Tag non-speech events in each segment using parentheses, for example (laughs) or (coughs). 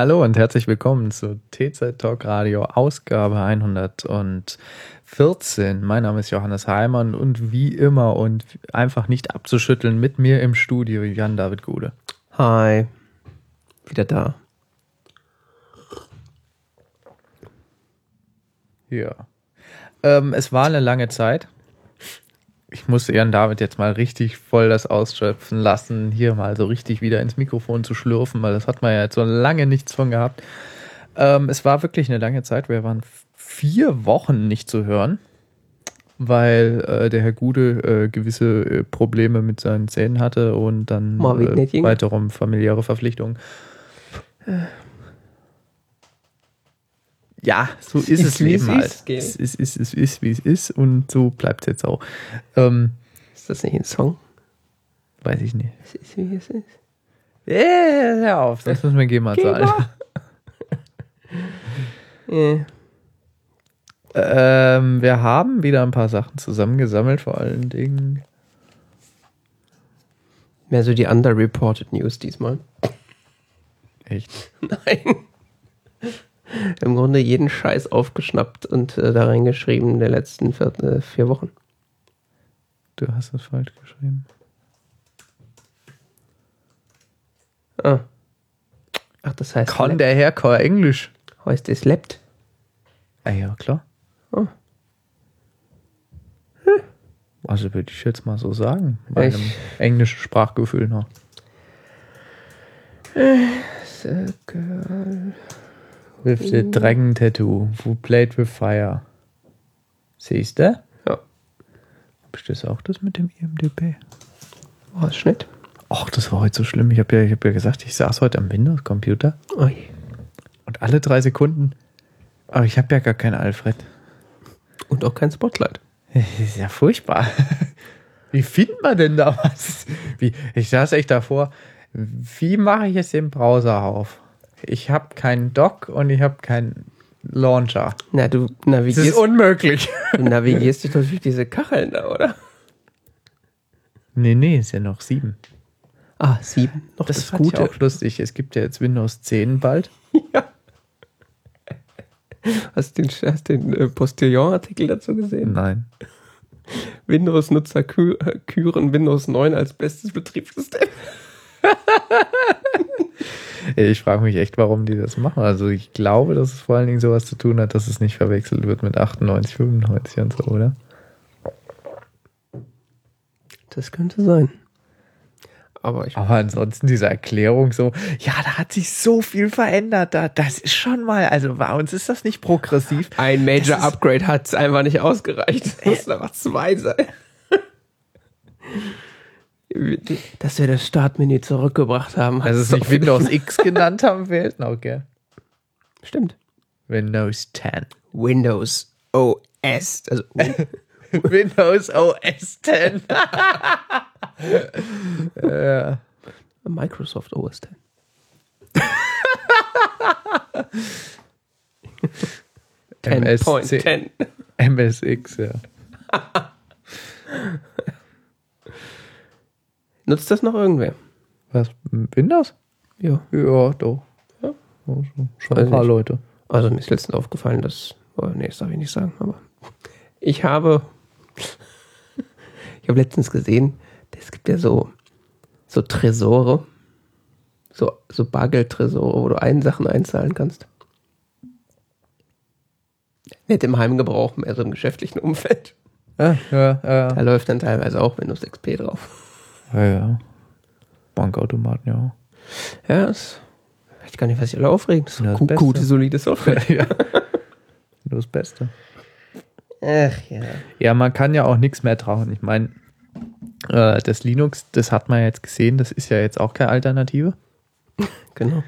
Hallo und herzlich willkommen zu TZ Talk Radio Ausgabe 114. Mein Name ist Johannes Heimann und wie immer und einfach nicht abzuschütteln mit mir im Studio Jan David Gude. Hi, wieder da. Ja. Ähm, es war eine lange Zeit. Ich musste Jan David jetzt mal richtig voll das ausschöpfen lassen, hier mal so richtig wieder ins Mikrofon zu schlürfen, weil das hat man ja jetzt so lange nichts von gehabt. Ähm, es war wirklich eine lange Zeit. Wir waren vier Wochen nicht zu hören, weil äh, der Herr Gude äh, gewisse äh, Probleme mit seinen Zähnen hatte und dann äh, weitere familiäre Verpflichtungen. Ja, so ist, Ist, es wie es Leben halt. ist? Es ist, es ist, es ist, wie es ist und so bleibt es jetzt auch. Ähm, Ist das nicht ein Song? weiß ich nicht. Es ist, wie es ist. Äh, hör auf, das müssen wir GEMA zahlen. Ja. Ähm, wir haben wieder ein paar Sachen zusammengesammelt, vor allen Dingen. Mehr so die underreported News diesmal. Echt? (laughs) Nein. Im Grunde jeden Scheiß aufgeschnappt und äh, da reingeschrieben der letzten vier, äh, vier Wochen. Du hast es falsch geschrieben. Ah. Ach, das heißt, Kann der Herr kein Englisch? heißt es lebt. Ah ja, klar. Oh. Also würde ich jetzt mal so sagen, meinem Ich- englischen Sprachgefühl nach. Circle. With the Dragon Tattoo, who played with fire. Siehst du? Ja, Hab ich das auch, das mit dem IMDB? war es Schnitt. Ach, das war heute so schlimm. Ich habe ja, ich hab ja gesagt, ich saß heute am Windows-Computer Ui. und alle drei Sekunden. Aber ich habe ja gar keinen Alfred. Und auch kein Spotlight. Das (laughs) ist ja furchtbar. (laughs) Wie findet man denn da was? Wie, ich saß echt davor. Wie mache ich es im Browser auf? Ich habe keinen Dock und ich habe keinen Launcher. Na, du Das ist navigierst, unmöglich. du navigierst dich durch diese Kacheln da, oder? Nee, nee, ist ja noch sieben. Ah, sieben. Noch Das, das, fand Gute. ich auch lustig. Es gibt ja jetzt Windows 10 bald. (laughs) Hast du den, hast den äh, Postillon-Artikel dazu gesehen? Nein. Windows-Nutzer kü äh, küren Windows 9 als bestes Betriebssystem. (laughs) Ich frage mich echt, warum die das machen. Also ich glaube, dass es vor allen Dingen sowas zu tun hat, dass es nicht verwechselt wird mit 98, 95 und so, oder? Das könnte sein. Aber ich, Aber ansonsten diese Erklärung so, ja, da hat sich so viel verändert. Da, das ist schon mal, also bei uns ist das nicht progressiv. ein Major Das Upgrade hat einfach nicht ausgereicht. Es mussten einfach zwei sein. Dass wir das Startmenü zurückgebracht haben. Dass es nicht Windows X genannt haben, fehlt noch, gell? Stimmt. Windows 10. Windows OS. Also (laughs) Windows OS 10. äh, Microsoft OS 10. MSC 10.10. MSX, ja. (laughs) Nutzt das noch irgendwer? Was? Windows? Ja. Ja, doch. Ja? Also, schon Weiß ein paar nicht. Leute. Also mir ist letztens aufgefallen, dass. Oh, nee, das darf ich nicht sagen, aber. Ich habe. (laughs) Ich habe letztens gesehen, es gibt ja so, so Tresore. So, so Bargeldtresore, wo du einen Sachen einzahlen kannst. Nicht im Heimgebrauch, mehr so im geschäftlichen Umfeld. Ja, ja, ja. Da läuft dann teilweise auch Windows XP drauf. Ja, ja. Bankautomaten, ja. Ja, das. Ich weiß gar nicht, was ich alle aufregen. Das ist das Beste. gute, solide Software. (laughs) ja. Nur (laughs) das Beste. Ach ja. Ja, man kann ja auch nichts mehr trauen. Ich meine, äh, das Linux, das hat man jetzt gesehen, das ist ja jetzt auch keine Alternative. (laughs) Genau.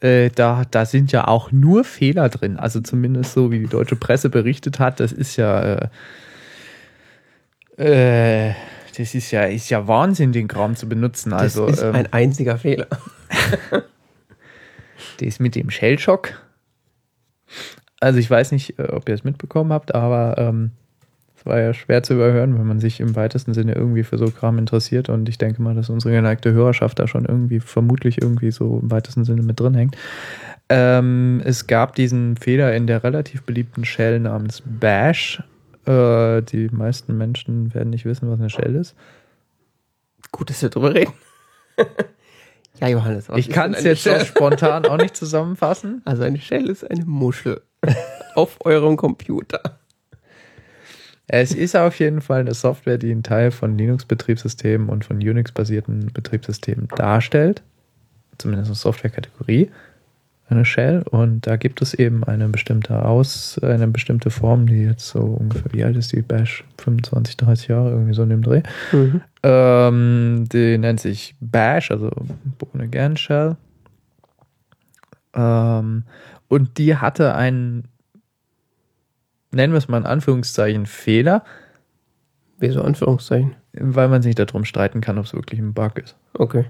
Äh, da, da sind ja auch nur Fehler drin. Also zumindest so, wie die deutsche Presse berichtet hat, das ist ja, äh, äh, das ist ja, ist ja Wahnsinn, den Kram zu benutzen. Also, das ist ähm, ein einziger Fehler. (laughs) das mit dem Shellshock. Also ich weiß nicht, äh, ob ihr es mitbekommen habt, aber ähm, es war ja schwer zu überhören, wenn man sich im weitesten Sinne irgendwie für so Kram interessiert. Und ich denke mal, dass unsere geneigte Hörerschaft da schon irgendwie vermutlich irgendwie so im weitesten Sinne mit drin hängt. Ähm, es gab diesen Fehler in der relativ beliebten Shell namens Bash. Äh, die meisten Menschen werden nicht wissen, was eine Shell ist. Gut, dass wir drüber reden. (laughs) ja, Johannes. Ich kann es jetzt so spontan auch nicht zusammenfassen. (laughs) Also eine Shell ist eine Muschel (laughs) auf eurem Computer. Es ist auf jeden Fall eine Software, die einen Teil von Linux-Betriebssystemen und von Unix-basierten Betriebssystemen darstellt. Zumindest eine Softwarekategorie, eine Shell. Und da gibt es eben eine bestimmte Aus, eine bestimmte Form, die jetzt so ungefähr, wie alt ist die Bash? 25, 30 Jahre, irgendwie so in dem Dreh. Ähm, die nennt sich Bash, also Bohne Gern Shell. Ähm, und die hatte einen, nennen wir es mal in Anführungszeichen, Fehler, Wieso Anführungszeichen? weil man sich darum streiten kann, ob es wirklich ein Bug ist. Okay.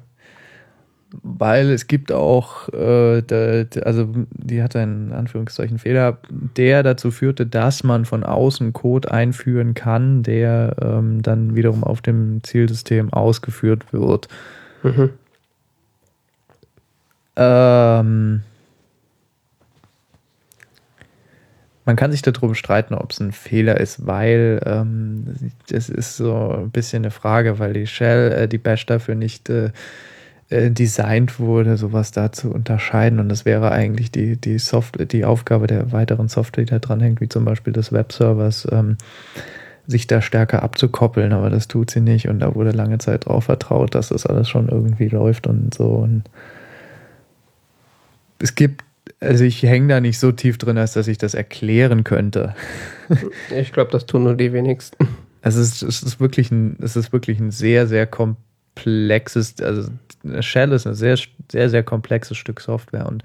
Weil es gibt auch, äh, da- also die hatte einen Anführungszeichen Fehler, der dazu führte, dass man von außen Code einführen kann, der ähm, dann wiederum auf dem Zielsystem ausgeführt wird. Mhm. Ähm, man kann sich darum streiten, ob es ein Fehler ist, weil ähm, das ist so ein bisschen eine Frage, weil die Shell, äh, die Bash dafür nicht äh, äh, designt wurde, sowas da zu unterscheiden. Und das wäre eigentlich die, die Software, die Aufgabe der weiteren Software, die da dranhängt, wie zum Beispiel des Webservers, ähm, sich da stärker abzukoppeln, aber das tut sie nicht und da wurde lange Zeit drauf vertraut, dass das alles schon irgendwie läuft und so. Und es gibt, also ich hänge da nicht so tief drin, als dass ich das erklären könnte. Ich glaube, das tun nur die wenigsten. Also es ist, es ist wirklich ein, es ist wirklich ein sehr, sehr komplexes, also eine Shell ist ein sehr, sehr, sehr komplexes Stück Software und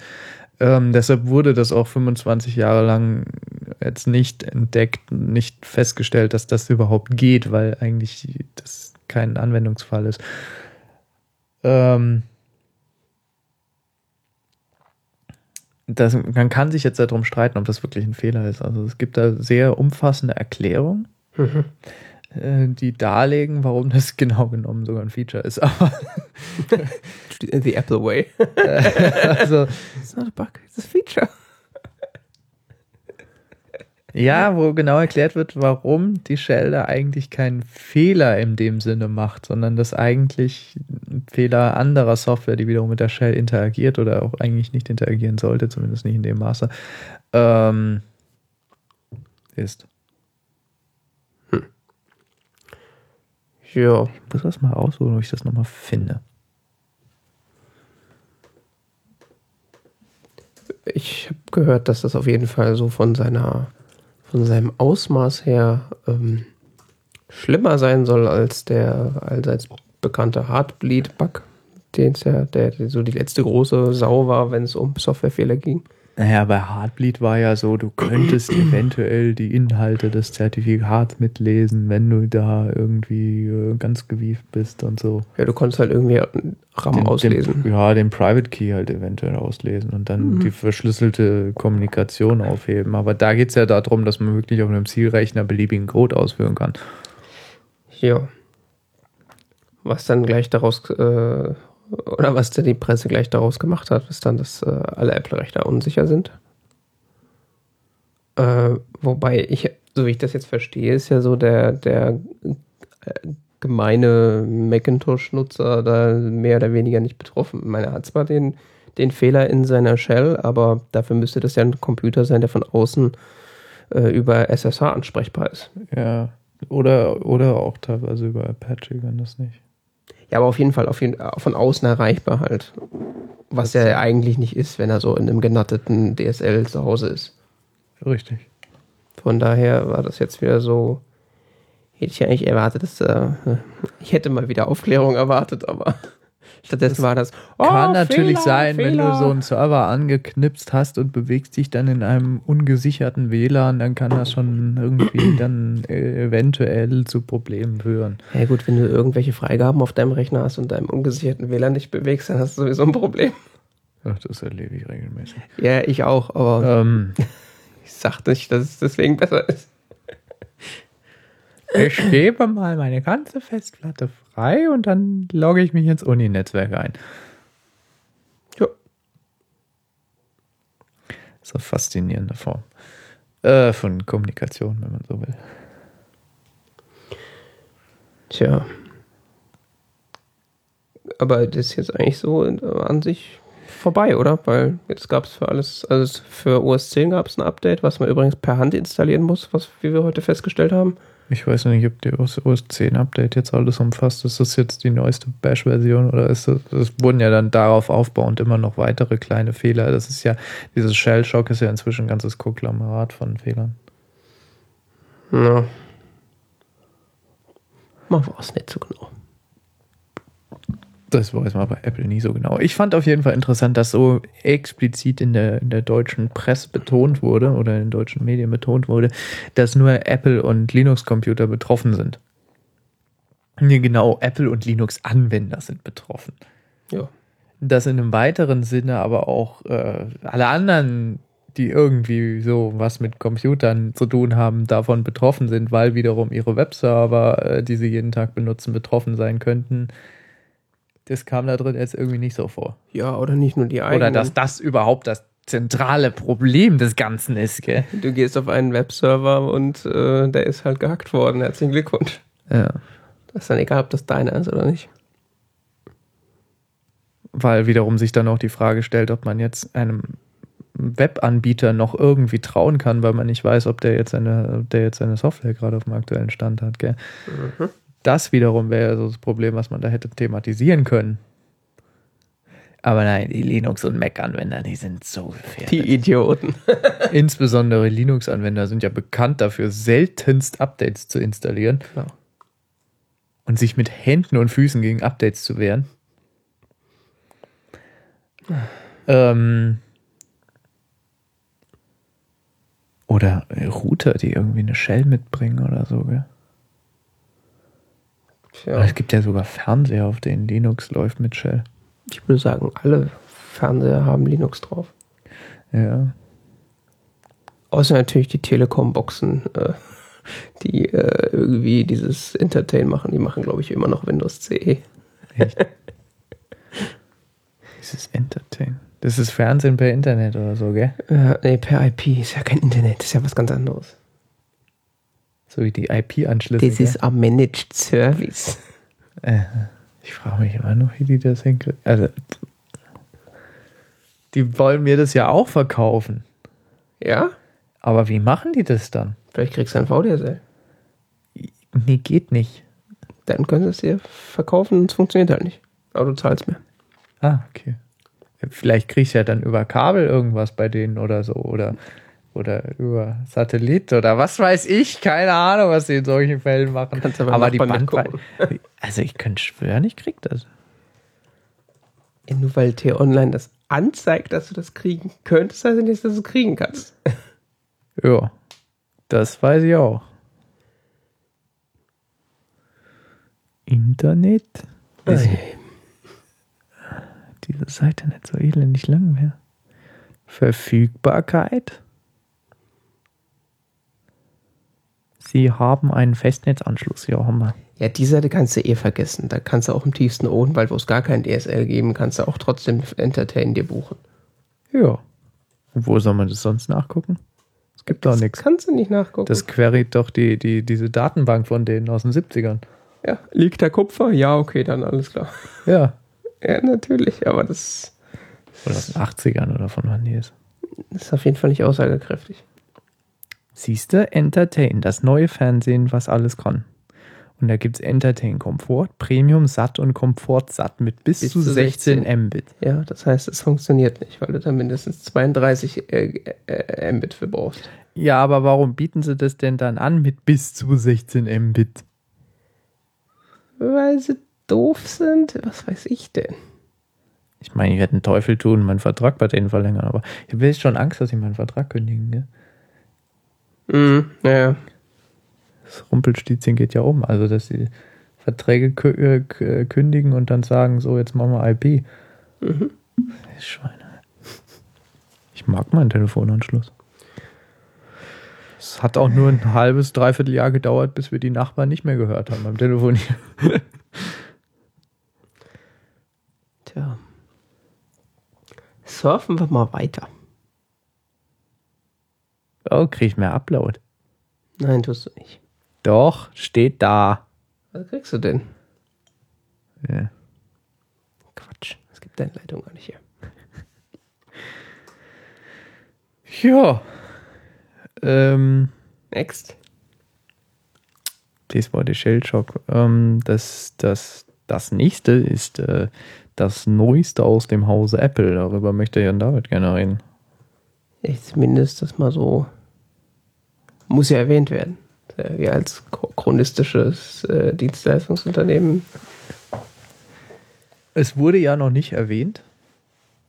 ähm, deshalb wurde das auch 25 Jahre lang jetzt nicht entdeckt, nicht festgestellt, dass das überhaupt geht, weil eigentlich das kein Anwendungsfall ist. Ähm, das, man kann sich jetzt darum streiten, ob das wirklich ein Fehler ist. Also es gibt da sehr umfassende Erklärungen Mhm. Äh, die darlegen, warum das (laughs) genau genommen sogar ein Feature ist. Aber (laughs) The Apple Way. (laughs) also, It's not a bug, it's a feature. ja, wo genau erklärt wird, warum die Shell da eigentlich keinen Fehler in dem Sinne macht, sondern das eigentlich ein Fehler anderer Software, die wiederum mit der Shell interagiert oder auch eigentlich nicht interagieren sollte, zumindest nicht in dem Maße, ähm, ist. Ja. Ich muss das mal rausholen, ob ich das nochmal finde. Ich habe gehört, dass das auf jeden Fall so von seiner, von seinem Ausmaß her ähm, schlimmer sein soll als der allseits bekannte Heartbleed-Bug, den es ja, der so die letzte große Sau war, wenn es um Softwarefehler ging. Naja, bei Heartbleed war ja so, du könntest (clears throat) eventuell die Inhalte des Zertifikats mitlesen, wenn du da irgendwie äh, ganz gewieft bist und so. Ja, du konntest halt irgendwie RAM Den- auslesen. Den, ja, den Private Key halt eventuell auslesen und dann die verschlüsselte Kommunikation aufheben. Aber da geht es ja darum, dass man wirklich auf einem Zielrechner beliebigen Code ausführen kann. Ja. Was dann gleich daraus, äh, oder was denn die Presse gleich daraus gemacht hat, ist dann, dass äh, alle Apple-Rechner unsicher sind. Äh, wobei ich, so wie ich das jetzt verstehe, ist ja so der, der äh, gemeine Macintosh-Nutzer da mehr oder weniger nicht betroffen. Ich meine, er hat zwar den, den Fehler in seiner Shell, aber dafür müsste das ja ein Computer sein, der von außen äh, über SSH ansprechbar ist. Ja. Oder, oder auch teilweise über Apache, wenn das nicht. Ja, aber auf jeden Fall auf jeden, äh, von außen erreichbar halt. Was er ja eigentlich nicht ist, wenn er so in einem genatteten DSL zu Hause ist. Richtig. Von daher war das jetzt wieder so. Hätte ich eigentlich erwartet, dass. Äh, ich hätte mal wieder Aufklärung erwartet, aber stattdessen war das. oh, Kann natürlich Fehler, sein, wenn du Fehler. so einen Server angeknipst hast und bewegst dich dann in einem ungesicherten WLAN, dann kann das schon irgendwie (clears throat) dann äh, eventuell zu Problemen führen. Ja, gut, wenn du irgendwelche Freigaben auf deinem Rechner hast und deinem ungesicherten WLAN nicht bewegst, dann hast du sowieso ein Problem. Ach, das erlebe ich regelmäßig. Ja, ich auch, aber Ähm, (laughs) ich sag nicht, dass es deswegen besser ist. Ich gebe mal meine ganze Festplatte frei und dann logge ich mich ins Uni-Netzwerk ein. Ja. Ist eine faszinierende Form äh, von Kommunikation, wenn man so will. Tja. Aber das ist jetzt eigentlich so an sich vorbei, oder? Weil jetzt gab es für alles, also für OS 10 gab es ein Update, was man übrigens per Hand installieren muss, was wie wir heute festgestellt haben. Ich weiß nicht, ob die OS 10 Update jetzt alles umfasst. Ist das jetzt die neueste Bash-Version oder ist das, es wurden ja dann darauf aufbauend immer noch weitere kleine Fehler. Das ist ja, dieses Shell-Shock ist ja inzwischen ein ganzes Konglomerat von Fehlern. Ja. Man weiß nicht so genau. Das weiß man bei Apple nie so genau. Ich fand auf jeden Fall interessant, dass so explizit in der, in der deutschen Presse betont wurde oder in den deutschen Medien betont wurde, dass nur Apple und Linux-Computer betroffen sind. Nee, genau, Apple und Linux-Anwender sind betroffen. Ja. Dass in einem weiteren Sinne aber auch äh, alle anderen, die irgendwie so was mit Computern zu tun haben, davon betroffen sind, weil wiederum ihre Webserver, äh, die sie jeden Tag benutzen, betroffen sein könnten das kam da drin jetzt irgendwie nicht so vor. Ja, oder nicht nur die eigenen. Oder dass das überhaupt das zentrale Problem des Ganzen ist, gell? Du gehst auf einen Webserver und äh, der ist halt gehackt worden. Herzlichen Glückwunsch. Ja. Das ist dann egal, ob das deiner ist oder nicht. Weil wiederum sich dann auch die Frage stellt, ob man jetzt einem Webanbieter noch irgendwie trauen kann, weil man nicht weiß, ob der jetzt seine, der jetzt seine Software gerade auf dem aktuellen Stand hat, gell? Mhm. Das wiederum wäre so das Problem, was man da hätte thematisieren können. Aber nein, die Linux- und Mac-Anwender, die sind so gefährdet. Die Idioten. (laughs) Insbesondere Linux-Anwender sind ja bekannt dafür, seltenst Updates zu installieren. Ja. Und sich mit Händen und Füßen gegen Updates zu wehren. ähm, oder Router, die irgendwie eine Shell mitbringen oder so, gell? Ja. Es gibt ja sogar Fernseher, auf denen Linux läuft mit Shell. Ich würde sagen, alle Fernseher haben Linux drauf. Ja. Außer natürlich die Telekom-Boxen, äh, die äh, irgendwie dieses Entertain machen. Die machen, glaube ich, immer noch Windows CE. Echt? (laughs) dieses Entertain. Das ist Fernsehen per Internet oder so, gell? Äh, nee, per IP. Ist ja kein Internet, ist ja was ganz anderes. So wie die IP-Anschlüsse. Das ist ein Managed Service. Äh, ich frage mich immer noch, wie die das hinkriegen. Also, die wollen mir das ja auch verkaufen. Ja? Aber wie machen die das dann? Vielleicht kriegst du ein VDSL. Nee, geht nicht. Dann können sie es dir verkaufen und es funktioniert halt nicht. Aber du zahlst mehr. Ah, okay. Vielleicht kriegst du ja dann über Kabel irgendwas bei denen oder so. Oder oder über Satellit oder was weiß ich, keine Ahnung, was sie in solchen Fällen machen. Kannst aber, aber die Bandbreite. (laughs) Also ich könnte schwören, ich krieg das. Ja, nur weil T-Online das anzeigt, dass du das kriegen könntest, heißt nicht, dass du es kriegen kannst. Ja, das weiß ich auch. Internet? Diese Seite nicht so elendig lang mehr. Verfügbarkeit? Sie haben einen Festnetzanschluss. Ja, haben wir. Ja, die Seite kannst du eh vergessen. Da kannst du auch im tiefsten Odenwald, wo es gar kein DSL geben, kannst du auch trotzdem Entertain dir buchen. Ja. Und wo soll man das sonst nachgucken? Es gibt doch nichts. Kannst du nicht nachgucken. Das querit doch die, die, diese Datenbank von denen aus den 70ern. Ja, liegt da Kupfer? Ja, okay, dann alles klar. Ja. Ja, natürlich, aber das. Oder aus den 80ern oder von wann die ist. Das ist auf jeden Fall nicht aussagekräftig. Siehste, Entertain, das neue Fernsehen, was alles kann. Und da gibt es Entertain Komfort, Premium Satt und Komfort Satt mit bis, bis zu 16, 16 Mbit. Ja, das heißt, es funktioniert nicht, weil du da mindestens 32 äh, äh, Mbit für brauchst. Ja, aber warum bieten sie das denn dann an mit bis zu 16 Mbit? Weil sie doof sind? Was weiß ich denn? Ich meine, ich werde einen Teufel tun, meinen Vertrag bei denen verlängern, aber ich habe jetzt schon Angst, dass sie meinen Vertrag kündigen. Gell? Mhm, ja. Das Rumpelstilzchen geht ja um. Also, dass sie Verträge äh, kündigen und dann sagen, so, jetzt machen wir IP. Mhm. Schweine. Ich mag meinen Telefonanschluss. Es hat auch nur ein halbes, dreiviertel Jahr gedauert, bis wir die Nachbarn nicht mehr gehört haben beim Telefonieren. (laughs) Tja. Surfen wir mal weiter. Oh, krieg ich mehr Upload. Nein, tust du nicht. Doch, steht da. Was kriegst du denn? Ja. Quatsch. Es gibt deine Leitung gar nicht hier. (laughs) Ja. Ähm, Next. das war der Shellshock. Ähm, das, das, das nächste ist äh, das Neueste aus dem Hause Apple. Darüber möchte Jan David gerne reden. Ich zumindest das mal so. Muss ja erwähnt werden. Äh, Wir als chro- chronistisches äh, Dienstleistungsunternehmen. Es wurde ja noch nicht erwähnt.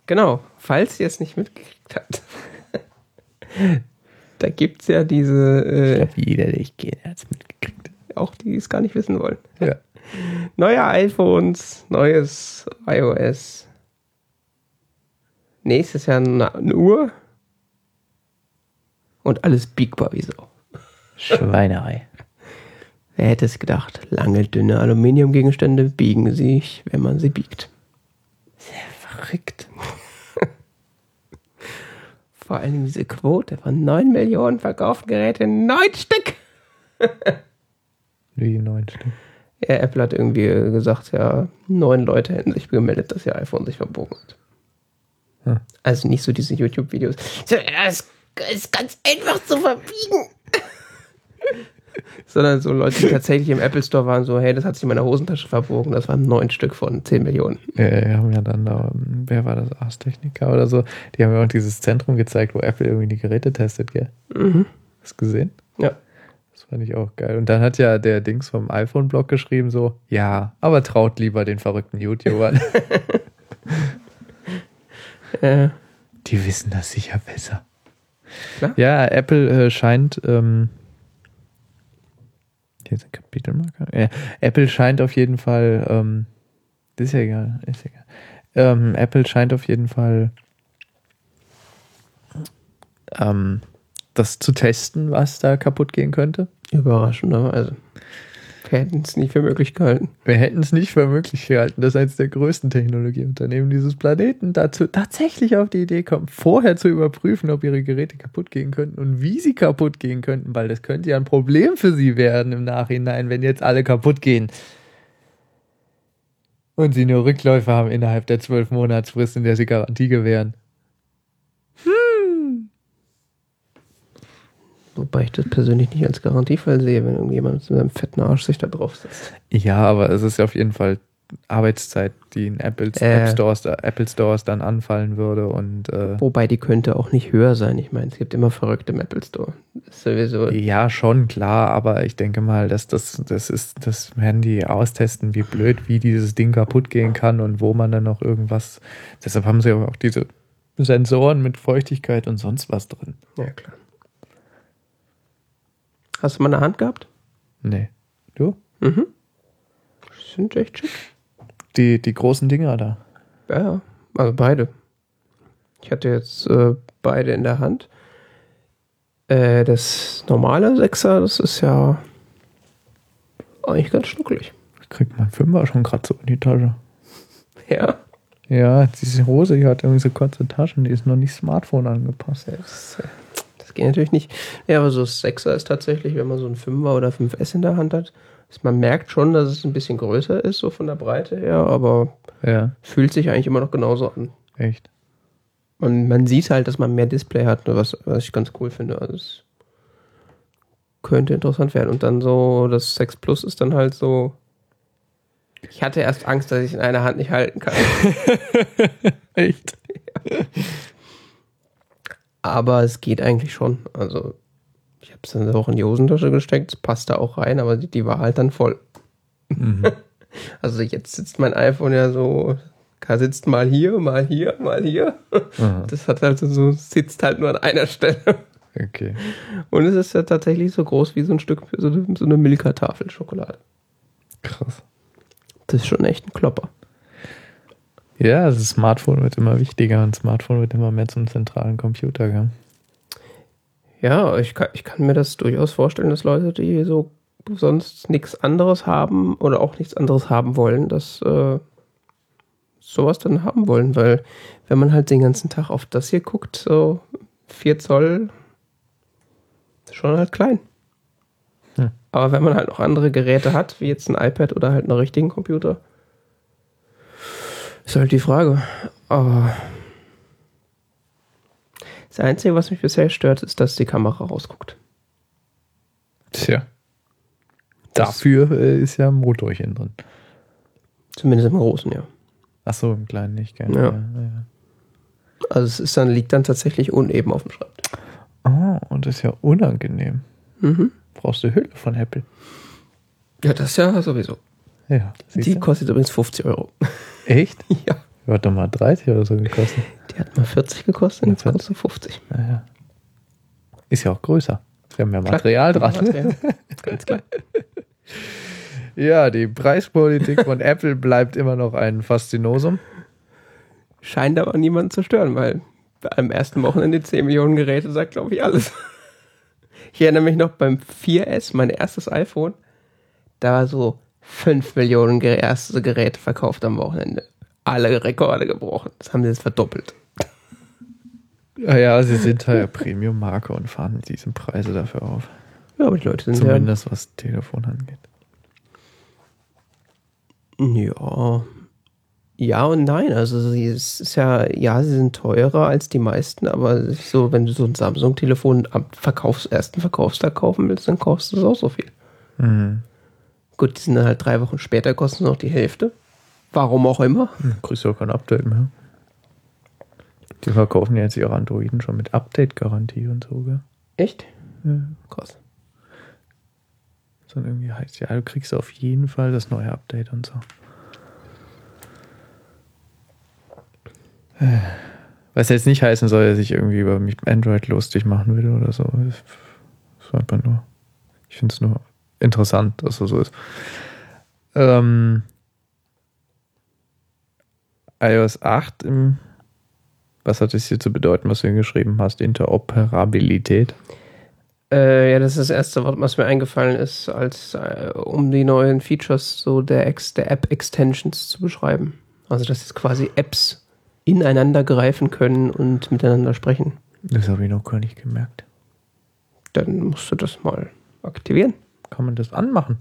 Genau, falls ihr es nicht mitgekriegt habt. (laughs) da gibt es ja diese, äh, Jeder, der ich kenne, hat es mitgekriegt. auch die es gar nicht wissen wollen. Ja. (laughs) Neue iPhones, neues iOS. Nächstes Jahr eine eine Uhr. Und alles biegbar wie Sau. Schweinerei. Wer hätte es gedacht? Lange, dünne Aluminiumgegenstände biegen sich, wenn man sie biegt. Verrückt. (laughs) Vor allem diese Quote von 9 Millionen verkauften Geräten, 9 Stück! (laughs) Wie neun Stück. Ja, Apple hat irgendwie gesagt, ja, neun Leute hätten sich gemeldet, dass ihr iPhone sich verbogen hat. Hm. Also nicht so diese YouTube-Videos. Es ist ganz einfach zu verbiegen. (laughs) Sondern so Leute, die tatsächlich im Apple Store waren, so, hey, das hat sich in meiner Hosentasche verbogen. Das waren neun Stück von 10 Millionen. Ja, wir haben ja dann da, wer war das, Ars Technica oder so, die haben ja auch dieses Zentrum gezeigt, wo Apple irgendwie die Geräte testet, gell? Mhm. Hast du gesehen? Ja. Das fand ich auch geil. Und dann hat ja der Dings vom iPhone-Blog geschrieben so, ja, aber traut lieber den verrückten YouTubern. (laughs) (laughs) Äh, Die wissen das sicher besser. Klar. Ja, Apple äh, scheint, ähm, hier ein Kapitelmarker. Ja, Apple scheint auf jeden Fall, ähm, das ist ja egal, ist egal. Ähm, Apple scheint auf jeden Fall ähm, das zu testen, was da kaputt gehen könnte. überraschenderweise. Wir hätten es nicht für möglich gehalten. Wir hätten es nicht für möglich gehalten, dass eines der größten Technologieunternehmen dieses Planeten dazu tatsächlich auf die Idee kommt, vorher zu überprüfen, ob ihre Geräte kaputt gehen könnten und wie sie kaputt gehen könnten, weil das könnte ja ein Problem für sie werden im Nachhinein, wenn jetzt alle kaputt gehen. Und sie nur Rückläufe haben innerhalb der zwölf Monatsfrist, in der sie Garantie gewähren. Wobei ich das persönlich nicht als Garantiefall sehe, wenn irgendjemand mit seinem fetten Arsch sich da drauf setzt. Ja, aber es ist ja auf jeden Fall Arbeitszeit, die in Apple, Äh. App Stores, Apple Stores dann anfallen würde und äh, Wobei die könnte auch nicht höher sein. Ich meine, es gibt immer Verrückte im Apple Store. Sowieso. Ja, schon klar, aber ich denke mal, dass das, das ist, das werden die austesten, wie blöd, wie dieses Ding kaputt gehen kann und wo man dann noch irgendwas. Deshalb haben sie auch diese Sensoren mit Feuchtigkeit und sonst was drin. Ja, klar. Hast du mal eine Hand gehabt? Nee. Du? Mhm. Sind echt schick. Die, die großen Dinger da. Ja, ja. Also beide. Ich hatte jetzt äh, beide in der Hand. Äh, das normale Sechser, das ist ja eigentlich ganz schnuckelig. Ich krieg mein Fünfer schon gerade so in die Tasche. Ja. Ja, diese Hose, die hat irgendwie so kurze Taschen, die ist noch nicht Smartphone angepasst. Das, das geht natürlich nicht. Ja, aber so das Sechser ist tatsächlich, wenn man so ein Fünfer oder 5S in der Hand hat, dass man merkt schon, dass es ein bisschen größer ist, so von der Breite her, aber Ja, fühlt sich eigentlich immer noch genauso an. echt. Und man sieht halt, dass man mehr Display hat, was, was ich ganz cool finde. Also es könnte interessant werden. Und dann so, das 6 Plus ist dann halt so. Ich hatte erst Angst, dass ich in einer Hand nicht halten kann. (laughs) Echt? Aber es geht eigentlich schon. Also, ich habe es dann auch in die Hosentasche gesteckt, es passt da auch rein, aber die, die war halt dann voll. Mhm. (laughs) Also jetzt sitzt mein iPhone ja so, sitzt mal hier, mal hier, mal hier. Aha, Das hat halt so, sitzt halt nur an einer Stelle. okay. Und es ist ja tatsächlich so groß wie so ein Stück, so eine, so eine Milka-Tafel Schokolade. Krass. Das ist schon echt ein Klopper. Ja, das Smartphone wird immer wichtiger und Smartphone wird immer mehr zum zentralen Computer. Gell? Ja, ich kann, ich kann mir das durchaus vorstellen, dass Leute, die so sonst nichts anderes haben oder auch nichts anderes haben wollen, dass äh, sowas dann haben wollen, weil wenn man halt den ganzen Tag auf das hier guckt, so 4 Zoll schon halt klein. Hm. Aber wenn man halt noch andere Geräte hat, wie jetzt ein iPad oder halt einen richtigen Computer, ist halt die Frage. Aber das Einzige, was mich bisher stört, ist, dass die Kamera rausguckt. Tja. Dafür äh, ist ja ein Motorchen drin. Zumindest im Großen, ja. Ach so, im Kleinen nicht, gell? Ja. ja. Also es ist dann, liegt dann tatsächlich uneben auf dem Schreibtisch. Oh, und das ist ja unangenehm. Mhm. Brauchst du Hülle von Apple? Ja, das ja sowieso. Ja. Die kostet übrigens 50 Euro. Echt? (laughs) ja. Hat doch mal 30 oder so gekostet. Die hat mal 40 gekostet, jetzt kostet sie 50. Naja. Ist ja auch größer. Wir haben ja Material dran. Material. Ganz klar. (laughs) Ja, die Preispolitik von Apple bleibt immer noch ein Faszinosum. Scheint aber niemanden zu stören, weil am ersten Wochenende 10 Millionen Geräte sagt, glaube ich, alles. Ich erinnere mich noch beim 4S, mein erstes iPhone, da war so 5 Millionen erste Geräte verkauft am Wochenende. Alle Rekorde gebrochen. Das haben sie jetzt verdoppelt. Ja, ja, sie sind halt Premium-Marke und fahren diese Preise dafür auf. Ja, aber die Leute sind ja, Zumindest was Telefon angeht. Ja. Ja und nein. Also sie- es ist ja, ja, sie sind teurer als die meisten, aber so, wenn du so ein Samsung-Telefon am Verkaufs-, ersten Verkaufstag kaufen willst, dann kostet es auch so viel. Mhm. Gut, die sind dann halt drei Wochen später, kosten noch die Hälfte. Warum auch immer. Hm, Kriegst du auch kein Update mehr. Die verkaufen ja jetzt ihre Androiden schon mit Update-Garantie und so, gell? Echt? Ja. Krass. So irgendwie heißt, ja, du kriegst auf jeden Fall das neue Update und so. Was jetzt nicht heißen soll, dass ich irgendwie über mich Android lustig machen will oder so. Das ist einfach nur. Ich finde es nur interessant, dass das so ist. Ähm, iOS 8 im. Was hat es hier zu bedeuten, was du hier geschrieben hast? Interoperabilität. Äh, ja, das ist das erste Wort, was mir eingefallen ist, als äh, um die neuen Features so der, Ex der App-Extensions zu beschreiben. Also, dass jetzt quasi Apps ineinander greifen können und miteinander sprechen. Das habe ich noch gar nicht gemerkt. Dann musst du das mal aktivieren. Kann man das anmachen?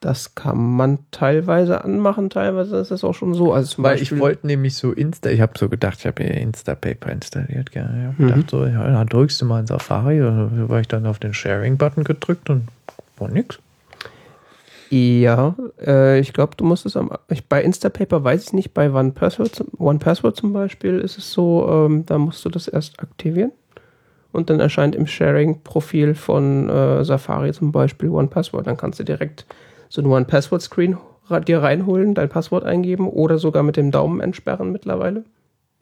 Das kann man teilweise anmachen, teilweise ist es auch schon so. Also Weil Beispiel, ich wollte nämlich so Insta, ich habe so gedacht, ich habe Instapaper installiert, gell. Ich hab Mhm. gedacht so, ja, dann drückst du mal in Safari, da war ich dann auf den Sharing-Button gedrückt und war nix. Ja, äh, ich glaube, du musst es am. Ich, bei Instapaper weiß ich nicht, bei OnePassword, OnePassword zum Beispiel ist es so, ähm, da musst du das erst aktivieren. Und dann erscheint im Sharing-Profil von äh, Safari zum Beispiel OnePassword. Dann kannst du direkt so ein OnePassword-Screen dir reinholen, dein Passwort eingeben oder sogar mit dem Daumen entsperren mittlerweile,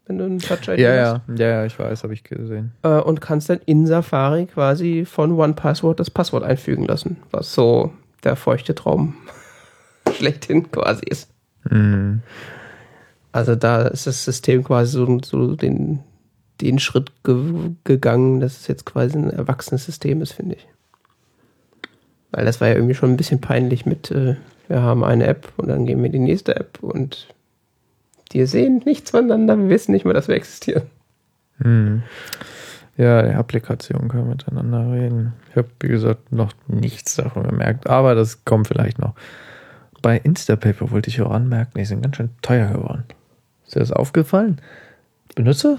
wenn du einen Touch-ID Ja, hast. ja, ja, ja, ich weiß, habe ich gesehen. Äh, und kannst dann in Safari quasi von OnePassword das Passwort einfügen lassen, was so der feuchte Traum (laughs) schlechthin quasi ist. Mhm. Also da ist das System quasi so, so den, den Schritt ge gegangen, dass es jetzt quasi ein erwachsenes System ist, finde ich. Weil das war ja irgendwie schon ein bisschen peinlich mit, äh, wir haben eine App und dann gehen wir in die nächste App und die sehen nichts voneinander, wir wissen nicht mehr, dass wir existieren. Mhm. Ja, die Applikationen können miteinander reden. Ich habe, wie gesagt, noch nichts davon gemerkt, aber das kommt vielleicht noch. Bei Instapaper wollte ich auch anmerken, die sind ganz schön teuer geworden. Ist dir das aufgefallen? Nee.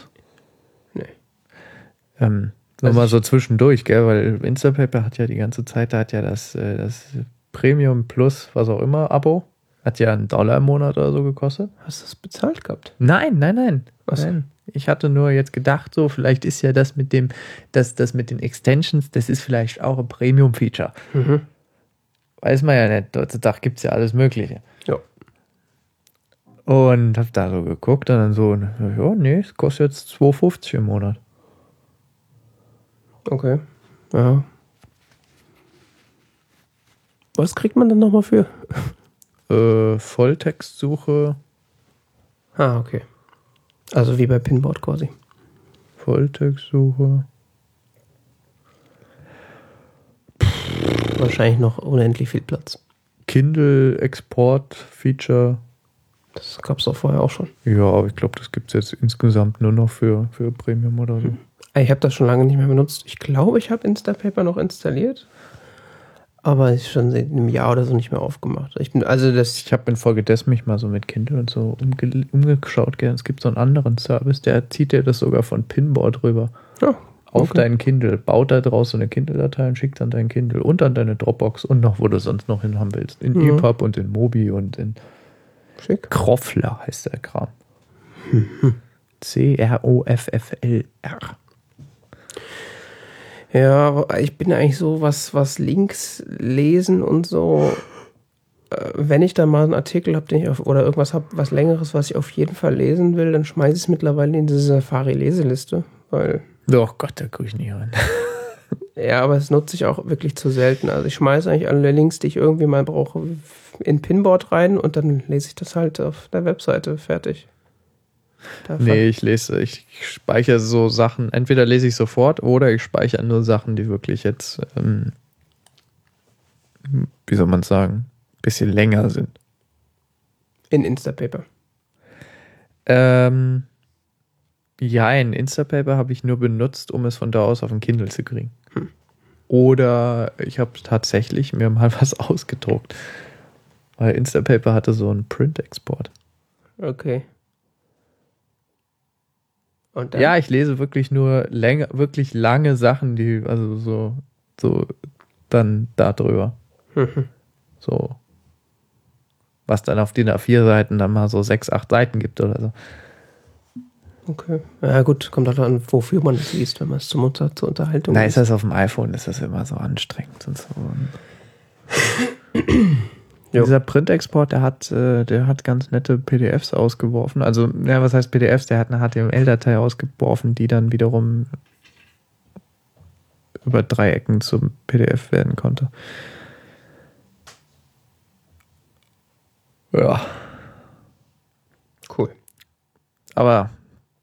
Ähm, nur Also mal so zwischendurch, gell? Weil Instapaper hat ja die ganze Zeit, da hat ja das, äh, das Premium Plus, was auch immer, Abo, hat ja einen Dollar im Monat oder so gekostet. Hast du das bezahlt gehabt? Nein, nein, nein. So. nein. Ich hatte nur jetzt gedacht, so, vielleicht ist ja das mit dem, das, das mit den Extensions, das ist vielleicht auch ein Premium-Feature. Mhm. Weiß man ja nicht. Heutzutage gibt es ja alles Mögliche. Ja. Und hab da so geguckt und dann so, ja, nee, es kostet jetzt 2,50 im Monat. Okay. Ja. Was kriegt man denn nochmal für? (laughs) Äh, Volltextsuche, Ah, okay. Also wie bei Pinboard quasi. Volltextsuche. Wahrscheinlich noch unendlich viel Platz. Kindle-Export-Feature. Das gab es auch vorher auch schon. Ja, aber ich glaube, das gibt es jetzt insgesamt nur noch für, für Premium oder so. Ich habe das schon lange nicht mehr benutzt. Ich glaube, ich habe Instapaper noch installiert. Aber ist schon seit einem Jahr oder so nicht mehr aufgemacht. Ich bin, also das. Ich habe infolgedessen mich mal so mit Kindle und so umge umgeschaut. Gell. Es gibt so einen anderen Service, der zieht dir das sogar von Pinboard rüber. Ja, Auf okay. deinen Kindle, baut da draus so eine Kindle-Datei und schickt dann dein Kindle und dann deine Dropbox und noch, wo du sonst noch hin haben willst. In Mhm. EPUB und in Mobi und in Schick. Kroffler heißt der Kram. C-R-O-F-F-L-R. Ja, ich bin eigentlich so, was, was Links lesen und so. äh, Wenn ich da mal einen Artikel habe, den ich auf, oder irgendwas habe, was längeres, was ich auf jeden Fall lesen will, dann schmeiße ich es mittlerweile in diese Safari-Leseliste. Weil, Oh Gott, da gucke ich nie rein. (laughs) ja, aber es nutze ich auch wirklich zu selten. Also ich schmeiße eigentlich alle Links, die ich irgendwie mal brauche, in Pinboard rein und dann lese ich das halt auf der Webseite fertig. Da Nee, ich lese, ich speichere so Sachen, entweder lese ich sofort oder ich speichere nur Sachen, die wirklich jetzt, ähm, wie soll man sagen, bisschen länger sind. In Instapaper. Ähm, ja, ein Instapaper habe ich nur benutzt, um es von da aus auf den Kindle zu kriegen. Oder ich habe tatsächlich mir mal (laughs) was ausgedruckt. Weil Instapaper hatte so einen Print-Export. Okay. Ja, ich lese wirklich nur länger, wirklich lange Sachen, die, also so, so dann da drüber. Mhm. (laughs) So. Was dann auf den A4 Seiten dann mal so sechs, acht Seiten gibt oder so. Okay. Ja, gut, kommt halt an, wofür man es liest, wenn man es zum Unter zur Unterhaltung Na, ist das auf dem iPhone, ist das immer so anstrengend und so. (coughs) Jo. Dieser Print-Export, der hat, äh, der hat ganz nette PDFs ausgeworfen. Also, ja, was heißt PDFs? Der hat eine HTML-Datei ausgeworfen, die dann wiederum über drei Ecken zum PDF werden konnte. Ja, Cool. aber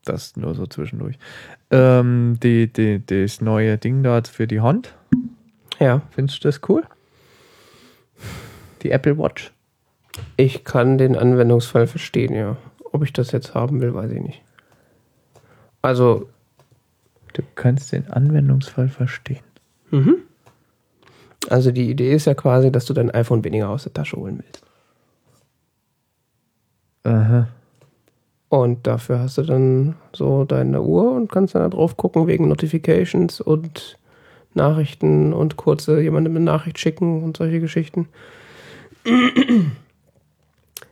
das nur so zwischendurch. Ähm, die, die, das neue Ding dort für die Hand, Ja, findest du das cool? Die Apple Watch? ich kann den Anwendungsfall verstehen, ja. Ob ich das jetzt haben will, weiß ich nicht. Also, Du kannst den Anwendungsfall verstehen. mhm. also die Idee ist ja quasi, dass du dein iPhone weniger aus der Tasche holen willst. Aha. Und dafür hast du dann so deine Uhr und kannst dann da drauf gucken wegen Notifications und Nachrichten und kurze jemandem eine Nachricht schicken und solche Geschichten.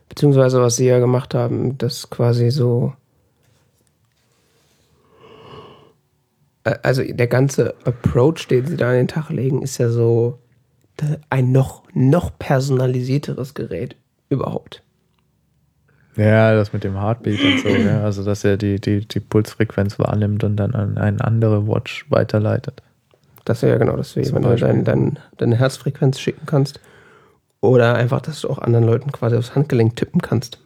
Beziehungsweise was sie ja gemacht haben, das quasi so. Äh, Also der ganze Approach, den sie da an den Tag legen, ist ja so äh, ein noch, noch personalisierteres Gerät überhaupt. Ja, das mit dem Heartbeat und so, ja. Also, dass er die, die, die Pulsfrequenz wahrnimmt und dann an eine andere Watch weiterleitet. Das wäre ja genau, dass du Zum jemandem Beispiel. dein, dein, deine Herzfrequenz schicken kannst. Oder einfach, dass du auch anderen Leuten quasi aufs Handgelenk tippen kannst.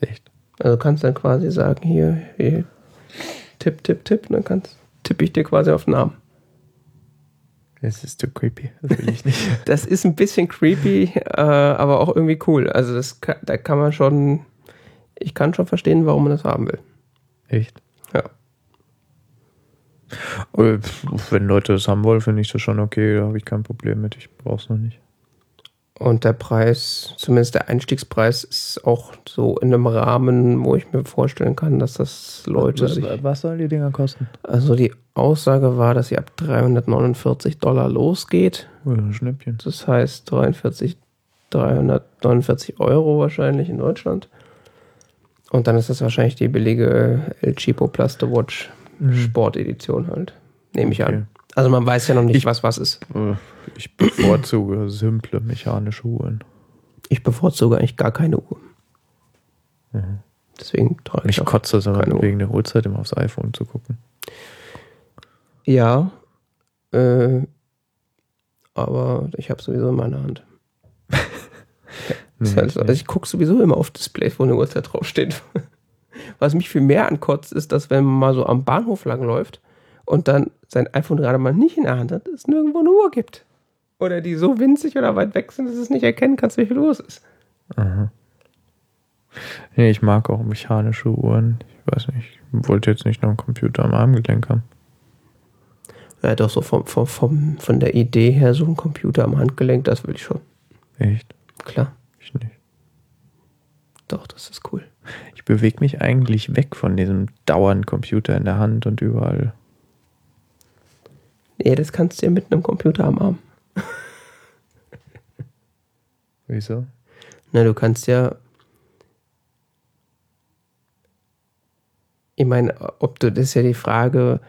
Echt. Also du kannst dann quasi sagen, hier, hier tipp, tipp, tipp, und dann kannst, tippe ich dir quasi auf den Arm. Das ist zu creepy. Das will ich nicht. (laughs) Das ist ein bisschen creepy, äh, aber auch irgendwie cool. Also das kann, da kann man schon, ich kann schon verstehen, warum man das haben will. Echt. Ja. Pf, wenn Leute das haben wollen, finde ich das schon okay. Da habe ich kein Problem mit. Ich brauche es noch nicht. Und der Preis, zumindest der Einstiegspreis, ist auch so in einem Rahmen, wo ich mir vorstellen kann, dass das Leute was, sich. was sollen die Dinger kosten? Also die Aussage war, dass sie ab 349 Dollar losgeht. Ein Schnäppchen. Das heißt 43, 349 Euro wahrscheinlich in Deutschland. Und dann ist das wahrscheinlich die billige El Cheapo Plaste Watch Sportedition halt. Nehme ich Mhm. Okay. an. Also man weiß ja noch nicht, Ich- was was ist. Ich bevorzuge simple mechanische Uhren. Ich bevorzuge eigentlich gar keine Uhr. Mhm. Deswegen trage ich Ich auch. kotze es aber wegen der Uhrzeit immer aufs iPhone zu gucken. Ja. Äh, aber ich habe sowieso in meiner Hand. (laughs) Das ist halt so. Also ich gucke sowieso immer auf Displays, wo eine Uhrzeit draufsteht. (laughs) Was mich viel mehr ankotzt, ist, dass wenn man mal so am Bahnhof langläuft und dann sein iPhone gerade mal nicht in der Hand hat, es nirgendwo eine Uhr gibt. Oder die so winzig oder weit weg sind, dass du es nicht erkennen kannst, wie viel es ist. Aha. Nee, ich mag auch mechanische Uhren. Ich weiß nicht. Ich wollte jetzt nicht noch einen Computer am Armgelenk haben. Ja, doch so vom, vom, vom, von der Idee her, so ein Computer am Handgelenk, das will ich schon. Echt? Klar. Ich nicht. Doch, das ist cool. Ich bewege mich eigentlich weg von diesem dauernden Computer in der Hand und überall. Nee, das kannst du ja mit einem Computer am Arm. (laughs) Wieso? Na, du kannst ja. Ich meine, ob du, das ist ja die Frage,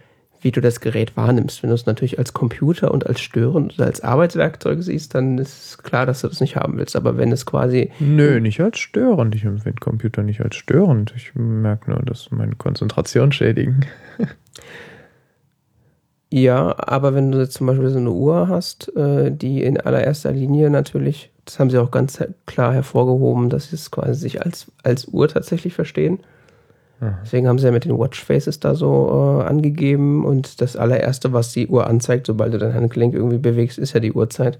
wie du das Gerät wahrnimmst. Wenn du es natürlich als Computer und als störend oder als Arbeitswerkzeug siehst, dann ist klar, dass du das nicht haben willst. Aber wenn es quasi. Nö, nicht als störend. Ich empfinde Computer nicht als störend. Ich merke nur, dass meine Konzentration schädigen. (laughs) Ja, aber wenn du jetzt zum Beispiel so eine Uhr hast, äh, die in allererster Linie natürlich, das haben sie auch ganz klar hervorgehoben, dass sie es quasi sich als, als Uhr tatsächlich verstehen. Aha. Deswegen haben sie ja mit den Watchfaces da so äh, angegeben und das allererste, was die Uhr anzeigt, sobald du dein Handgelenk irgendwie bewegst, ist ja die Uhrzeit.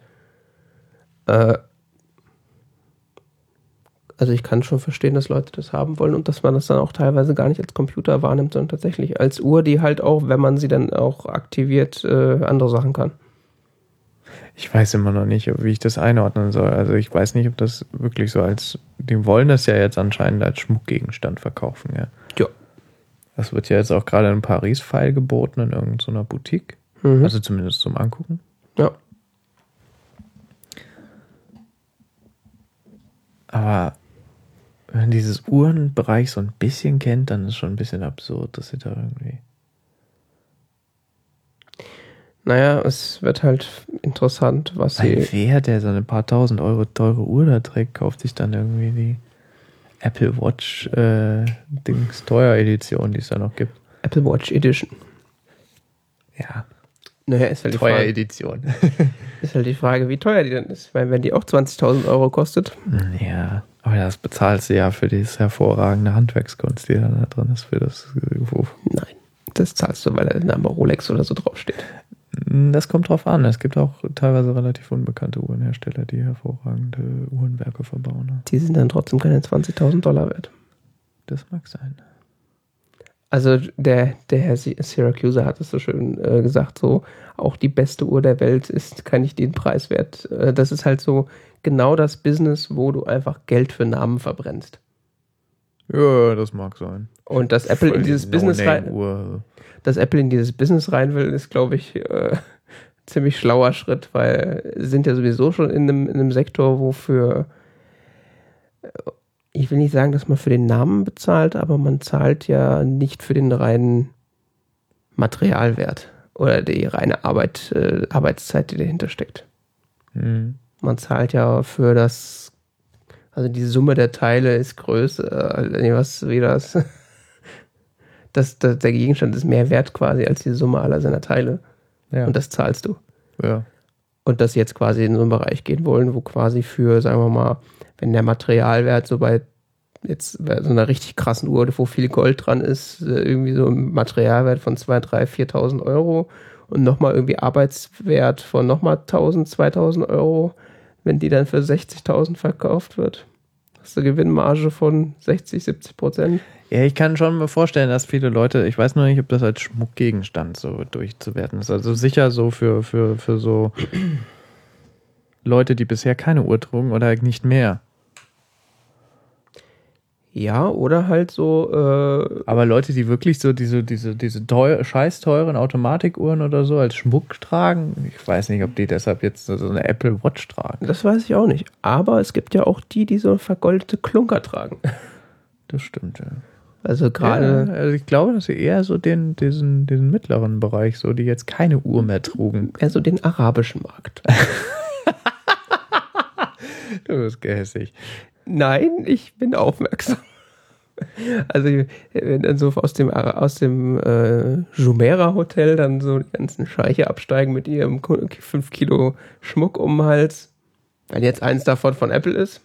Äh, also ich kann schon verstehen, dass Leute das haben wollen und dass man das dann auch teilweise gar nicht als Computer wahrnimmt, sondern tatsächlich als Uhr, die halt auch, wenn man sie dann auch aktiviert, äh, andere Sachen kann. Ich weiß immer noch nicht, wie ich das einordnen soll. Also ich weiß nicht, ob das wirklich so als. Die wollen das ja jetzt anscheinend als Schmuckgegenstand verkaufen, ja. Ja. Das wird ja jetzt auch gerade in Paris feilgeboten in irgendeiner Boutique. Mhm. Also zumindest zum Angucken. ja. Aber wenn man dieses Uhrenbereich so ein bisschen kennt, dann ist schon ein bisschen absurd, dass sie da irgendwie. Naja, es wird halt interessant, was Weil sie. wer, der so ein paar tausend Euro teure Uhr da trägt, kauft sich dann irgendwie die Apple Watch äh, Dings Teuer Edition, die es da noch gibt. Apple Watch Edition. Ja, Naja, ist halt, die Teuer Frage, Edition. (laughs) ist halt die Frage, wie teuer die denn ist. Weil wenn die auch 20.000 Euro kostet, ja, aber das bezahlst du ja für diese hervorragende Handwerkskunst, die da drin ist, für das. äh, nein. Das zahlst du, weil der Name Rolex oder so draufsteht. Das kommt drauf an. Es gibt auch teilweise relativ unbekannte Uhrenhersteller, die hervorragende Uhrenwerke verbauen. ne? Die sind dann trotzdem keine 20.000 Dollar wert. Das mag sein. Also der, der Herr Sy- Syracuse hat es so schön äh, gesagt, so auch die beste Uhr der Welt ist kann nicht den Preis wert. Äh, das ist halt so genau das Business, wo du einfach Geld für Namen verbrennst. Ja, das mag sein. Und dass Apple in Voll dieses die Business rein, dass Apple in dieses Business rein will, ist, glaube ich, äh, (laughs) ziemlich schlauer Schritt, weil sie sind ja sowieso schon in einem, in einem Sektor, wofür äh, ich will nicht sagen, dass man für den Namen bezahlt, aber man zahlt ja nicht für den reinen Materialwert oder die reine Arbeit, äh, Arbeitszeit, die dahinter steckt. Hm. Man zahlt ja für das, also die Summe der Teile ist größer, äh, nee, was, wie das, (laughs) das, das, der Gegenstand ist mehr wert quasi als die Summe aller seiner Teile. Ja. Und das zahlst du. ja. Und dass sie jetzt quasi in so einen Bereich gehen wollen, wo quasi für, sagen wir mal, wenn der Materialwert so bei jetzt bei so einer richtig krassen Uhr, wo viel Gold dran ist, äh, irgendwie so ein Materialwert von 2.000, 3.000, 4.000 Euro und nochmal irgendwie Arbeitswert von nochmal 1.000, 2.000 Euro, wenn die dann für 60.000 verkauft wird. Hast du Gewinnmarge von 60, 70 Prozent? Ja, ich kann schon mir vorstellen, dass viele Leute, ich weiß nur nicht, ob das als Schmuckgegenstand so durchzuwerten ist. Also sicher so für, für, für so (clears throat) Leute, die bisher keine Uhr trugen oder nicht mehr. Ja, oder halt so, äh, Aber Leute, die wirklich so diese, diese, diese teuer, scheiß teuren Automatikuhren oder so als Schmuck tragen, ich weiß nicht, ob die deshalb jetzt so eine Apple Watch tragen. das weiß ich auch nicht. Aber es gibt ja auch die, die so vergoldete Klunker tragen. Das stimmt, ja. Also gerade. Ja, also ich glaube, dass sie eher so den, diesen, diesen mittleren Bereich, so die jetzt keine Uhr mehr trugen. eher so den arabischen Markt. (laughs) Du bist gehässig. Nein, ich bin aufmerksam. Also wenn dann so aus dem aus dem äh, Jumeirah Hotel dann so die ganzen Scheiche absteigen mit ihrem 5 Kilo Schmuck um den Hals, wenn jetzt eins davon von Apple ist,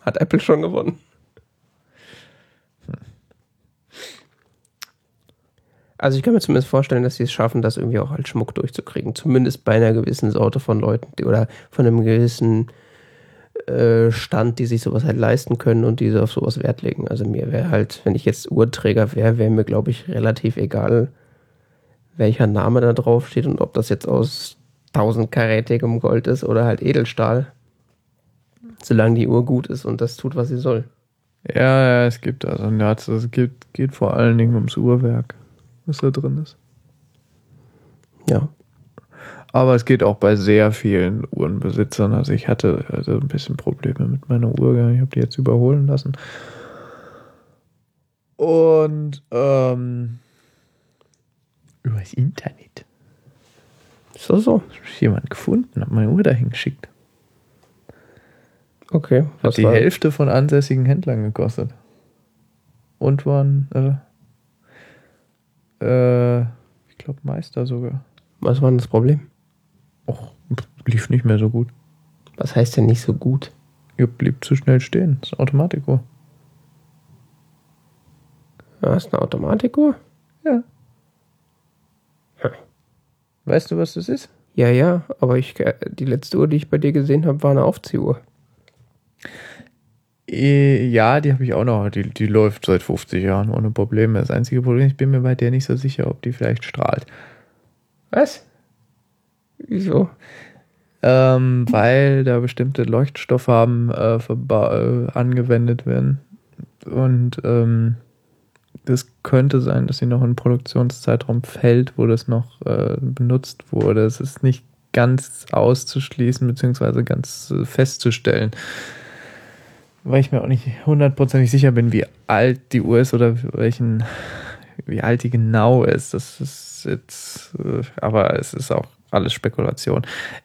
hat Apple schon gewonnen. Also ich kann mir zumindest vorstellen, dass sie es schaffen, das irgendwie auch als Schmuck durchzukriegen. Zumindest bei einer gewissen Sorte von Leuten die, oder von einem gewissen äh, Stand, die sich sowas halt leisten können und die auf sowas Wert legen. Also mir wäre halt, wenn ich jetzt Uhrträger wäre, wäre mir, glaube ich, relativ egal, welcher Name da drauf steht und ob das jetzt aus 1000-karätigem Gold ist oder halt Edelstahl. Solange die Uhr gut ist und das tut, was sie soll. Ja, ja, es gibt also es geht, geht vor allen Dingen ums Uhrwerk, was da drin ist. Ja. Aber es geht auch bei sehr vielen Uhrenbesitzern. Also ich hatte also ein bisschen Probleme mit meiner Uhr. Ich habe die jetzt überholen lassen. Und ähm, über das Internet. So, so. Hat jemand gefunden, hat meine Uhr dahin geschickt. Okay. Hat die war- Hälfte von ansässigen Händlern gekostet. Und waren, äh, äh, ich glaube, Meister sogar. Was war denn das Problem? Lief nicht mehr so gut. Was heißt denn nicht so gut? Ihr blieb zu schnell stehen. Das ist eine Automatikuhr. Ja, ist eine Automatikuhr? Ja. Hm. Weißt du, was das ist? Ja, ja, aber ich, äh, die letzte Uhr, die ich bei dir gesehen habe, war eine Aufziehuhr. Äh, Ja, die habe ich auch noch. Die, die läuft seit 50 Jahren ohne Probleme. Das einzige Problem, ich bin mir bei der nicht so sicher, ob die vielleicht strahlt. Was? Wieso? Ähm, weil da bestimmte Leuchtstofffarben äh, äh, angewendet werden. Und ähm, das könnte sein, dass sie noch in Produktionszeitraum fällt, wo das noch äh, benutzt wurde. Es ist nicht ganz auszuschließen, beziehungsweise ganz äh, festzustellen. Weil ich mir auch nicht hundertprozentig sicher bin, wie alt die Uhr ist oder welchen, wie alt die genau ist. Das ist jetzt, äh, aber es ist auch alles Spekulation.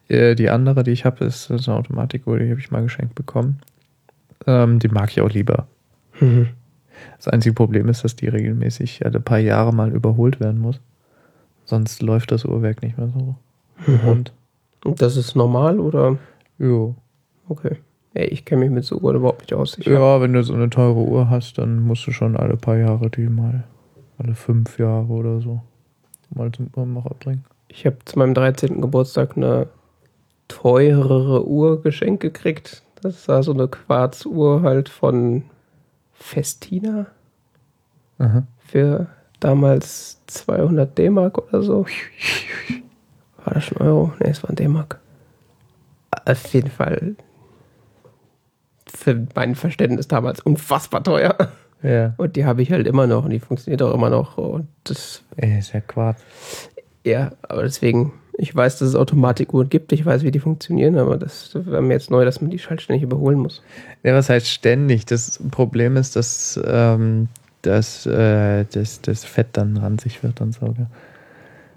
Äh, die andere, die ich habe, ist, ist eine Automatikuhr, die habe ich mal geschenkt bekommen. Ähm, die mag ich auch lieber. Mhm. Das einzige Problem ist, dass die regelmäßig alle paar Jahre mal überholt werden muss. Sonst läuft das Uhrwerk nicht mehr so rund. Und das ist normal oder? Jo. Okay. Ey, ich kenne mich mit so Uhren überhaupt nicht aus. Ich Ja, wenn du so eine teure Uhr hast, dann musst du schon alle paar Jahre die mal, alle fünf Jahre oder so, mal zum Uhrmacher bringen. Ich habe zu meinem 13. Geburtstag eine teurere Uhr geschenkt gekriegt. Das war so eine Quarzuhr halt von Festina Aha. für damals 200 D-Mark oder so. War das schon Euro? Ne, es waren D-Mark. Auf jeden Fall für mein Verständnis damals unfassbar teuer. Ja. Und die habe ich halt immer noch und die funktioniert auch immer noch. Und das Ey, ist ja Quarz. Ja, aber deswegen, ich weiß, dass es Automatikuhren gibt, ich weiß, wie die funktionieren, aber das wäre mir jetzt neu, dass man die halt ständig überholen muss. Ja, was heißt ständig? Das Problem ist, dass, ähm, dass äh, das, das Fett dann ranzig wird und so. Gell?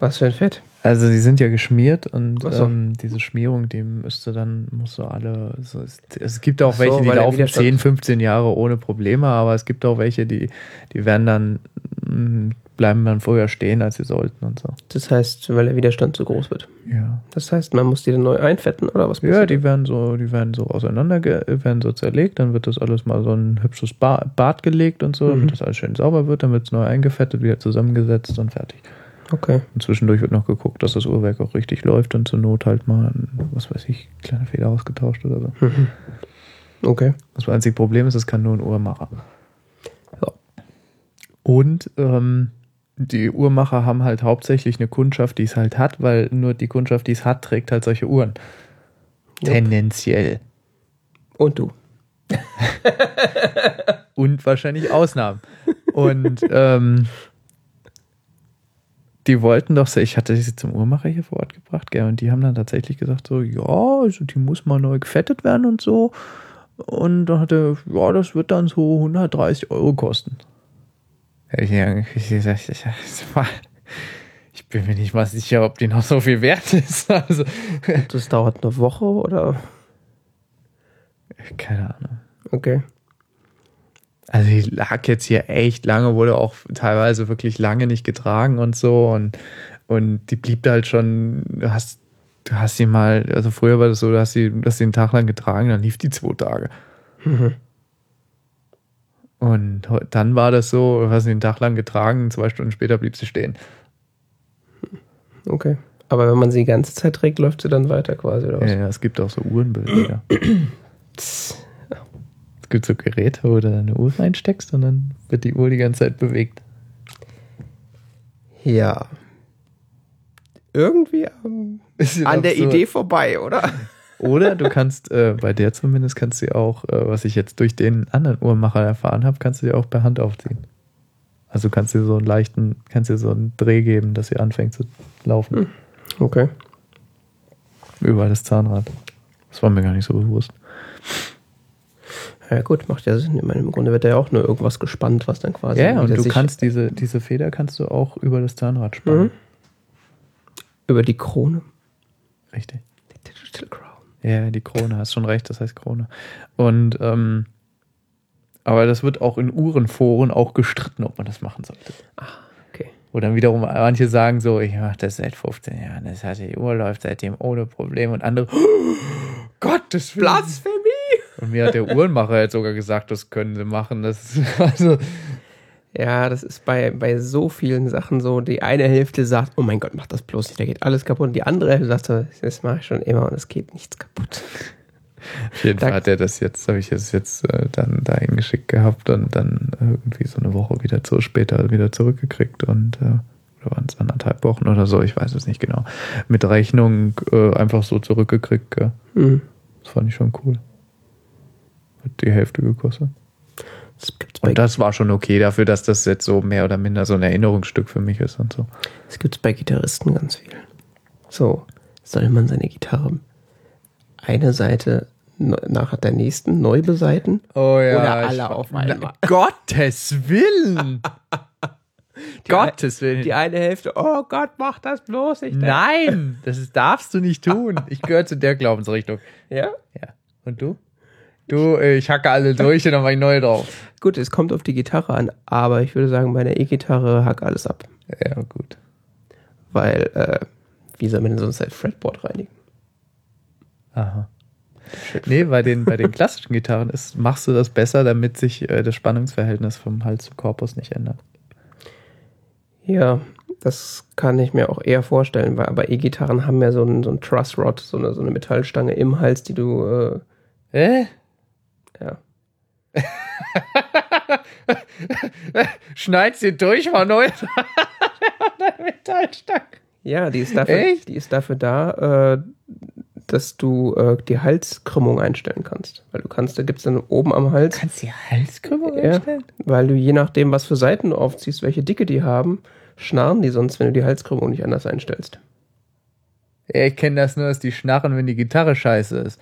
Was für ein Fett. Also die sind ja geschmiert und so. ähm, diese Schmierung, die müsste dann, muss so alle, so es, es gibt auch so, welche, die laufen Widerstand- 10, 15 Jahre ohne Probleme, aber es gibt auch welche, die, die werden dann, mh, bleiben dann vorher stehen, als sie sollten und so. Das heißt, weil der Widerstand zu groß wird. Ja. Das heißt, man muss die dann neu einfetten oder was Ja, die werden so, die werden so auseinander, werden so zerlegt, dann wird das alles mal so ein hübsches ba Bad gelegt und so, Mhm. damit das alles schön sauber wird, dann wird es neu eingefettet, wieder zusammengesetzt und fertig. Okay. Und zwischendurch wird noch geguckt, dass das Uhrwerk auch richtig läuft und zur Not halt mal, ein, was weiß ich, kleine Feder ausgetauscht oder so. Mhm. Okay. Das einzige Problem ist, es kann nur ein Uhrmacher. Ja. Und ähm, die Uhrmacher haben halt hauptsächlich eine Kundschaft, die es halt hat, weil nur die Kundschaft, die es hat, trägt halt solche Uhren. Jupp. Tendenziell. Und du. (laughs) Und wahrscheinlich Ausnahmen. Und ähm, die wollten doch, ich hatte sie zum Uhrmacher hier vor Ort gebracht, gell, und die haben dann tatsächlich gesagt, so, ja, also die muss mal neu gefettet werden und so. Und dann hat er, ja, das wird dann so 130 Euro kosten. Ich, ich, bin mir nicht mal sicher, ob die noch so viel wert ist. Also, Das dauert eine Woche oder? keine Ahnung. Okay. Also die lag jetzt hier echt lange, wurde auch teilweise wirklich lange nicht getragen und so und, und die blieb da halt schon, du hast, du hast sie mal, also früher war das so, du hast sie, du hast sie einen Tag lang getragen, dann lief die zwei Tage. Mhm. (laughs) Und dann war das so, du hast sie einen Tag lang getragen, zwei Stunden später blieb sie stehen. Okay. Aber wenn man sie die ganze Zeit trägt, läuft sie dann weiter quasi, oder was? Ja, ja, es gibt auch so Uhrenbilder. (clears throat) Es gibt so Geräte, wo du deine Uhr reinsteckst und dann wird die Uhr die ganze Zeit bewegt. Ja. Irgendwie ähm, an der. Idee vorbei, oder? (laughs) Oder du kannst, äh, bei der zumindest kannst du auch, äh, was ich jetzt durch den anderen Uhrmacher erfahren habe, kannst du ja auch per Hand aufziehen. Also kannst du so einen leichten, kannst dir so einen Dreh geben, dass sie anfängt zu laufen. Okay. Über das Zahnrad. Das war mir gar nicht so bewusst. Ja gut, macht ja Sinn. Ich meine, im Grunde wird da ja auch nur irgendwas gespannt, was dann quasi Ja, und du kannst diese, diese Feder kannst du auch über das Zahnrad spannen. Mhm. über die Krone. Richtig. Die Digital Crown. Ja, die Krone, hast schon recht, das heißt Krone. Und ähm, aber das wird auch in Uhrenforen auch gestritten, ob man das machen sollte. Okay. Wo dann wiederum manche sagen so, ich mache das seit 15 Jahren, das hat die Uhr läuft seitdem ohne Problem und andere, oh, (gasps) Gottes. Blasphemie! Und mir hat der Uhrenmacher jetzt sogar gesagt, das können sie machen. Das ist (laughs) also, Ja, das ist bei, bei so vielen Sachen so. Die eine Hälfte sagt, oh mein Gott, mach das bloß nicht, da geht alles kaputt. Und die andere Hälfte sagt so, das mache ich schon immer und es geht nichts kaputt. auf jeden Fall hat er das jetzt, habe ich es jetzt äh, dann dahin geschickt gehabt und dann irgendwie so eine Woche wieder zu später wieder zurückgekriegt und äh, oder waren es anderthalb Wochen oder so, ich weiß es nicht genau. Mit Rechnung äh, einfach so zurückgekriegt. Gell? Hm. Das fand ich schon cool. Hat die Hälfte gekostet. Das gibt's bei, Und das war schon okay dafür, dass das jetzt so mehr oder minder so ein Erinnerungsstück für mich ist und so. das gibt's bei Gitarristen ganz viel. So, soll man seine Gitarre eine Seite nach der nächsten neu beseiten? Oh Oder alle auf einmal? Gottes Willen! (laughs) Gottes Willen! Die eine Hälfte, oh Gott, mach das bloß nicht. Nein, das darfst du nicht tun. Ich gehöre zu der Glaubensrichtung. Ja? Ja. Und du? Du, äh, ich hacke alle durch und dann mach ich neu drauf. (laughs) Gut, es kommt auf die Gitarre an, aber ich würde sagen, bei einer E-Gitarre hack alles ab. Ja, gut. Weil, äh, wie soll man denn sonst ein Fretboard reinigen? Aha. Nee, bei den, bei den klassischen Gitarren ist, machst du das besser, damit sich äh, das Spannungsverhältnis vom Hals zum Korpus nicht ändert. Ja, das kann ich mir auch eher vorstellen, weil aber E-Gitarren haben ja so einen, so einen Truss Rod, so eine, so eine Metallstange im Hals, die du, äh, Äh? Ja. (laughs) Schneid sie durch, mal neu. Metallstange. Ja, die ist dafür, Echt? Die ist dafür da, äh, dass du äh, die Halskrümmung einstellen kannst. Weil du kannst, da gibt's dann oben am Hals, Kannst du die Halskrümmung Ja. einstellen? weil du je nachdem, was für Seiten du aufziehst, welche Dicke die haben, schnarren die sonst, wenn du die Halskrümmung nicht anders einstellst. Ja, ich kenne das nur, dass die schnarren, wenn die Gitarre scheiße ist.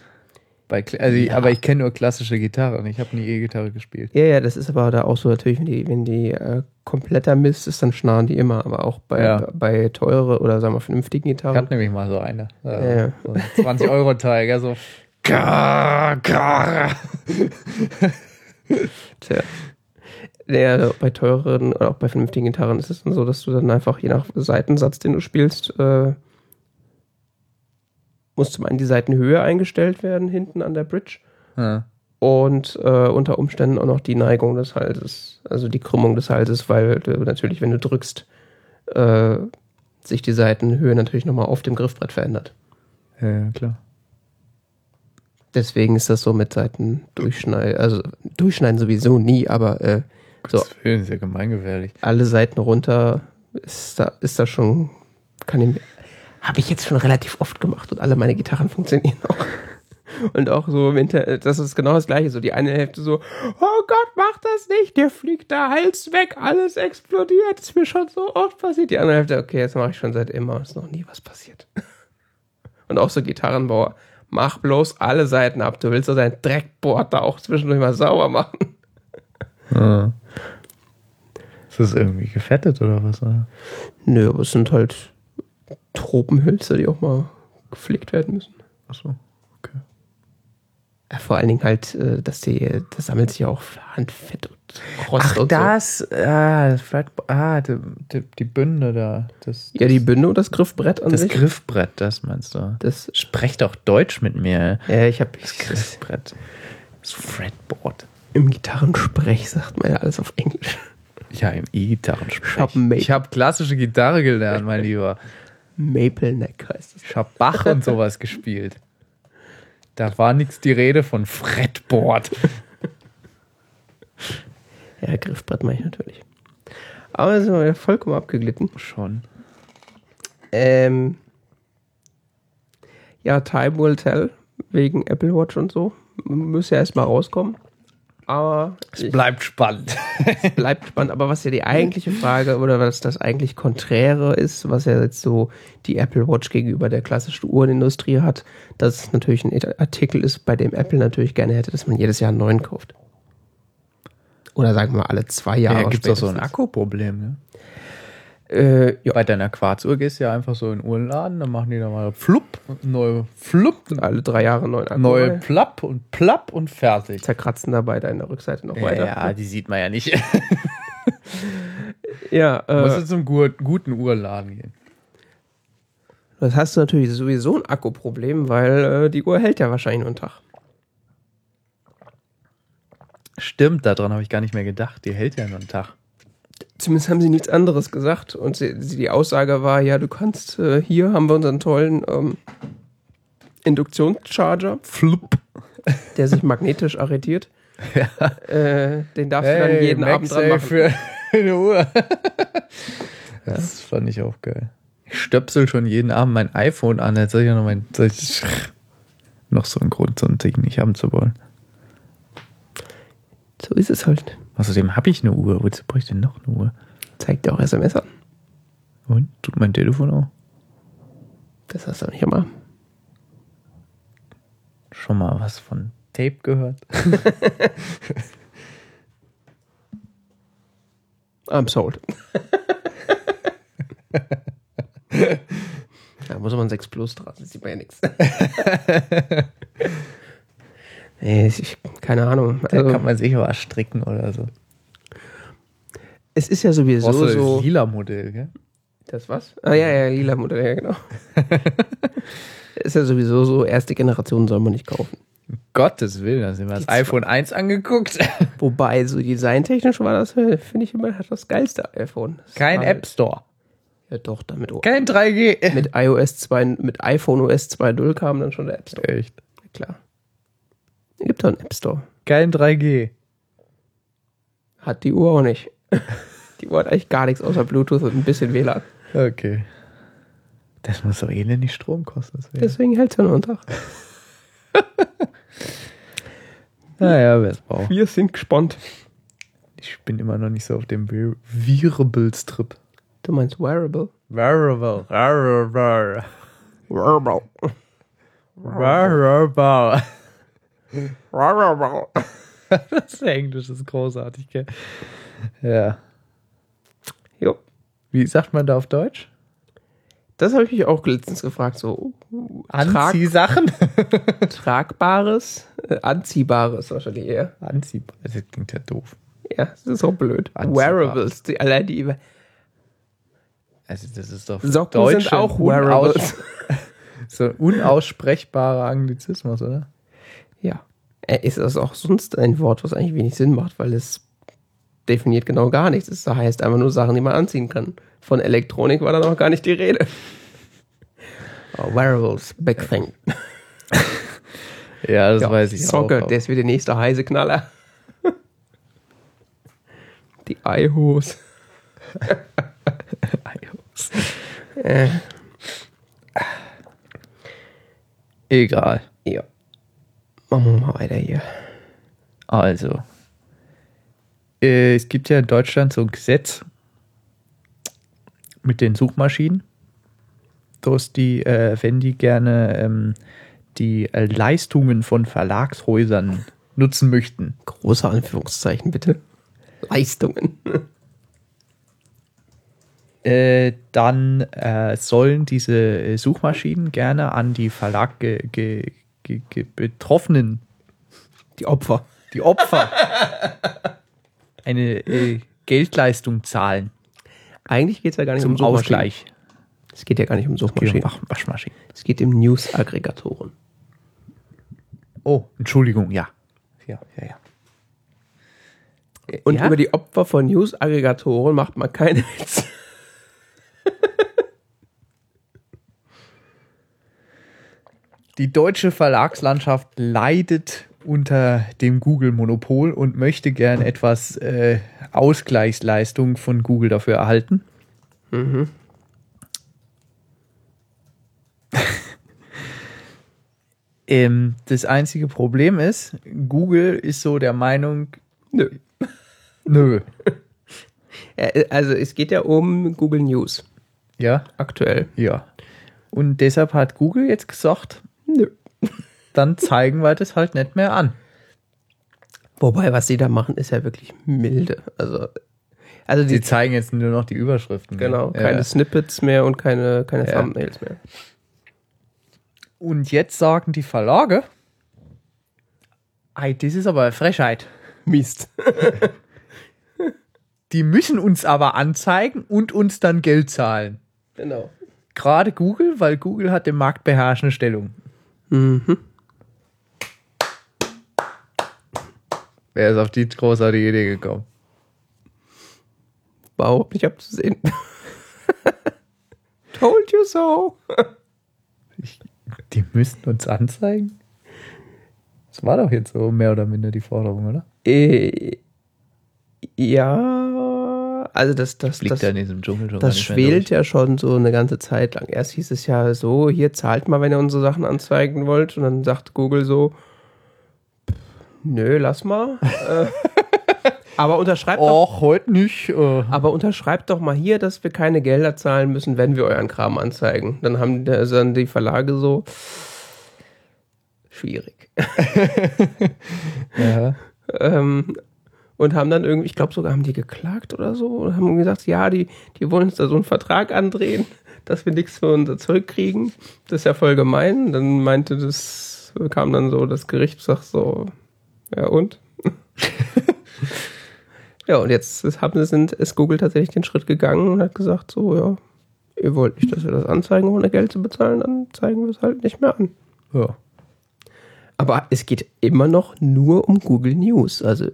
Bei, also ich, Ja. Aber ich kenne nur klassische Gitarren. Ich habe nie E-Gitarre gespielt. Ja, ja, das ist aber da auch so natürlich, wenn die, wenn die äh, kompletter Mist ist, dann schnarren die immer. Aber auch bei, Ja. bei teure oder sagen wir vernünftigen Ich Gitarren. habe nämlich mal so eine. Also, Ja. So ein 20-Euro-Teil, gell, so. (laughs) Grrr, grrr. (laughs) Tja. Ja, also bei teureren oder auch bei vernünftigen Gitarren ist es dann so, dass du dann einfach je nach Seitensatz, den du spielst, äh, muss zum einen die Seitenhöhe eingestellt werden hinten an der Bridge Ja. und äh, unter Umständen auch noch die Neigung des Halses, also die Krümmung des Halses, weil du natürlich, wenn du drückst, äh, sich die Seitenhöhe natürlich nochmal auf dem Griffbrett verändert. ja, ja, klar. Deswegen ist das so mit Seiten durchschneiden, also durchschneiden sowieso nie, aber äh, so Das ist ja gemeingefährlich. alle Seiten runter ist da, ist da schon, kann ich, habe ich jetzt schon relativ oft gemacht und alle meine Gitarren funktionieren auch. Und auch so im Inter das ist genau das gleiche, so die eine Hälfte so, oh Gott, mach das nicht, dir fliegt der Hals weg, alles explodiert, ist mir schon so oft passiert. Die andere Hälfte, okay, das mache ich schon seit immer, ist noch nie was passiert. Und auch so Gitarrenbauer, mach bloß alle Seiten ab, du willst so dein Dreckboard da auch zwischendurch mal sauber machen. Ja. Ist das irgendwie gefettet oder was? Oder? Nö, aber es sind halt Tropenhölzer, die auch mal gepflegt werden müssen. Achso, okay. Ja, vor allen Dingen halt, äh, dass die, das sammelt sich ja auch Handfett und Rost Ach, und das, ah, das Flat, ah, die, die, die Bünde da. Das, so. Ja, die Bünde und das Griffbrett an das sich. Griffbrett, das meinst du? das, Sprech doch Deutsch mit mir. ja, ich habe Das Griffbrett. Das Fretboard. im Gitarrensprech sagt man ja alles auf Englisch. Ja, im E-Gitarren Ich hab habe klassische Gitarre gelernt, mein (laughs) Lieber. Maple Neck heißt es. Ich habe Bach und (laughs) sowas gespielt. Da war nichts die Rede von Frettboard. Ja, Griffbrett mache ich natürlich. Aber sind wir vollkommen abgeglitten. Schon. Ähm, ja, Time will tell, wegen Apple Watch und so. Müsste ja erstmal rauskommen. Aber Es bleibt spannend. (laughs) es bleibt spannend. Aber was ja die eigentliche Frage oder was das eigentlich Konträre ist, was ja jetzt so die Apple Watch gegenüber der klassischen Uhrenindustrie hat, dass es natürlich ein Artikel ist, bei dem Apple natürlich gerne hätte, dass man jedes Jahr einen neuen kauft. Oder sagen wir alle zwei Jahre. Ja, gibt es auch so ein. Akkuproblem. Ne? Äh, ja, Bei deiner Quarzuhr gehst du ja einfach so in den Uhrenladen, dann machen die da mal flupp, neue flupp, alle drei Jahre neuen Akku. neue rein. plapp und plapp und fertig. zerkratzen dabei deine Rückseite noch weiter. Ja, die sieht man ja nicht. (laughs) Ja, Du musst äh, du zum gu- guten Uhrenladen gehen. das hast du natürlich sowieso ein Akkuproblem, weil äh, die Uhr hält ja wahrscheinlich nur einen Tag. Stimmt, daran habe ich gar nicht mehr gedacht. Die hält ja nur einen Tag. Zumindest haben sie nichts anderes gesagt. Und sie, sie, die Aussage war, ja, du kannst, äh, hier haben wir unseren tollen ähm, Induktionscharger, Flupp. der sich magnetisch arretiert. (laughs) Äh, den darfst du dann Hey, jeden Abend dran machen. für (laughs) eine Uhr. (laughs) Das fand ich auch geil. Ich stöpsel schon jeden Abend mein iPhone an. Jetzt soll ich ja noch mein. Ich, noch so ein Grund, so ein Ding nicht haben zu wollen. So ist es halt. Außerdem habe ich eine Uhr. Wozu brauche ich denn noch eine Uhr? Zeigt dir auch SMS an. Und? Tut mein Telefon auch? Das hast du nicht immer. Schon mal was von Tape gehört? (laughs) I'm sold. (laughs) da muss man 6 Plus dran, das sieht man ja nichts. (laughs) Nee, ich, keine Ahnung. Da Also, kann man sich was stricken oder so. es ist ja sowieso Brauchst du das so. lila Modell, gell? Das was? Ah ja, ja, lila Modell, ja genau. (laughs) ist ja sowieso so, erste Generation soll man nicht kaufen. Um Gottes Willen, da sind wir das iPhone 1 angeguckt. (laughs) Wobei, so designtechnisch war das, äh, finde ich immer, das geilste iPhone. Das Kein App Store. Ja doch, damit Kein 3G. mit iOS 2, mit iPhone OS 2.0 kam dann schon der App Store. Echt. Klar. Gibt doch einen App Store. Kein 3G. Hat die Uhr auch nicht. (laughs) Die Uhr hat eigentlich gar nichts außer Bluetooth und ein bisschen WLAN. Okay. Das muss doch elendig Strom kosten. Deswegen hält es ja nur einen Tag. (laughs) Naja, wer es braucht. Wir sind gespannt. Ich bin immer noch nicht so auf dem Wearables-Trip. Du meinst Wearable? Wearable. Wearable. Wearable. Wearable. (laughs) Das Englisch ist großartig, gell? Ja. Jo. Wie sagt man da auf Deutsch? Das habe ich mich auch letztens gefragt. So uh, trag, Anziehsachen? (laughs) tragbares, äh, anziehbares wahrscheinlich eher. Anziehbar. Das klingt ja doof. Ja, das ist auch blöd. Wearables, die, allein die Also das ist doch Socken deutsche sind auch Wearables. (laughs) So ein unaussprechbarer Anglizismus, oder? Äh, Ist das auch sonst ein Wort, was eigentlich wenig Sinn macht, weil es definiert genau gar nichts. Es heißt einfach nur Sachen, die man anziehen kann. Von Elektronik war da noch gar nicht die Rede. Oh, wearables, big thing. (laughs) Ja, das Ja, weiß ich Soccer, auch. das wird der nächste heiße Knaller. Die iHose. (laughs) Äh, Egal. ja. Machen wir mal weiter hier. Also, äh, es gibt ja in Deutschland so ein Gesetz mit den Suchmaschinen, dass die, äh, wenn die gerne ähm, die äh, Leistungen von Verlagshäusern nutzen möchten, Große Anführungszeichen, bitte. Leistungen. (laughs) äh, dann äh, sollen diese Suchmaschinen gerne an die Verlag ge, ge, ge, ge Betroffenen, Die Opfer. die Opfer, eine äh, Geldleistung zahlen Eigentlich geht es ja gar nicht zum um Suchmaschinen. Ausgleich. Es geht ja gar nicht um Geht um Suchmaschinen. Wach- Waschmaschinen. Es geht um News-Aggregatoren. Oh, Entschuldigung, ja. Ja, ja, ja. Und ja? über die Opfer von News-Aggregatoren macht man keine Witze. (laughs) Die deutsche Verlagslandschaft leidet unter dem Google-Monopol und möchte gern etwas äh, Ausgleichsleistung von Google dafür erhalten. (laughs) ähm, das einzige Problem ist, Google ist so der Meinung, Nö. (laughs) nö. Ja, Also es geht ja um Google News Ja, aktuell. ja. Und deshalb hat Google jetzt gesagt, Nö. dann zeigen wir das halt nicht mehr an. Wobei, was sie da machen, ist ja wirklich milde. Also, also die, Sie zeigen jetzt nur noch die Überschriften. ne? genau, Ja. keine Snippets mehr und keine, keine Ja. Thumbnails mehr. Und jetzt sagen die Verlage, Ei, das ist aber eine Frechheit. Mist. (laughs) Die müssen uns aber anzeigen und uns dann Geld zahlen. Genau. Gerade Google, weil Google hat im Markt beherrschende Stellung. Mhm. Wer ist auf die großartige Idee gekommen? War überhaupt nicht abzusehen. (laughs) Told you so. Die müssten uns anzeigen? Das war doch jetzt so mehr oder minder die Forderung, oder? Äh, ja, also das, das, das, das schwelt ja schon so eine ganze Zeit lang. Erst hieß es ja so, hier zahlt mal, wenn ihr unsere Sachen anzeigen wollt. Und dann sagt Google so, nö, lass mal. (laughs) äh, aber unterschreibt durch. doch, Och, heute nicht. Äh, aber unterschreibt doch mal hier, dass wir keine Gelder zahlen müssen, wenn wir euren Kram anzeigen. Dann haben die- also dann die Verlage so schwierig. (laughs) ja. ähm, und haben dann irgendwie, ich glaube sogar haben die geklagt oder so und haben gesagt, ja, die, die wollen uns da so einen Vertrag andrehen, dass wir nichts für unser Zeug kriegen. Das ist ja voll gemein. Dann meinte das, kam dann so das Gericht, sagt so, ja und? (laughs) ja, und jetzt ist- haben sie, sind, ist Google tatsächlich den Schritt gegangen und hat gesagt, so, ja, ihr wollt nicht, dass wir das anzeigen, ohne Geld zu bezahlen, dann zeigen wir es halt nicht mehr an. ja. Aber es geht immer noch nur um Google News. Also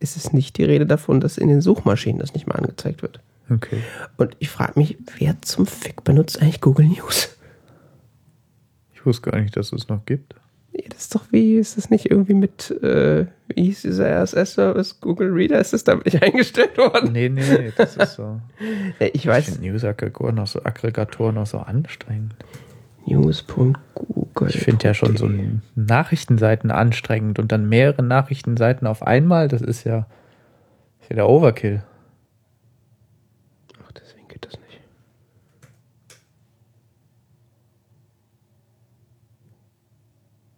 es ist nicht die Rede davon, dass in den Suchmaschinen das nicht mehr angezeigt wird. Okay. Und ich frage mich, wer zum Fick benutzt eigentlich Google News? Ich wusste gar nicht, dass es noch gibt. Ja, Das ist doch wie, ist das nicht irgendwie mit, äh, wie hieß dieser RSS-Service, Google Reader, ist das damit nicht (laughs) eingestellt worden? Nee, nee, nee, das ist so. (laughs) Ich Ich weiß, finde News-Aggregatoren noch so, Aggregatoren noch so anstrengend. news.google. Ich finde ja schon so Nachrichtenseiten anstrengend und dann mehrere Nachrichtenseiten auf einmal, das ist ja, ist ja der Overkill. Ach, deswegen geht das nicht.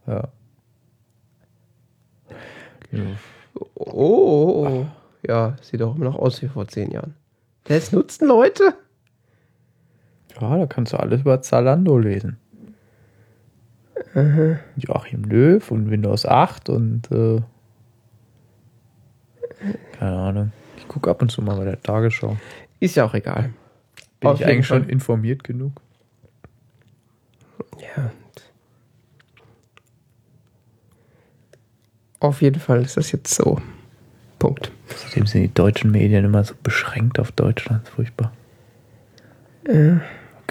Ja. Ja. Oh, oh, oh. ja, sieht doch immer noch aus wie vor zehn Jahren. Das nutzen Leute? Ja, da kannst du alles über Zalando lesen. Joachim Löw und Windows 8 und äh, keine Ahnung. Ich gucke ab und zu mal bei der Tagesschau. Ist ja auch egal. Bin Auf ich eigentlich Fall. schon informiert genug? Ja. Auf jeden Fall ist das jetzt so. Punkt. Außerdem sind die deutschen Medien immer so beschränkt auf Deutschland. Furchtbar.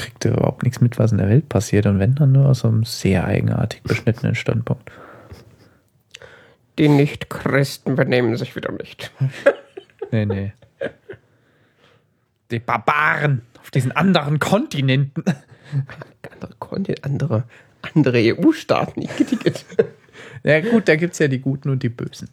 Kriegt ihr überhaupt nichts mit, was in der Welt passiert und wenn dann nur aus einem sehr eigenartig beschnittenen Standpunkt. Die Nicht-Christen benehmen sich wieder nicht. (laughs) Nee, nee. Die Barbaren auf diesen anderen Kontinenten. Andere Kontinent, andere, andere EU-Staaten. Ja gut, da gibt es ja die Guten und die Bösen.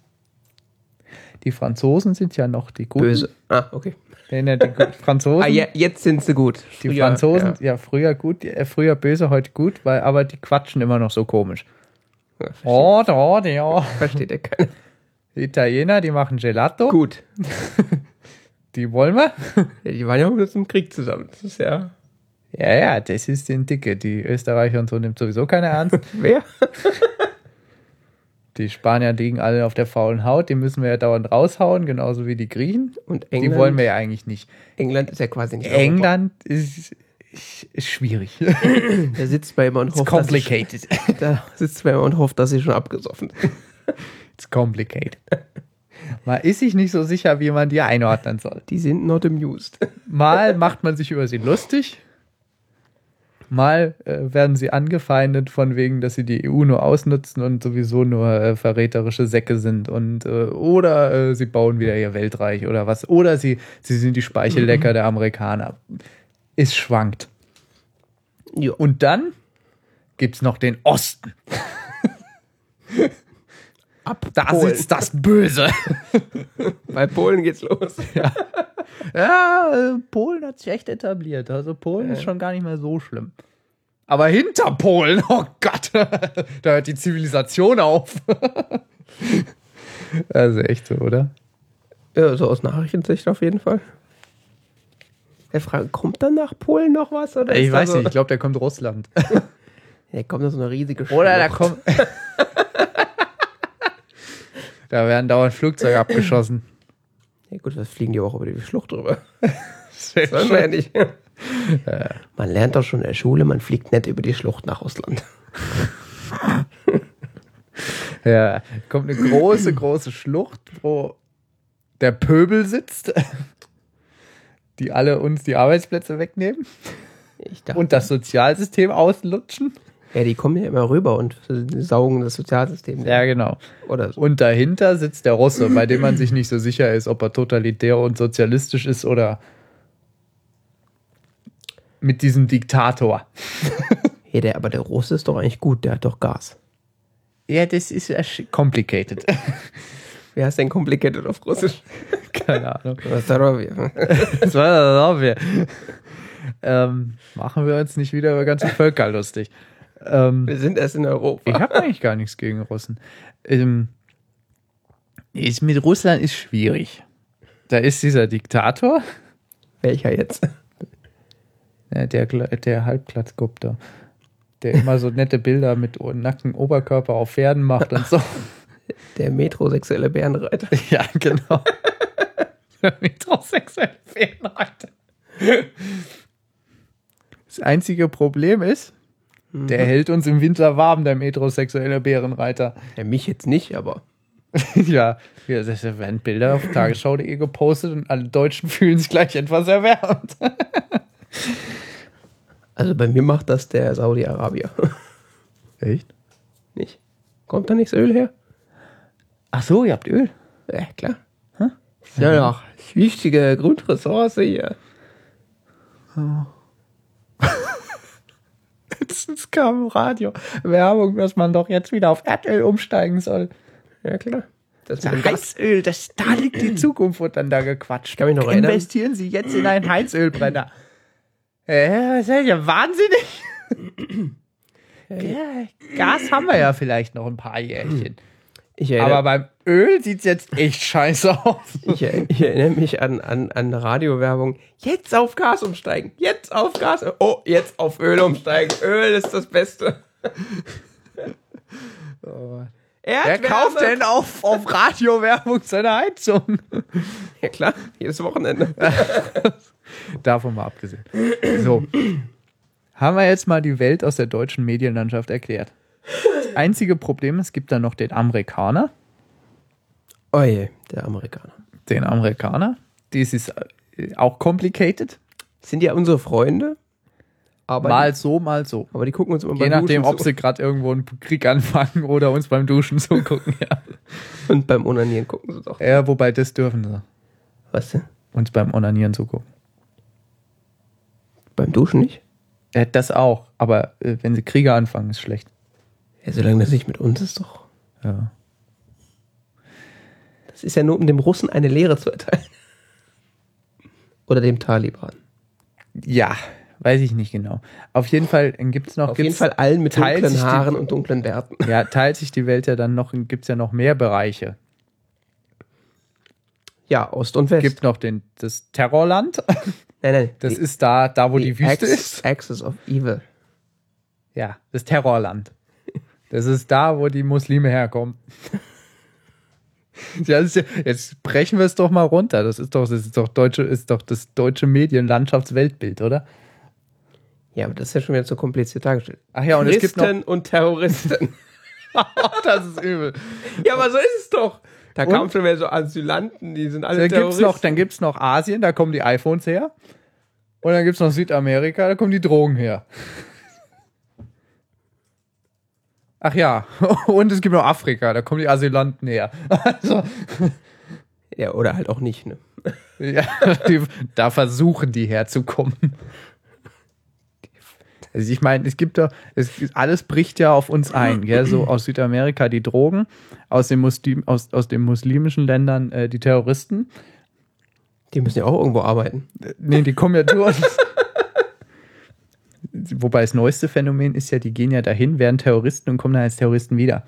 Die Franzosen sind ja noch die Guten. Böse. Ah, okay. Nee, nee, die (laughs) Franzosen, Ah, ja, jetzt sind sie gut. die Früher, Franzosen, Ja, ja. früher gut, äh, früher böse, heute gut, weil, aber die quatschen immer noch so komisch. ja, Oh, da, ja. versteht ja keiner. Die Italiener, die machen Gelato. Gut. (laughs) Die wollen wir. Ja, die waren ja auch im Krieg zusammen. Das ist ja. Ja, ja, das ist den Dicke. Die Österreicher und so nimmt sowieso keiner ernst. (laughs) Wer? Die Spanier liegen alle auf der faulen Haut. Die müssen wir ja dauernd raushauen, genauso wie die Griechen. Und Die England. wollen wir ja eigentlich nicht. England ist ja quasi nicht England ist, ist schwierig. (laughs) Da sitzt man immer und It's hofft, dass complicated. (laughs) da sitzt man immer und hofft, dass sie schon abgesoffen sind. (laughs) It's complicated. Man ist sich nicht so sicher, wie man die einordnen soll. Die sind not amused. Mal macht man sich über sie lustig Mal äh, werden sie angefeindet von wegen, dass sie die EU nur ausnutzen und sowieso nur äh, verräterische Säcke sind und äh, oder äh, sie bauen wieder ihr Weltreich oder was. Oder sie, sie sind die Speichellecker der Amerikaner. Es schwankt. Jo. Und dann gibt's noch den Osten. (laughs) Ab Da Polen. sitzt das Böse. (laughs) Bei Polen geht's los. Ja, äh, Polen hat sich echt etabliert. Also Polen ist schon gar nicht mehr so schlimm. Aber hinter Polen, oh Gott, (laughs) da hört die Zivilisation auf. (laughs) Also echt so, oder? Ja, so aus Nachrichtensicht auf jeden Fall. Er fragt, kommt dann nach Polen noch was? Oder Ich weiß so, nicht, ich glaube, der kommt Russland. Ja, kommt da so eine riesige Oder da kommt. Da werden dauernd Flugzeuge (laughs) abgeschossen. Ja gut, was fliegen die auch über die Schlucht drüber? (laughs) Das wir ja nicht. (laughs) Man lernt doch schon in der Schule, man fliegt nicht über die Schlucht nach Russland. Ja, kommt eine große, große Schlucht, wo der Pöbel sitzt, die alle uns die Arbeitsplätze wegnehmen und das Sozialsystem auslutschen. Ja, die kommen ja immer rüber und saugen das Sozialsystem. Ja, genau. Oder so. Und dahinter sitzt der Russe, bei dem man sich nicht so sicher ist, ob er totalitär und sozialistisch ist oder mit diesem Diktator. (laughs) hey, der, aber der Russe ist doch eigentlich gut, der hat doch Gas. Ja, das ist complicated. (laughs) Wie heißt denn complicated auf Russisch? (laughs) Keine Ahnung. Was war das? Ähm, machen wir uns nicht wieder über ganze Völker lustig. Ähm, Wir sind erst in Europa. ich habe eigentlich gar nichts gegen Russen. Ähm, ist, mit Russland ist schwierig. Da ist dieser Diktator, Welcher jetzt? ja, der, der Halbplatzkopf da, der immer so nette Bilder mit nacktem Oberkörper auf Pferden macht und so. (laughs) Der metrosexuelle Bärenreiter. (laughs) ja, genau. Metrosexuelle Pferdenreiter. Das einzige Problem ist, der hält uns im Winter warm, der metrosexuelle Bärenreiter. Ja, mich jetzt nicht, aber (laughs) ja, ja, das werden Bilder auf tagesschau.de gepostet und alle Deutschen (laughs) fühlen sich gleich etwas erwärmt. (laughs) also bei mir macht das der Saudi-Arabier. Echt? nicht? Kommt da nicht das Öl her? Ach so, ihr habt Öl. Ja, klar. Ist ja doch wichtige Grundressource hier. Letztens kam im Radio Werbung, dass man doch jetzt wieder auf Erdöl umsteigen soll. Ja, klar. Das Gas. Heizöl, das, da liegt die Zukunft, wird dann da gequatscht. kann mich noch erinnern. Investieren Sie jetzt in einen Heizölbrenner. Ja, das ist ja wahnsinnig. ja, Gas haben wir ja vielleicht noch ein paar Jährchen. Aber beim Öl sieht's jetzt echt scheiße aus. (laughs) ich, ich erinnere mich an, an, an Radiowerbung. Jetzt auf Gas umsteigen. Jetzt auf Gas. Oh, jetzt auf Öl umsteigen. Öl ist das Beste. (laughs) Wer Erdwärme. kauft denn auf, auf Radiowerbung seine Heizung? (laughs) Ja, klar. Jedes Wochenende. Davon mal abgesehen. So. Haben wir jetzt mal die Welt aus der deutschen Medienlandschaft erklärt. Das einzige Problem, es gibt da noch den Amerikaner. Oh je, der Amerikaner. Den Amerikaner. Dies ist äh, auch complicated. Sind ja unsere Freunde. Aber, Mal so, mal so. aber die gucken uns immer Je beim nachdem, Duschen ob sie gerade irgendwo einen Krieg anfangen oder uns beim Duschen zugucken. Ja. so. Und beim Onanieren gucken sie doch. ja, wobei das dürfen sie. Was denn? Uns beim Onanieren zugucken. Beim Duschen nicht? Ja, das auch. Aber äh, wenn sie Kriege anfangen, ist schlecht. Ja, solange das nicht mit uns ist, doch. Ja. Das ist ja nur, um dem Russen eine Lehre zu erteilen. Oder dem Taliban. Ja, weiß ich nicht genau. Auf jeden Fall gibt es noch. Auf jeden Fall allen mit dunklen sich die- Haaren und dunklen Bärten. (laughs) Ja, teilt sich die Welt ja dann noch, gibt es ja noch mehr Bereiche. Ja, Ost und West. gibt noch den, das Terrorland. (laughs) nein, nein. Das die, ist da, da wo die, Wüste Axis, ist. Axis of Evil. Ja, das Terrorland. Das ist da, wo die Muslime herkommen. Ja, ja, jetzt brechen wir es doch mal runter. Das ist doch, das ist doch deutsche, ist doch das deutsche Medienlandschaftsweltbild, oder? Ja, aber das ist ja schon wieder zu kompliziert dargestellt. Ach ja, und es gibt noch. Christen und Terroristen. (laughs) das ist übel. ja, aber so ist es doch. Da Und? kamen schon wieder so Asylanten, die sind alle Dann gibt's Terroristen. noch, dann gibt's noch Asien, da kommen die iPhones her. Und dann gibt's noch Südamerika, da kommen die Drogen her. Ach ja, (laughs) und es gibt noch Afrika, da kommen die Asylanten her. (laughs) Also, Ja, oder halt auch nicht, ne? (laughs) ja, die, da versuchen die herzukommen. Also ich meine, es gibt doch, es, alles bricht ja auf uns ein, gell? so aus Südamerika die Drogen, aus, den Muslim, aus, aus den muslimischen Ländern äh, die Terroristen. Die müssen ja auch irgendwo arbeiten. Äh, Nee, die kommen ja uns. Wobei das neueste Phänomen ist ja, die gehen ja dahin, werden Terroristen und kommen dann als Terroristen wieder.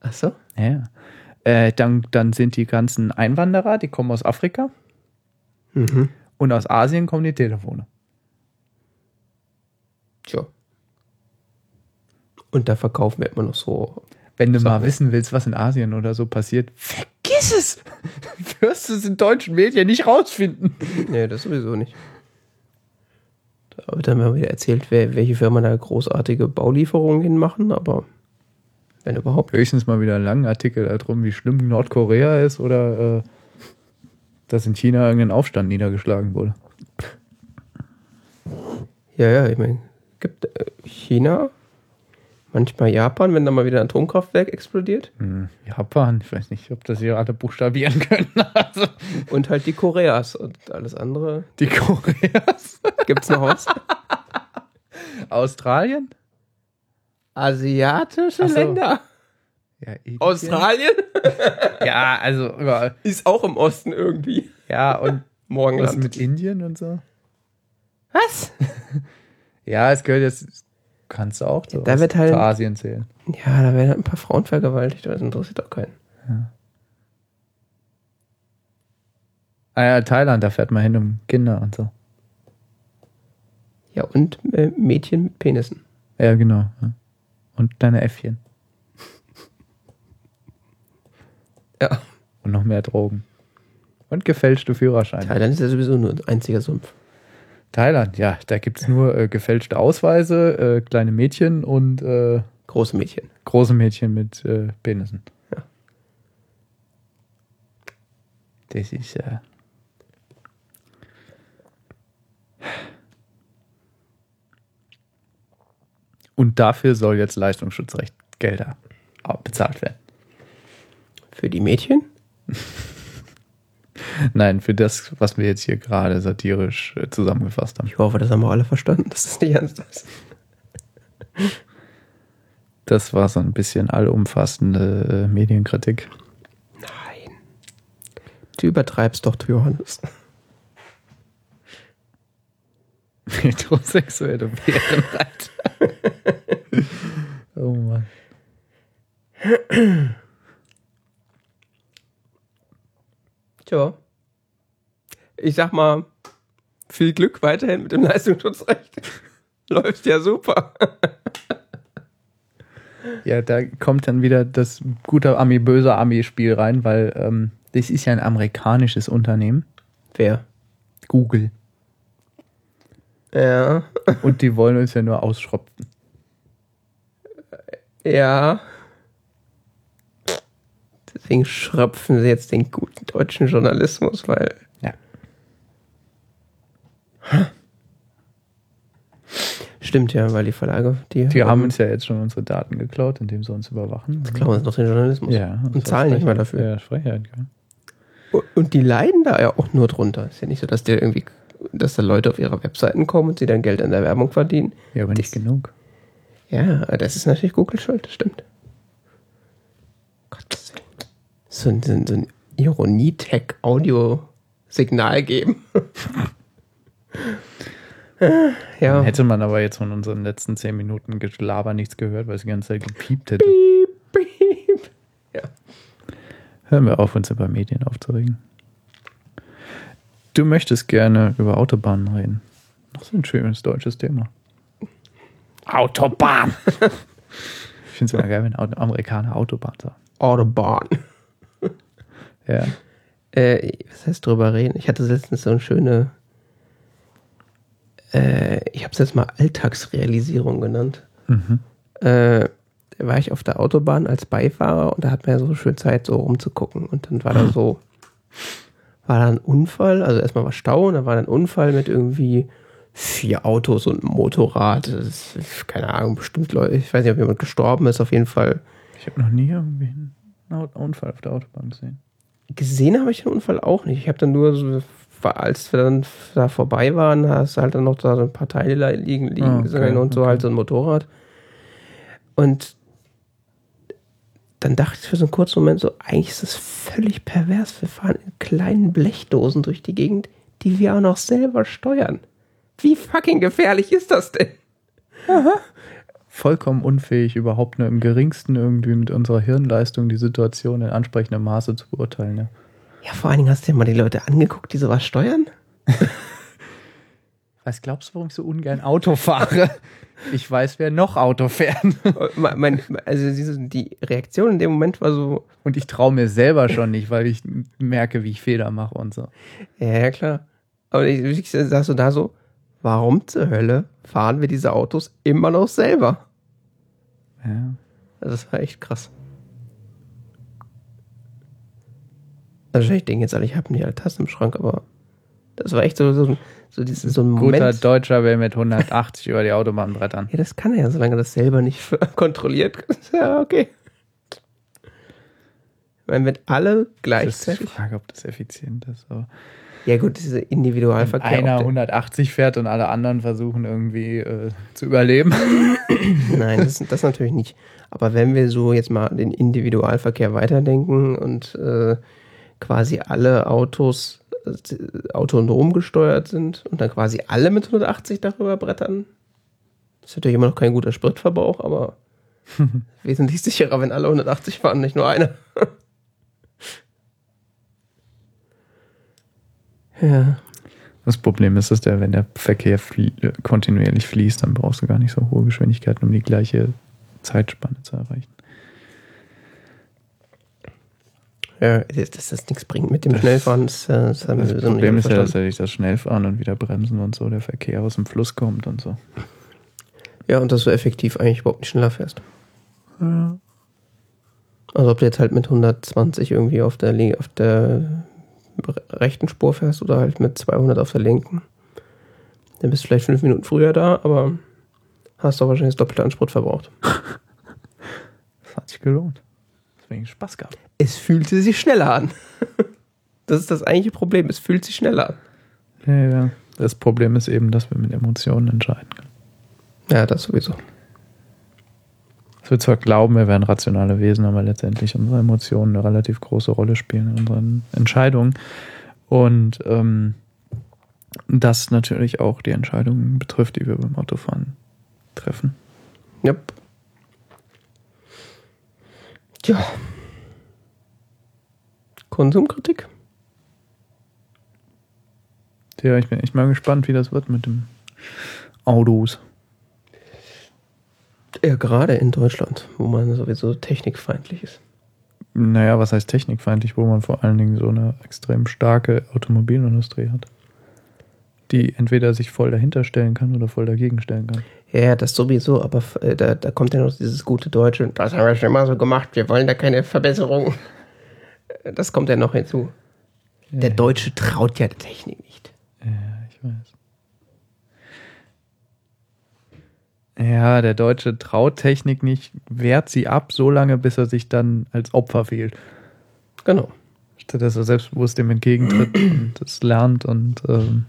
Ach so? Ja. Äh, dann, dann sind die ganzen Einwanderer, die kommen aus Afrika Mhm. und aus Asien kommen die Telefone. Tja. Und da verkaufen wir immer noch so. Wenn du Sag mal wissen willst, was in Asien oder so passiert, vergiss es! (laughs) Wirst du es in deutschen Medien nicht rausfinden. Nee, das sowieso nicht. Wird dann wieder erzählt, wer, welche Firmen da großartige Baulieferungen hinmachen, aber wenn überhaupt. Höchstens mal wieder einen langen Artikel darum, wie schlimm Nordkorea ist oder äh, dass in China irgendein Aufstand niedergeschlagen wurde. Ja, ja, ich meine, gibt äh, China, manchmal Japan, wenn da mal wieder ein Atomkraftwerk explodiert. Hm, Japan, ich weiß nicht, ob das hier alle buchstabieren können. (laughs) Also, Und halt die Koreas und alles andere. die Koreas. Gibt's noch was? (laughs) Australien? Asiatische so. Länder. Ja. Australien Ja, also überall. ist auch im Osten irgendwie. Ja, und was Morgenland. mit Indien und so? Was? (laughs) Ja, es gehört jetzt, kannst du auch so da aus- wird halt- zu Asien zählen. Ja, da werden halt ein paar Frauen vergewaltigt, aber das interessiert doch keinen. Ah ja, Thailand, da fährt man hin um Kinder und so. Ja, und äh, Mädchen mit Penissen. Ja, genau. ja. Und deine Äffchen. (laughs) Ja. Und noch mehr Drogen. Und gefälschte Führerscheine. Thailand ist ja sowieso nur ein einziger Sumpf. Thailand, ja, da gibt es nur äh, gefälschte Ausweise, äh, kleine Mädchen und äh, Große Mädchen. große Mädchen mit äh, Penissen. Ja. Das ist äh, Und dafür soll jetzt Leistungsschutzrecht Gelder bezahlt werden. Für die Mädchen? (laughs) Nein, für das, was wir jetzt hier gerade satirisch äh, zusammengefasst haben. Ich hoffe, das haben wir alle verstanden, dass das nicht ernst ist. Das war so ein bisschen allumfassende äh, Medienkritik. Nein. Du übertreibst doch, du Johannes. (laughs) Heterosexuelle Bärenreiter. (laughs) oh Mann. Tja. Ich sag mal, viel Glück weiterhin mit dem Leistungsschutzrecht. (laughs) Läuft ja super. Ja, da kommt dann wieder das gute Ami, böse Ami-Spiel rein, weil ähm, das ist ja ein amerikanisches Unternehmen, Wer? Google. Ja. Und die wollen uns ja nur ausschropfen. Ja. Deswegen schröpfen sie jetzt den guten deutschen Journalismus, weil. Ja. Stimmt ja, weil die Verlage, die, Die haben uns ja jetzt schon unsere Daten geklaut, indem sie uns überwachen. klauen uns noch den Journalismus. Ja. Und zahlen nicht mal dafür. Ja, Frechheit, gell? Und- die leiden da ja auch nur drunter. Ist ja nicht so, dass der irgendwie, dass da Leute auf ihre Webseiten kommen und sie dann Geld an der Werbung verdienen. Ja, aber nicht genug. Ja, das ist natürlich Google schuld, das stimmt. Gottes Willen. So ein, so ein, so ein Ironie-Tech-Audio-Signal geben. (laughs) ja. Hätte man aber jetzt von unseren letzten zehn Minuten Gelaber nichts gehört, weil es die ganze Zeit gepiept hätte. Piep, piep. Ja. Hören wir auf, uns über Medien aufzuregen. Du möchtest gerne über Autobahnen reden. Das ist ein schönes deutsches Thema. Autobahn! ich finde es immer geil, wenn Amerikaner Autobahn sagen. Autobahn. Ja. Äh, was heißt drüber reden? Ich hatte letztens so eine schöne, äh, ich habe es jetzt mal Alltagsrealisierung genannt. Mhm. Äh, da war ich auf der Autobahn als Beifahrer und da hat man ja so schön Zeit, so rumzugucken. Und dann war da so, war da ein Unfall, also erstmal war Stau und dann war da ein Unfall mit irgendwie vier Autos und ein Motorrad. Ist, keine Ahnung, bestimmt Leute. Ich weiß nicht, ob jemand gestorben ist, auf jeden Fall. Ich habe noch nie irgendwie einen Unfall auf der Autobahn gesehen. Gesehen habe ich den Unfall auch nicht. Ich habe dann nur so, als wir dann da vorbei waren, hast du halt dann noch da so ein paar Teile liegen, liegen Ah, okay, gesehen und so okay. halt so ein Motorrad. Und dann dachte ich für so einen kurzen Moment so, eigentlich ist das völlig pervers. Wir fahren in kleinen Blechdosen durch die Gegend, die wir auch noch selber steuern. Wie fucking gefährlich ist das denn? Vollkommen unfähig, überhaupt nur im geringsten irgendwie mit unserer Hirnleistung die Situation in ansprechendem Maße zu beurteilen. Ja. Ja, vor allen Dingen hast du dir mal die Leute angeguckt, die sowas steuern? (laughs) Was glaubst du, warum ich so ungern Auto fahre? Ich weiß, wer noch Auto fährt. (laughs) mein, also die Reaktion in dem Moment war so, Und ich traue mir selber schon nicht, weil ich merke, wie ich Fehler mache und so. ja, ja klar. Aber ich, ich sagst du da so, warum zur Hölle fahren wir diese Autos immer noch selber? Ja. Also das war echt krass. Also wahrscheinlich denken jetzt alle, ich habe nicht alle Tassen im Schrank, aber das war echt so, so, so, dieses, so ein Guter Moment. Deutscher will mit 180 über die Autobahn brettern. (laughs) Ja, das kann er ja, solange er das selber nicht (laughs) kontrolliert. (laughs) ja, okay. Ich meine, wenn alle Das ist die gleichzeitig. Frage, ob das effizient ist. Aber Ja, gut, diese wenn Individualverkehr. einer auch der- 180 fährt und alle anderen versuchen irgendwie äh, zu überleben. (laughs) Nein, das, das natürlich nicht. Aber wenn wir so jetzt mal den Individualverkehr weiterdenken und äh, quasi alle Autos äh, autonom gesteuert sind und dann quasi alle mit 180 darüber brettern, das ist natürlich immer noch kein guter Spritverbrauch, aber (laughs) wesentlich sicherer, wenn alle 180 fahren, nicht nur einer. Ja. Das Problem ist, dass der, wenn der Verkehr flie kontinuierlich fließt, dann brauchst du gar nicht so hohe Geschwindigkeiten, um die gleiche Zeitspanne zu erreichen. Ja, dass das nichts bringt mit dem Schnellfahren, das, äh, das haben Das wir so Problem nicht ist ja, dass durch das Schnellfahren und wieder bremsen und so der Verkehr aus dem Fluss kommt und so. Ja, und dass du effektiv eigentlich überhaupt nicht schneller fährst. Also ob du jetzt halt mit 120 irgendwie auf der, auf der rechten Spur fährst oder halt mit 200 auf der linken. Dann bist du vielleicht fünf Minuten früher da, aber hast doch wahrscheinlich das Doppelte an Sprit verbraucht. Das (laughs) hat sich gelohnt. Deswegen Spaß gehabt. Es fühlte sich schneller an. (laughs) Das ist das eigentliche Problem. Es fühlt sich schneller an. Ja, ja. Das Problem ist eben, dass wir mit Emotionen entscheiden können. Ja, das sowieso. Dass wir zwar glauben, wir wären rationale Wesen, aber letztendlich unsere Emotionen eine relativ große Rolle spielen in unseren Entscheidungen. Und ähm, das natürlich auch die Entscheidungen betrifft, die wir beim Autofahren treffen. Yep. Tja. Konsumkritik? Ja, ich bin echt mal gespannt, wie das wird mit dem Autos. Ja, gerade in Deutschland, wo man sowieso technikfeindlich ist. Naja, was heißt technikfeindlich, wo man vor allen Dingen so eine extrem starke Automobilindustrie hat, die entweder sich voll dahinter stellen kann oder voll dagegen stellen kann. Ja, das sowieso, aber äh, da, da kommt ja noch dieses gute Deutsche. Das haben wir schon immer so gemacht, wir wollen da keine Verbesserung. Das kommt ja noch hinzu. Der Ja, Deutsche traut ja der Technik nicht. Ja, ich weiß. Ja, der Deutsche traut Technik nicht, wehrt sie ab, so lange, bis er sich dann als Opfer wählt. Genau. Statt dass er selbstbewusst dem entgegentritt (clears throat) und es lernt und ähm,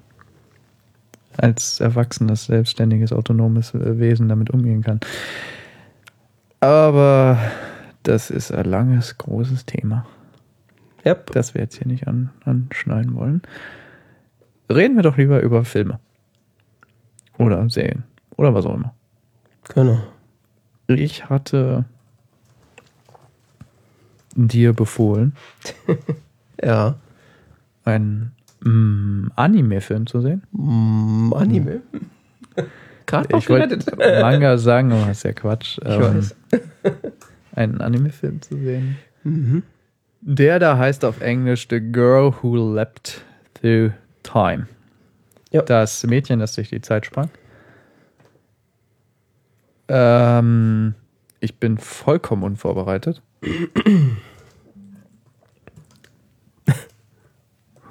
als erwachsenes, selbstständiges, autonomes äh, Wesen damit umgehen kann. Aber das ist ein langes, großes Thema, Yep. das wir jetzt hier nicht an, anschneiden wollen. Reden wir doch lieber über Filme. Oder Serien. Oder was auch immer. Genau. Ich hatte dir befohlen, (laughs) Ja. einen mm, Anime-Film zu sehen. Mm, Anime. (laughs) Gerade noch Ich wollte gerettet. (laughs) Manga sagen, aber das ist ja Quatsch. Ich weiß. Einen Anime-Film zu sehen. Mhm. Der da heißt auf Englisch The Girl Who Leapt Through Time. Ja. Das Mädchen, das durch die Zeit sprang. Ähm, ich bin vollkommen unvorbereitet.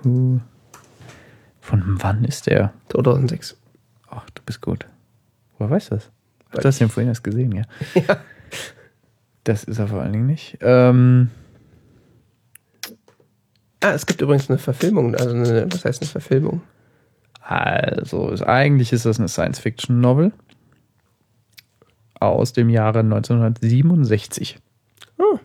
Von wann ist der? 2006. Oh, Ach, du bist gut. Woher weißt du das? Weil du hast den vorhin erst gesehen, ja. (laughs) Ja. Das ist er vor allen Dingen nicht. Ähm, Ah, es gibt übrigens eine Verfilmung, also eine, was heißt eine Verfilmung? also, eigentlich ist das eine Science-Fiction-Novel aus dem Jahre 1967. Oh.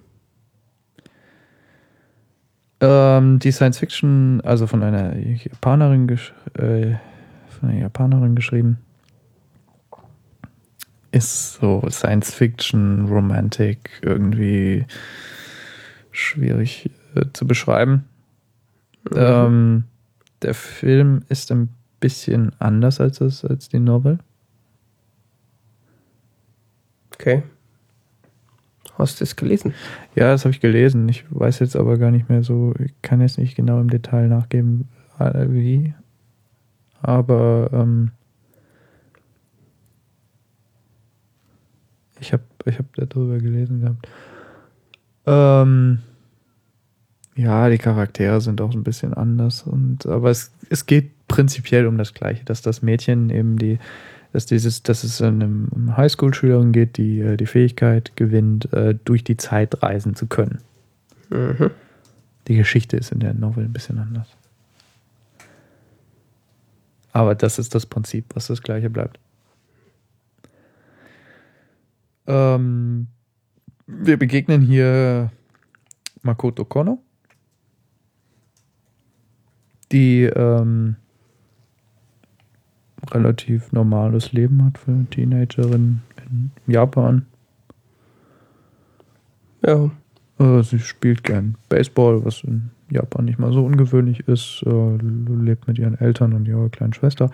Ähm, die Science-Fiction, also von einer Japanerin, äh, von einer Japanerin geschrieben, ist so Science-Fiction, Romantik, irgendwie schwierig äh, zu beschreiben. Ähm, der Film ist ein bisschen anders als, das, als die Novel. Okay. Hast du es gelesen? Ja, das habe ich gelesen. Ich weiß jetzt aber gar nicht mehr so, ich kann jetzt nicht genau im Detail nachgeben, wie. Aber ähm, ich habe ich hab darüber gelesen gehabt. Ähm, ja, die Charaktere sind auch ein bisschen anders. Und, aber es, es geht prinzipiell um das Gleiche, dass das Mädchen eben die, dass dieses, dass es einem Highschool-Schülerin geht, die äh, die Fähigkeit gewinnt, äh, durch die Zeit reisen zu können. Mhm. Die Geschichte ist in der Novel ein bisschen anders. Aber das ist das Prinzip, was das gleiche bleibt. Ähm, wir begegnen hier Makoto Kono, die ähm, relativ normales Leben hat für eine Teenagerin in Japan. Ja. Äh, sie spielt gern Baseball, was in Japan nicht mal so ungewöhnlich ist. Äh, lebt mit ihren Eltern und ihrer kleinen Schwester.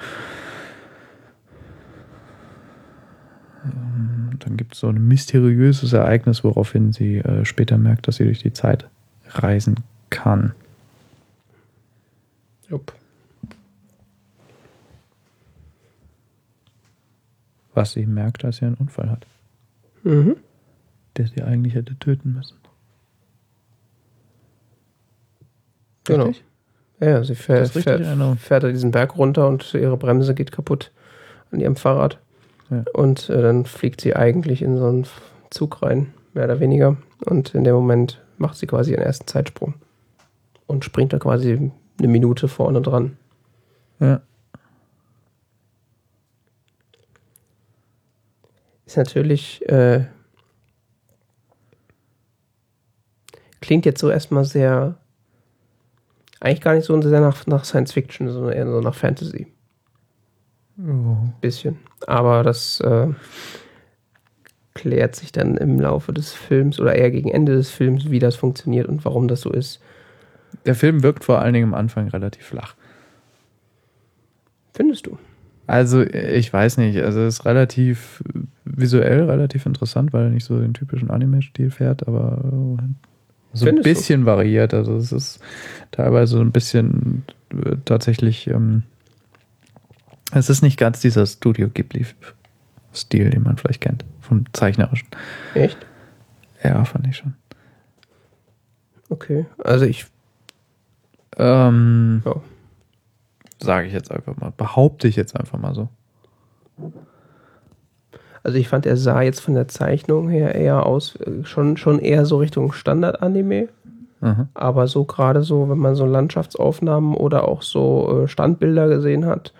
Ähm, Dann gibt es so ein mysteriöses Ereignis, woraufhin sie äh, später merkt, dass sie durch die Zeit reisen kann. Jupp. Was sie merkt, als sie einen Unfall hat, Mhm. der sie eigentlich hätte töten müssen. Genau. Richtig? Ja, sie Das fährt, ist richtig fährt, diesen Berg runter und ihre Bremse geht kaputt an ihrem Fahrrad. Ja. Und äh, dann fliegt sie eigentlich in so einen Zug rein, mehr oder weniger. Und in dem Moment macht sie quasi ihren ersten Zeitsprung. Und springt da quasi eine Minute vorne dran. Ja. Ist natürlich, äh, klingt jetzt so erstmal sehr, eigentlich gar nicht so sehr nach, nach Science Fiction, sondern eher so nach Fantasy. Oh. Bisschen. Aber das äh, klärt sich dann im Laufe des Films oder eher gegen Ende des Films, wie das funktioniert und warum das so ist. Der Film wirkt vor allen Dingen am Anfang relativ flach. Findest du? Also, ich weiß nicht. Also, es ist relativ visuell relativ interessant, weil er nicht so den typischen Anime-Stil fährt, aber so ein Findest du? bisschen variiert. Also, es ist teilweise ein bisschen äh, tatsächlich. Ähm, es ist nicht ganz dieser Studio Ghibli-Stil, den man vielleicht kennt, vom Zeichnerischen. Echt? Ja, fand ich schon. Okay. Also ich, Ähm, ja. Sage ich jetzt einfach mal. Behaupte ich jetzt einfach mal so. Also ich fand, er sah jetzt von der Zeichnung her eher aus, äh, schon, schon eher so Richtung Standard-Anime. Aha. Aber so gerade so, wenn man so Landschaftsaufnahmen oder auch so äh, Standbilder gesehen hat,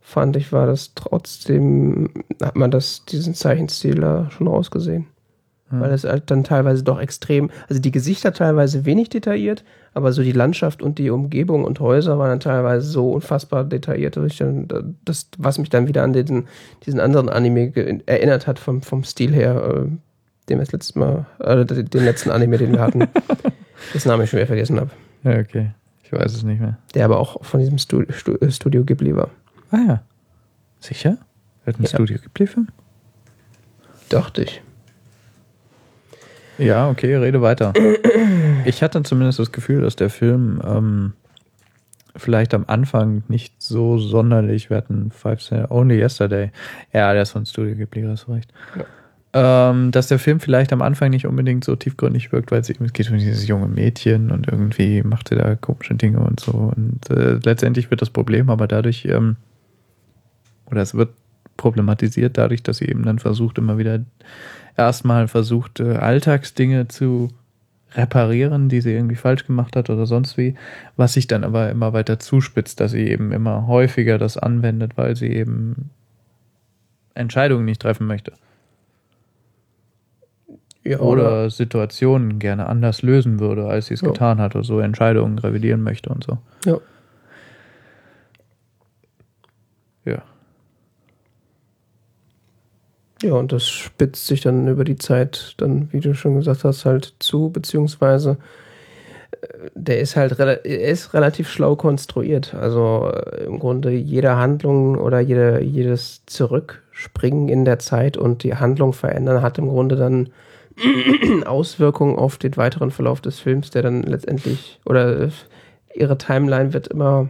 fand ich, war das trotzdem, hat man das, diesen Zeichenstil da schon rausgesehen. Ja. Weil es halt dann teilweise doch extrem, also die Gesichter teilweise wenig detailliert, aber so die Landschaft und die Umgebung und Häuser waren dann teilweise so unfassbar detailliert, dass ich dann, das, was mich dann wieder an diesen, diesen anderen Anime erinnert hat vom, vom Stil her, äh, den wir das letzte Mal, äh, den letzten Anime, den wir hatten, (laughs) dessen Namen ich schon wieder vergessen habe. Ja, okay. Ich weiß es nicht mehr. Der aber auch von diesem Stu Stu äh, Studio Ghibli war. Ah ja. Sicher? Hat ein Ja. Studio Ghibli-Film? Dachte ich. Ja, okay, rede weiter. (clears throat) Ich hatte zumindest das Gefühl, dass der Film ähm, vielleicht am Anfang nicht so sonderlich, wir hatten Five Cent, Only Yesterday. Ja, der ist von Studio Ghibli, hast recht. Ähm, dass der Film vielleicht am Anfang nicht unbedingt so tiefgründig wirkt, weil es eben- geht um dieses junge Mädchen und irgendwie macht sie da komische Dinge und so. Und äh, letztendlich wird das Problem aber dadurch, ähm, oder es wird problematisiert, dadurch, dass sie eben dann versucht, immer wieder erstmal versucht, äh, Alltagsdinge zu reparieren, die sie irgendwie falsch gemacht hat oder sonst wie, was sich dann aber immer weiter zuspitzt, dass sie eben immer häufiger das anwendet, weil sie eben Entscheidungen nicht treffen möchte. Ja, Oder Situationen gerne anders lösen würde, als sie es Ja. getan hat, oder so Entscheidungen revidieren möchte und so. Ja. Ja, und das spitzt sich dann über die Zeit dann, wie du schon gesagt hast, halt zu, beziehungsweise äh, der ist halt er ist relativ schlau konstruiert. Also äh, im Grunde jede Handlung oder jede, jedes Zurückspringen in der Zeit und die Handlung verändern hat im Grunde dann (clears throat) Auswirkungen auf den weiteren Verlauf des Films, der dann letztendlich oder äh, ihre Timeline wird immer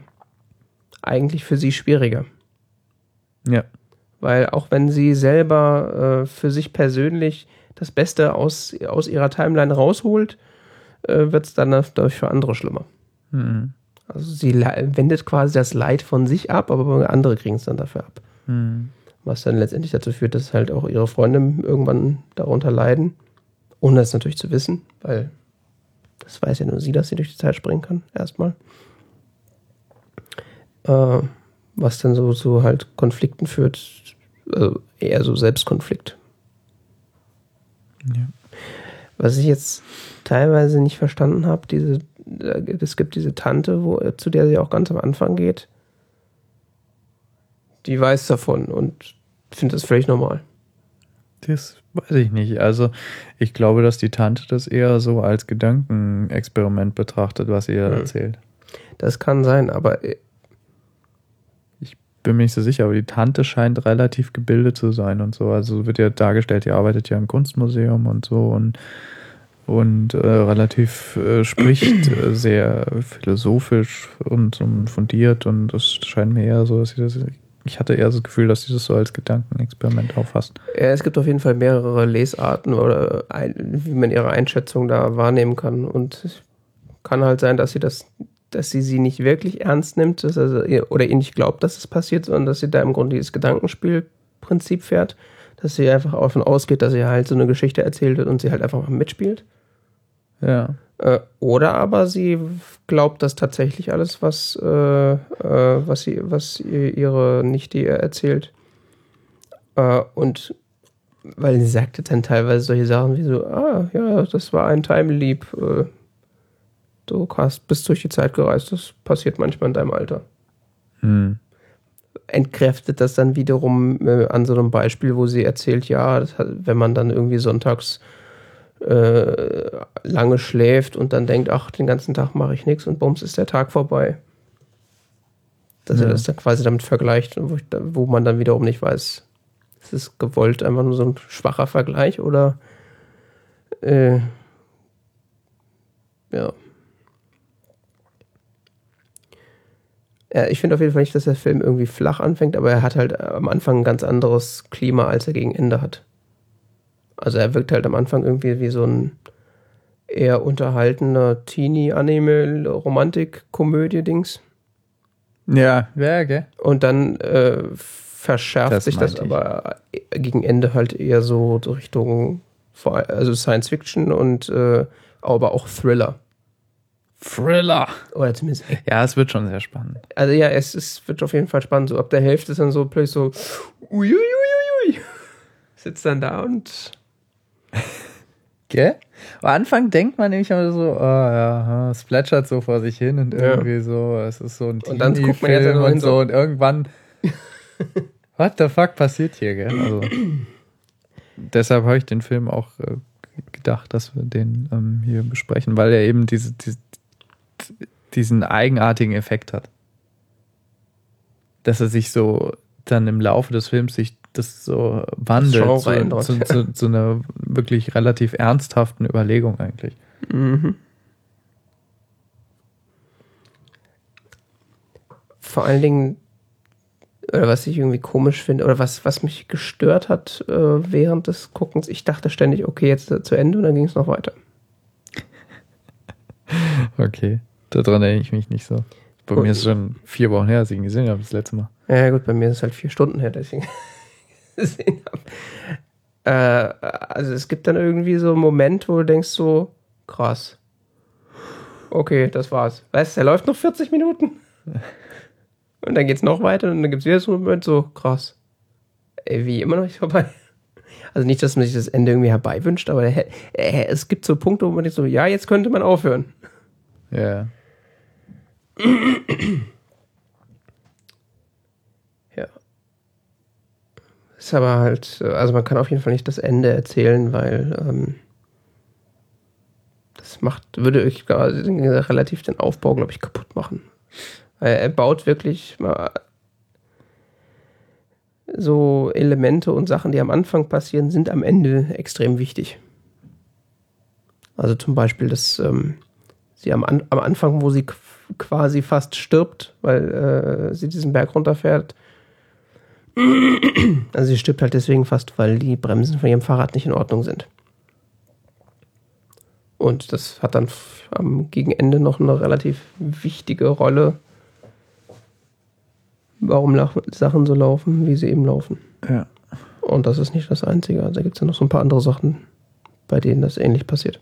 eigentlich für sie schwieriger. Ja. Weil auch wenn sie selber äh, für sich persönlich das Beste aus, aus ihrer Timeline rausholt, äh, wird es dann dadurch für andere schlimmer. Mhm. Also sie wendet quasi das Leid von sich ab, aber andere kriegen es dann dafür ab. Mhm. Was dann letztendlich dazu führt, dass halt auch ihre Freunde irgendwann darunter leiden. Ohne es natürlich zu wissen, weil das weiß ja nur sie, dass sie durch die Zeit springen kann, erstmal. Äh, was dann so zu halt Konflikten führt, also eher so Selbstkonflikt. Ja. Was ich jetzt teilweise nicht verstanden habe, diese, äh, es gibt diese Tante, wo, zu der sie auch ganz am Anfang geht. Die weiß davon und findet das völlig normal. Das weiß ich nicht. Also, ich glaube, dass die Tante das eher so als Gedankenexperiment betrachtet, was sie ihr Mhm. erzählt. Das kann sein, aber äh, Bin mir nicht so sicher, aber die Tante scheint relativ gebildet zu sein und so. Also wird ja dargestellt, die arbeitet ja im Kunstmuseum und so und, und äh, relativ äh, spricht äh, sehr philosophisch und, und fundiert und das scheint mir eher so, dass sie das. Ich hatte eher das Gefühl, dass sie das so als Gedankenexperiment auffasst. äh, es gibt auf jeden Fall mehrere Lesarten oder ein, wie man ihre Einschätzung da wahrnehmen kann. Und es kann halt sein, dass sie das, dass sie sie nicht wirklich ernst nimmt, dass ihr, oder ihr nicht glaubt, dass es passiert, sondern dass sie da im Grunde dieses Gedankenspielprinzip fährt, dass sie einfach davon ausgeht, dass sie halt so eine Geschichte erzählt wird und sie halt einfach mal mitspielt. Ja. Äh, oder aber sie glaubt das tatsächlich alles, was, äh, äh, was, sie, was ihr, ihre Nichte ihr erzählt. Äh, und weil sie sagte dann teilweise solche Sachen wie so, ah, ja, das war ein Time Leap. Du hast bist durch die Zeit gereist, das passiert manchmal in deinem Alter. Hm. Entkräftet das dann wiederum äh, an so einem Beispiel, wo sie erzählt, ja, hat, wenn man dann irgendwie sonntags äh, lange schläft und dann denkt, ach, den ganzen Tag mache ich nichts und bums ist der Tag vorbei. Dass er Ja. das dann quasi damit vergleicht, wo, ich, wo man dann wiederum nicht weiß, ist es gewollt einfach nur so ein schwacher Vergleich oder äh, ja. Ja, ich finde auf jeden Fall nicht, dass der Film irgendwie flach anfängt, aber er hat halt am Anfang ein ganz anderes Klima, als er gegen Ende hat. Also er wirkt halt am Anfang irgendwie wie so ein eher unterhaltener Teenie-Anime-Romantik-Komödie-Dings. Ja, ja, gell? Und dann äh, verschärft Das sich das ich. aber gegen Ende halt eher so Richtung also Science Fiction und äh, aber auch Thriller. Thriller. Oder zumindest Ja, es wird schon sehr spannend. Also ja, es ist, wird auf jeden Fall spannend. So ab der Hälfte ist dann so plötzlich so uiuiuiui. Sitzt dann da und Gell? Am Anfang denkt man nämlich immer so, oh ja, es plätschert so vor sich hin und Ja. irgendwie so, es ist so ein Und dann guckt man ja hin und so- so und irgendwann, (laughs) what the fuck passiert hier, gell? Also, deshalb habe ich den Film auch äh, gedacht, dass wir den ähm, hier besprechen, weil er eben diese, diese, diesen eigenartigen Effekt hat. Dass er sich so dann im Laufe des Films sich das so wandelt Genre zu, zu, zu, zu einer wirklich relativ ernsthaften Überlegung eigentlich. Mhm. Vor allen Dingen, oder was ich irgendwie komisch finde, oder was, was mich gestört hat äh, während des Guckens, ich dachte ständig, okay, jetzt zu Ende und dann ging es noch weiter. (laughs) Okay, daran erinnere ich mich nicht so. Bei Und- mir ist es schon vier Wochen her, dass ich ihn gesehen habe, das letzte Mal. Ja gut, bei mir ist es halt vier Stunden her, deswegen (laughs) gesehen habe. Äh, also es gibt dann irgendwie so einen Moment, wo du denkst so, krass. Okay, das war's. Weißt du, der läuft noch 40 Minuten. Und dann geht's noch weiter und dann gibt's wieder so einen Moment so, krass. Ey, wie immer noch nicht vorbei. Also nicht, dass man sich das Ende irgendwie herbeiwünscht, aber es gibt so Punkte, wo man denkt so, ja, jetzt könnte man aufhören. Ja. (clears throat) Ja. Ist aber halt, also man kann auf jeden Fall nicht das Ende erzählen, weil ähm, das macht, würde ich relativ den Aufbau, glaube ich, kaputt machen. Er baut wirklich mal so Elemente und Sachen, die am Anfang passieren, sind am Ende extrem wichtig. Also zum Beispiel, dass ähm, sie am, An am Anfang, wo sie quasi fast stirbt, weil äh, sie diesen Berg runterfährt. Also sie stirbt halt deswegen fast, weil die Bremsen von ihrem Fahrrad nicht in Ordnung sind. Und das hat dann am Gegenende noch eine relativ wichtige Rolle, warum Sachen so laufen, wie sie eben laufen. Ja. Und das ist nicht das Einzige. Also da gibt es ja noch so ein paar andere Sachen, bei denen das ähnlich passiert.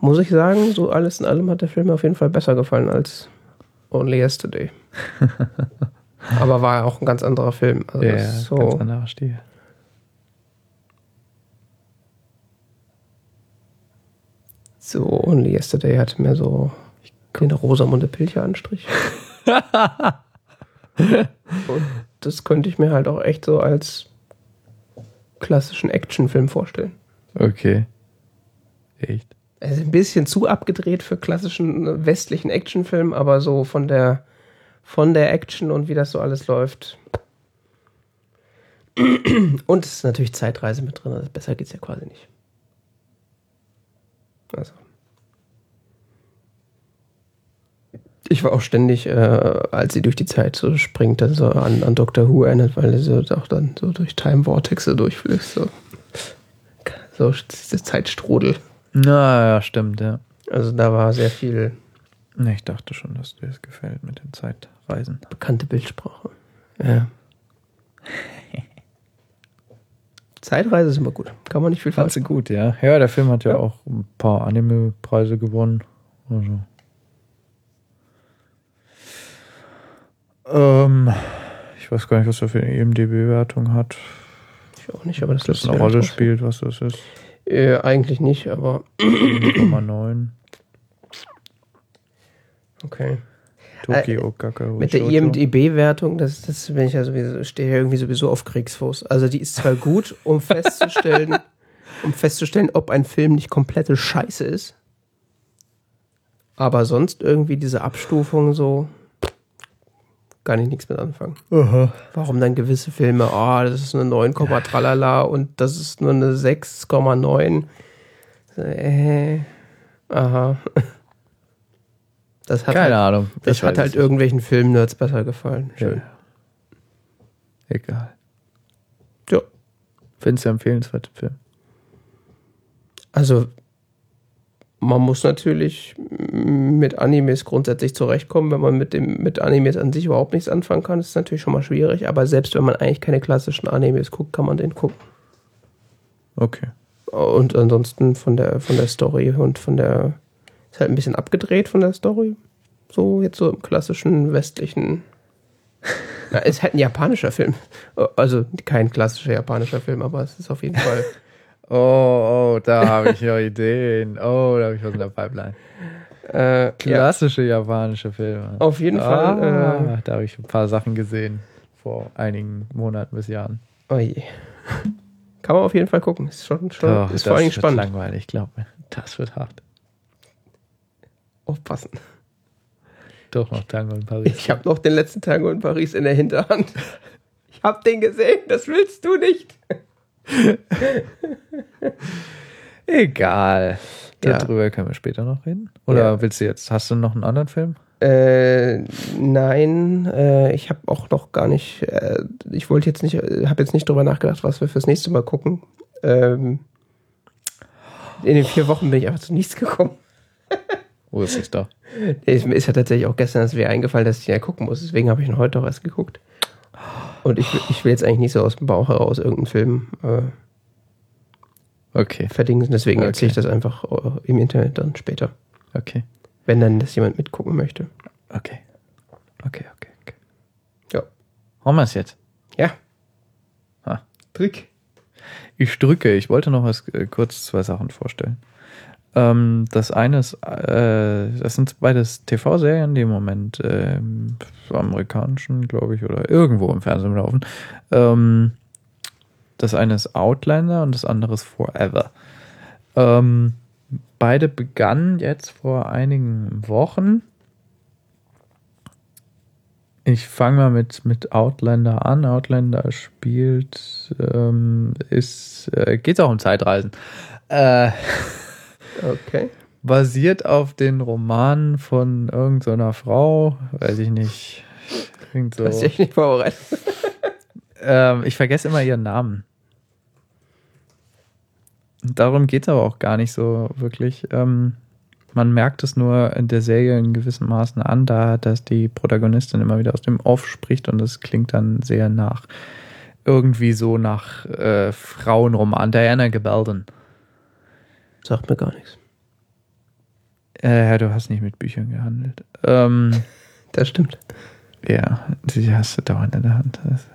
Muss ich sagen, so alles in allem hat der Film mir auf jeden Fall besser gefallen als Only Yesterday. (laughs) Aber war ja auch ein ganz anderer Film. Also ja, so ganz anderer Stil. So, Only Yesterday hatte mir so den Rosamunde Pilcher Anstrich. (laughs) Und das könnte ich mir halt auch echt so als klassischen Actionfilm vorstellen. Okay. Echt? Ist ein bisschen zu abgedreht für klassischen äh, westlichen Actionfilm, aber so von der von der Action und wie das so alles läuft. (clears throat) Und es ist natürlich Zeitreise mit drin, also besser geht's ja quasi nicht. Also. Ich war auch ständig, äh, als sie durch die Zeit so springt, dann so an, an Doctor Who erinnert, weil sie auch dann so durch Time Vortexe durchfließt. So, so Zeitstrudel. Na ja, stimmt, ja. Also da war sehr viel. Ich dachte schon, dass dir das gefällt mit den Zeitreisen. Bekannte Bildsprache. Ja. (laughs) Zeitreise ist immer gut. Kann man nicht viel falsch. gut, ja. Ja, der Film hat ja, ja. auch ein paar Anime-Preise gewonnen. Also. Ähm, ich weiß gar nicht, was er für eine EMDB-Wertung hat. Ich auch nicht, aber das, das eine Rolle spielt, was das ist. Äh, eigentlich nicht, aber. 0,9. Okay. Tokio äh, Mit der IMDB-Wertung, das, das bin ich ja sowieso, stehe ja irgendwie sowieso auf Kriegsfuß. Also die ist zwar gut, um festzustellen, (laughs) um festzustellen, ob ein Film nicht komplette Scheiße ist. Aber sonst irgendwie diese Abstufung so, kann ich nichts mit anfangen. Aha. Warum dann gewisse Filme, oh, das ist eine 9, tralala und das ist nur eine 6,9. Äh, aha. Das hat Keine halt, Ahnung. Das, hat halt irgendwelchen Filmnerds besser gefallen. Schön. Ja. Egal. Ja. Findest du empfehlenswert Film? Also, man muss natürlich mit Animes grundsätzlich zurechtkommen. Wenn man mit, dem, mit Animes an sich überhaupt nichts anfangen kann, ist es natürlich schon mal schwierig. Aber selbst wenn man eigentlich keine klassischen Animes guckt, kann man den gucken. Okay. Und ansonsten von der, von der Story und von der. Ist halt ein bisschen abgedreht von der Story. So, jetzt so im klassischen westlichen. (laughs) Na, ist halt ein japanischer Film. Also kein klassischer japanischer Film, aber es ist auf jeden Fall. (laughs) Oh, oh, da habe ich ja Ideen. Oh, da habe ich was in der Pipeline. Äh, Klassische ja. japanische Filme. Auf jeden Fall. Ah, äh, da habe ich ein paar Sachen gesehen vor einigen Monaten bis Jahren. Oh je. Kann man auf jeden Fall gucken. Ist schon, schon Doch, ist vor allem spannend. Das wird langweilig, glaub mir. Das wird hart. Aufpassen. Doch noch Tango in Paris. Ich habe noch den letzten Tango in Paris in der Hinterhand. Ich habe den gesehen. Das willst du nicht. (laughs) Egal. Darüber ja. können wir später noch reden. Oder ja. willst du jetzt, hast du noch einen anderen Film? Äh, nein, äh, ich habe auch noch gar nicht, äh, ich wollte jetzt nicht, äh, habe jetzt nicht drüber nachgedacht, was wir fürs nächste Mal gucken. Ähm, in den vier Wochen bin ich einfach zu nichts gekommen. (laughs) Wo ist es da? Mir ist ja tatsächlich auch gestern das wieder eingefallen, dass ich ja gucken muss. Deswegen habe ich ihn heute auch erst geguckt. Und ich, ich will jetzt eigentlich nicht so aus dem Bauch heraus irgendeinen Film äh, Okay, verdingen. Deswegen Okay. erzähle ich das einfach äh, im Internet dann später. okay, Wenn dann das jemand mitgucken möchte. okay. Okay, okay, okay. Ja. Haben wir es jetzt? Ja. Ah. Trick. Ich drücke. Ich wollte noch was äh, kurz zwei Sachen vorstellen. Ähm, das eine ist, äh, das sind beides TV-Serien, die im Moment ähm, amerikanischen, glaube ich, oder irgendwo im Fernsehen laufen. Ähm, das eine ist Outlander und das andere ist Forever. Ähm, beide begannen jetzt vor einigen Wochen. Ich fange mal mit, mit Outlander an. Outlander spielt, ähm, ist, äh, geht auch um Zeitreisen. Äh, (laughs) Okay. basiert auf den Roman von irgendeiner Frau, weiß ich nicht. Klingt so. Du dich nicht vorbereitet? (laughs) Ähm, ich vergesse immer ihren Namen. Darum geht es aber auch gar nicht so wirklich. Ähm, man merkt es nur in der Serie in gewissem Maßen an, da dass die Protagonistin immer wieder aus dem Off spricht und es klingt dann sehr nach irgendwie so nach äh, Frauenroman. Diana Gabaldon. Sagt mir gar nichts. Äh, ja, du hast nicht mit Büchern gehandelt. Ähm, (laughs) Das stimmt. Ja, die hast du dauernd in der Hand. Das-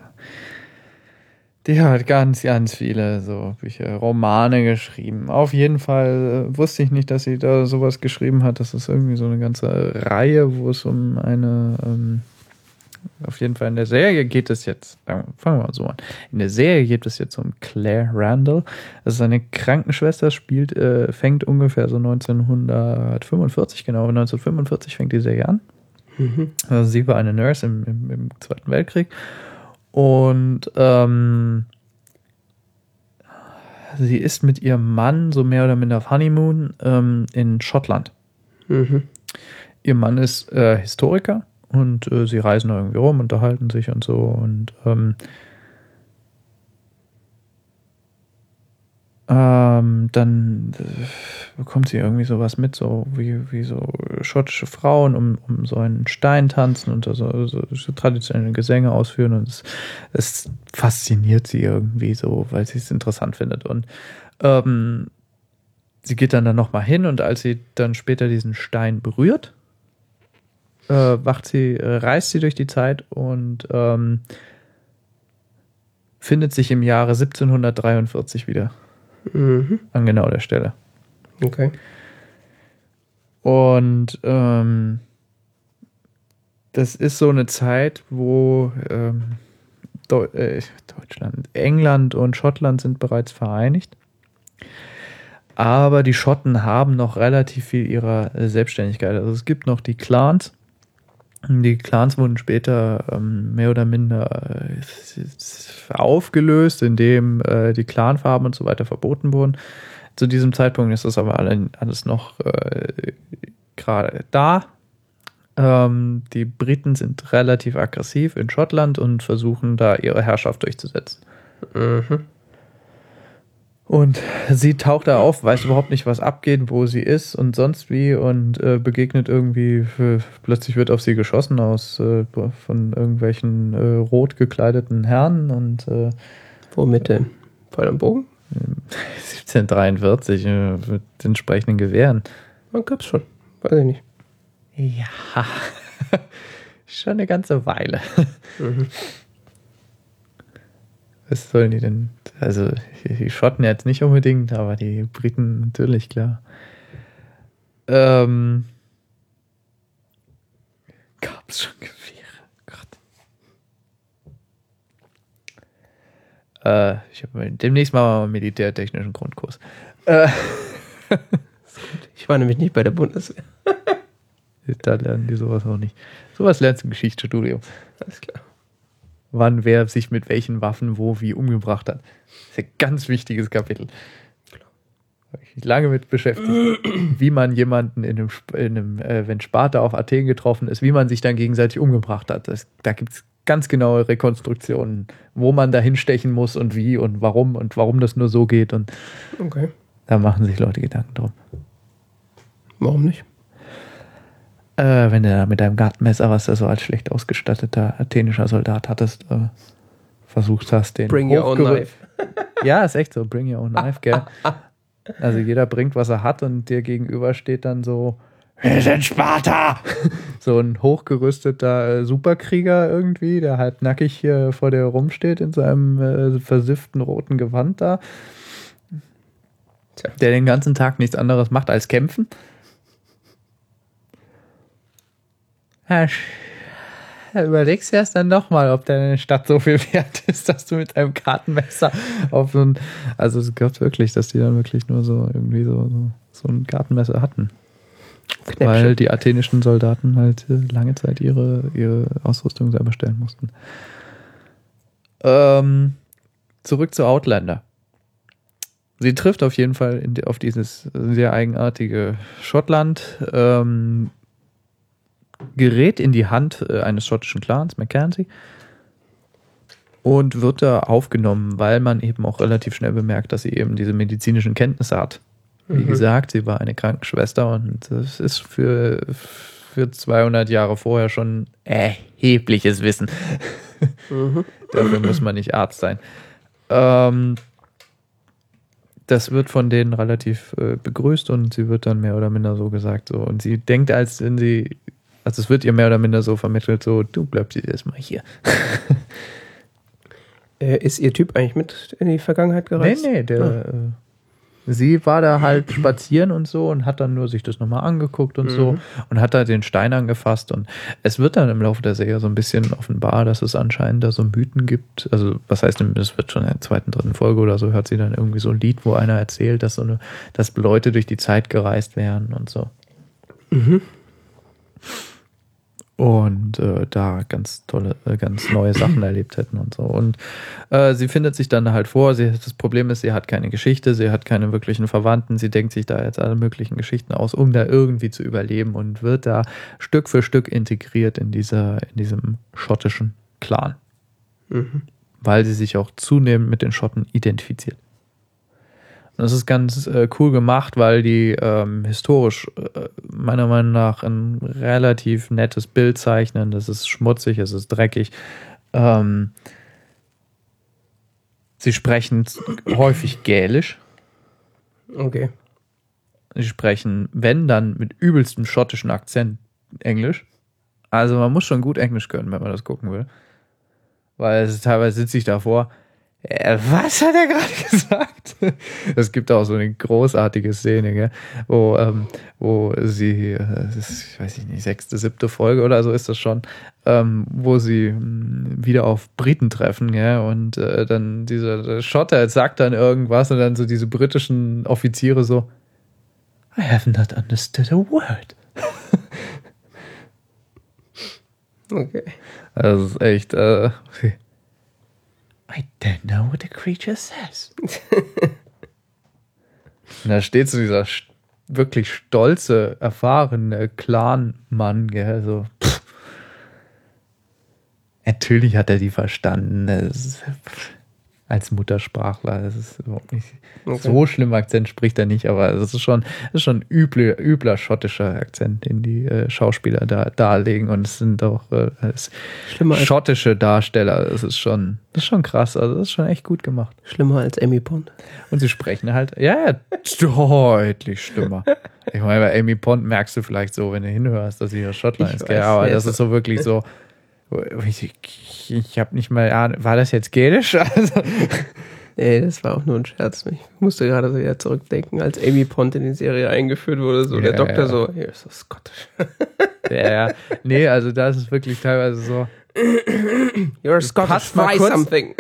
Die hat ganz, ganz viele so Bücher, Romane geschrieben. Auf jeden Fall äh, wusste ich nicht, dass sie da sowas geschrieben hat. Das ist irgendwie so eine ganze Reihe, wo es um eine, ähm, auf jeden Fall in der Serie geht es jetzt, äh, fangen wir mal so an. In der Serie geht es jetzt um Claire Randall. Das ist eine Krankenschwester, spielt, äh, fängt ungefähr so 1945, genau, 1945 fängt die Serie an. Also sie war eine Nurse im, im, im Zweiten Weltkrieg und ähm, sie ist mit ihrem Mann so mehr oder minder auf Honeymoon ähm, in Schottland. Mhm. Ihr Mann ist äh, Historiker und äh, sie reisen da irgendwie rum, unterhalten sich und so und ähm, ähm, dann äh, bekommt sie irgendwie sowas mit, so wie, wie so schottische Frauen um, um so einen Stein tanzen und so, so, so traditionelle Gesänge ausführen und es, es fasziniert sie irgendwie so, weil sie es interessant findet. Und ähm, sie geht dann da nochmal hin und als sie dann später diesen Stein berührt, äh, wacht sie, äh, reist sie durch die Zeit und ähm, findet sich im Jahre 1743 wieder Mhm. an genau der Stelle. Okay. Und ähm, das ist so eine Zeit, wo ähm, Deu äh, Deutschland, England und Schottland sind bereits vereinigt. Aber die Schotten haben noch relativ viel ihrer Selbstständigkeit. Also es gibt noch die Clans. Die Clans wurden später ähm, mehr oder minder äh, aufgelöst, indem äh, die Clanfarben und so weiter verboten wurden. Zu diesem Zeitpunkt ist das aber alle, alles noch äh, gerade da. Ähm, die Briten sind relativ aggressiv in Schottland und versuchen da ihre Herrschaft durchzusetzen. Mhm. Und sie taucht da auf, weiß überhaupt nicht, was abgeht, wo sie ist und sonst wie und äh, begegnet irgendwie, äh, plötzlich wird auf sie geschossen aus äh, von irgendwelchen äh, rot gekleideten Herren und äh, Wo mit dem Pfeil am Bogen? (laughs) 1743 äh, mit entsprechenden Gewehren. Man gab's schon. Weiß ich nicht. Ja, (laughs) schon eine ganze Weile. Mhm. Was sollen die denn? Also, die Schotten jetzt nicht unbedingt, aber die Briten natürlich, klar. Ähm, Gab es schon Gewehre? Gott. Äh, ich habe demnächst mal einen militärtechnischen Grundkurs. Äh, (laughs) Ich war nämlich nicht bei der Bundeswehr. (laughs) da lernen die sowas auch nicht. Sowas lernst du im Geschichtsstudium. Alles klar. Wann wer sich mit welchen Waffen wo wie umgebracht hat. Das ist ein ganz wichtiges Kapitel. Habe ich mich lange mit beschäftigt, (clears throat) wie man jemanden in einem, in einem äh, wenn Sparta auf Athen getroffen ist, wie man sich dann gegenseitig umgebracht hat. Das, da gibt es ganz genaue Rekonstruktionen, wo man da hinstechen muss und wie und warum und warum das nur so geht. Und Okay. da machen sich Leute Gedanken drum. Warum nicht? Äh, wenn du da mit deinem Gartenmesser, was du so als schlecht ausgestatteter athenischer Soldat hattest, äh, versucht hast, den Bring your own knife. (laughs) Ja, ist echt so, bring your own knife, gell? (laughs) Also jeder bringt, was er hat und dir gegenüber steht dann so, wir sind Sparta! (laughs) So ein hochgerüsteter äh, Superkrieger irgendwie, der halt nackig hier vor dir rumsteht in seinem äh, versifften roten Gewand da. Tja. Der den ganzen Tag nichts anderes macht als kämpfen. Ja, überlegst du erst dann nochmal, ob deine Stadt so viel wert ist, dass du mit einem Gartenmesser auf so ein. Also es gab wirklich, dass die dann wirklich nur so irgendwie so, so, so ein Gartenmesser hatten. Knäppchen. Weil die athenischen Soldaten halt äh, lange Zeit ihre, ihre Ausrüstung selber stellen mussten. Ähm, zurück zu Outlander. Sie trifft auf jeden Fall auf dieses sehr eigenartige Schottland, ähm, gerät in die Hand äh, eines schottischen Clans, Mackenzie, und wird da aufgenommen, weil man eben auch relativ schnell bemerkt, dass sie eben diese medizinischen Kenntnisse hat. Wie Mhm. gesagt, sie war eine Krankenschwester und das ist für, für 200 Jahre vorher schon erhebliches Wissen. Mhm. (laughs) Dafür muss man nicht Arzt sein. Ähm, das wird von denen relativ äh, begrüßt und sie wird dann mehr oder minder so gesagt. So. Und sie denkt, als wenn sie, also es wird ihr mehr oder minder so vermittelt, so, du bleibst jetzt erstmal hier. (laughs) Äh, ist ihr Typ eigentlich mit in die Vergangenheit Nee, gereist? nee, der, äh, sie war da halt spazieren und so und hat dann nur sich das nochmal angeguckt und so und hat da den Stein angefasst und es wird dann im Laufe der Serie so ein bisschen offenbar, dass es anscheinend da so Mythen gibt. Also, was heißt denn, das wird schon in der zweiten, dritten Folge oder so, hört sie dann irgendwie so ein Lied, wo einer erzählt, dass so eine, dass Leute durch die Zeit gereist wären und so. Und äh, da ganz tolle, äh, ganz neue Sachen erlebt hätten und so. Und äh, sie findet sich dann halt vor, sie, das Problem ist, sie hat keine Geschichte, sie hat keine wirklichen Verwandten, sie denkt sich da jetzt alle möglichen Geschichten aus, um da irgendwie zu überleben und wird da Stück für Stück integriert in dieser, in diesem schottischen Clan. Weil sie sich auch zunehmend mit den Schotten identifiziert. Und das ist ganz äh, cool gemacht, weil die ähm, historisch äh, meiner Meinung nach ein relativ nettes Bild zeichnen. Das ist schmutzig, es ist dreckig. Ähm, sie sprechen häufig Gälisch. Okay. Sie sprechen, wenn dann, mit übelstem schottischen Akzent Englisch. Also man muss schon gut Englisch können, wenn man das gucken will. Weil teilweise sitze ich davor. Äh, was hat er gerade (laughs) gesagt? Es gibt auch so eine großartige Szene, gell? wo, ähm, wo sie, äh, ist, ich weiß nicht, sechste, siebte Folge oder so ist das schon, ähm, wo sie mh, wieder auf Briten treffen, gell? und äh, dann dieser Schotter sagt dann irgendwas und dann so diese britischen Offiziere so, I have not understood a word. Okay. Das ist echt, äh, I don't know what the creature says. (laughs) Und da steht so dieser wirklich stolze, erfahrene Clan-Mann, gell, so. pff. Natürlich hat er die verstanden. Das ist, als Muttersprachler. Das ist überhaupt nicht Okay. so schlimm Akzent spricht er nicht, aber es ist schon, es ist schon üble, übler schottischer Akzent, den die äh, Schauspieler da darlegen und es sind auch äh, es schottische Darsteller. Das ist schon, das ist schon krass. Also das ist schon echt gut gemacht. schlimmer als Amy Pond. Und sie sprechen halt, ja, ja, deutlich schlimmer. Ich meine, bei Amy Pond merkst du vielleicht so, wenn du hinhörst, dass sie hier Schottland Ich ist, gell? weiß, aber das ist so wirklich so. Ich, ich habe nicht mal Ahnung, war das jetzt Gälisch? (laughs) Also, Nee, das war auch nur ein Scherz. Ich musste gerade so wieder zurückdenken, als Amy Pond in die Serie eingeführt wurde. So Ja, der Doktor ja. so, hier ist das Scottish. (laughs) ja, ja. Nee, also da ist es wirklich teilweise so. You're Scottish, passt mal try something.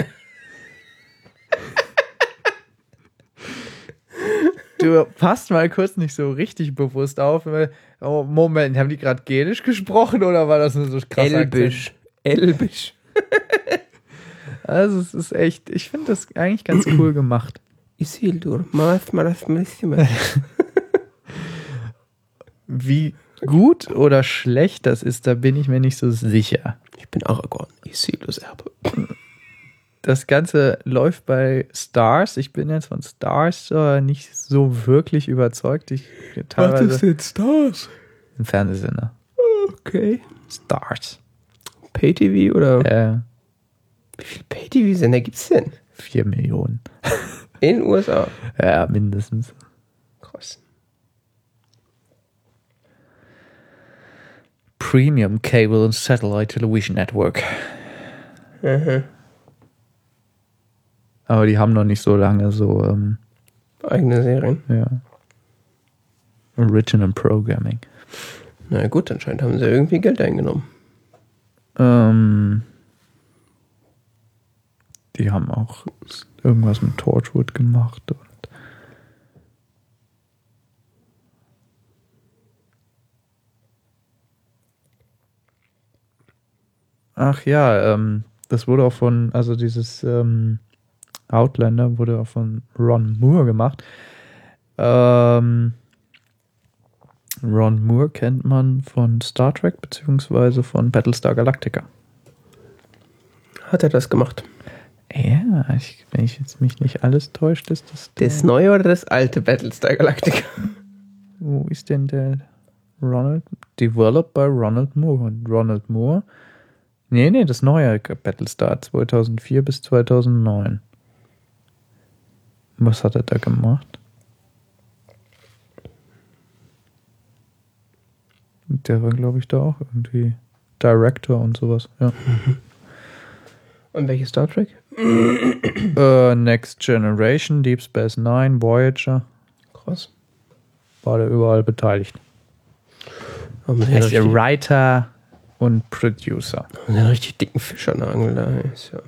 Du passt mal kurz nicht so richtig bewusst auf. weil- Oh, Moment, haben die gerade Gälisch gesprochen oder war das nur so krass? Elbisch. Elbisch. (laughs) Also es ist echt, ich finde das eigentlich ganz cool gemacht. Isildur. (laughs) Wie gut oder schlecht das ist, da bin ich mir nicht so sicher. Ich bin Aragorn, Isildurs Erbe. Das Ganze läuft bei Stars. Ich bin jetzt von Stars äh, nicht so wirklich überzeugt. Ich teilweise jetzt das? ein Fernsehsender. Okay. Stars. Pay-TV oder? Äh, Wie viele Pay-TV-Sender gibt's denn? 4 Millionen. In den USA. Ja, mindestens. Krass. Premium Cable and Satellite Television Network. Mhm. Aber die haben noch nicht so lange so, ähm, Eigene Serien. ja. Original Programming. Na gut, anscheinend haben sie irgendwie Geld eingenommen. Ähm, die haben auch irgendwas mit Torchwood gemacht. Und Ach ja, ähm, das wurde auch von, also dieses ähm, Outlander wurde auch von Ron Moore gemacht. Ähm, Ron Moore kennt man von Star Trek beziehungsweise von Battlestar Galactica. Hat er das gemacht? Ja, ich, wenn ich jetzt mich nicht alles täuscht, ist das. Das neue oder das alte Battlestar Galactica? Wo ist denn der Ronald? Developed by Ronald Moore. Und Ronald Moore? Nee, nee, das neue Battlestar 2004 bis 2009. Was hat er da gemacht? Der war, glaube ich, da auch irgendwie Director und sowas. Ja. (laughs) Und welche Star Trek? (clears throat) Äh, Next Generation, Deep Space Nine, Voyager. Krass. War der überall beteiligt. Man Er ist der Writer und Producer. hat einen richtig dicken Fisch an der Angel da. Ist ja.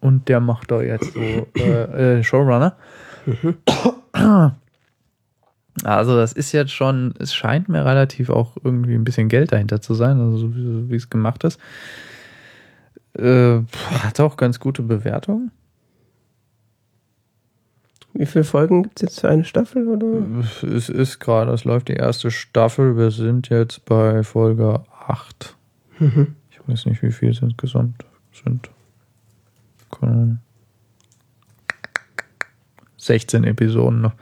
Und der macht da jetzt so (clears throat) äh, äh, Showrunner. (clears throat) Also das ist jetzt schon, es scheint mir relativ auch irgendwie ein bisschen Geld dahinter zu sein, also so wie, wie es gemacht ist. Äh, hat auch ganz gute Bewertungen. Wie viele Folgen gibt es jetzt für eine Staffel? Oder? Es ist gerade, es läuft die erste Staffel. Wir sind jetzt bei Folge 8. Mhm. Ich weiß nicht, wie viel es insgesamt sind. Keine Ahnung. 16 Episoden noch.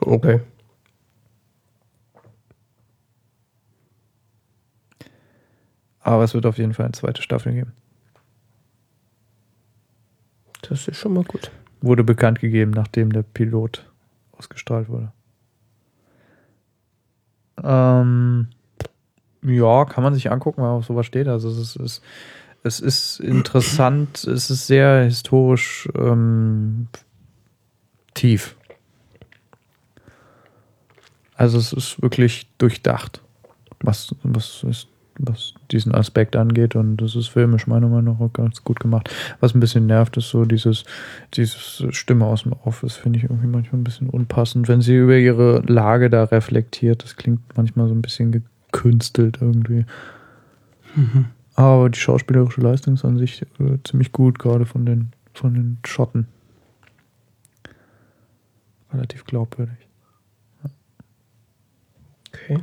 Okay. Aber es wird auf jeden Fall eine zweite Staffel geben. Das ist schon mal gut. Wurde bekannt gegeben, nachdem der Pilot ausgestrahlt wurde. Ähm, ja, kann man sich angucken, weil auf sowas steht. Also es ist, es, es ist interessant, es ist sehr historisch ähm, tief. Also es ist wirklich durchdacht, was, was, ist, was diesen Aspekt angeht und das ist filmisch meiner Meinung nach auch ganz gut gemacht. Was ein bisschen nervt, ist so dieses, dieses Stimme aus dem Office, finde ich irgendwie manchmal ein bisschen unpassend, wenn sie über ihre Lage da reflektiert. Das klingt manchmal so ein bisschen gekünstelt irgendwie. Aber die schauspielerische Leistung ist an sich äh, ziemlich gut, gerade von den, von den Schotten. Relativ glaubwürdig. Okay.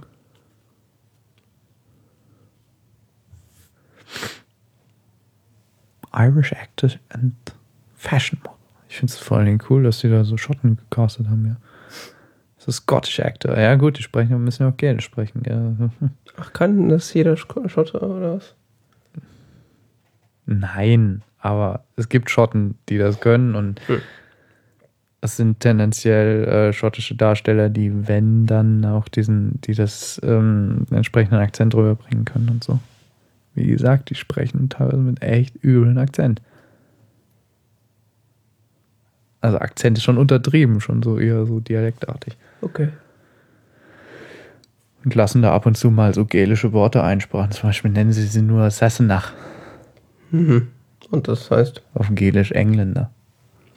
Irish Actors and Fashion Model. Ich finde es vor allen Dingen cool, dass die da so Schotten gecastet haben, ja. Das ist Scottish Actor. Ja, gut, die sprechen, müssen ja auch Gälisch sprechen. Ja. (laughs) Ach, kann das jeder Sch- Schotter oder was? Nein, aber es gibt Schotten, die das können und Hm. es sind tendenziell äh, schottische Darsteller, die, wenn dann auch diesen, die das ähm, entsprechenden Akzent rüberbringen können und so. Wie gesagt, die sprechen teilweise mit echt üblen Akzent. Also Akzent ist schon untertrieben, schon so eher so dialektartig. Okay. Und lassen da ab und zu mal so gälische Worte einsprachen. Zum Beispiel nennen sie sie nur Sassenach Mhm. Und das heißt? auf Gälisch Engländer.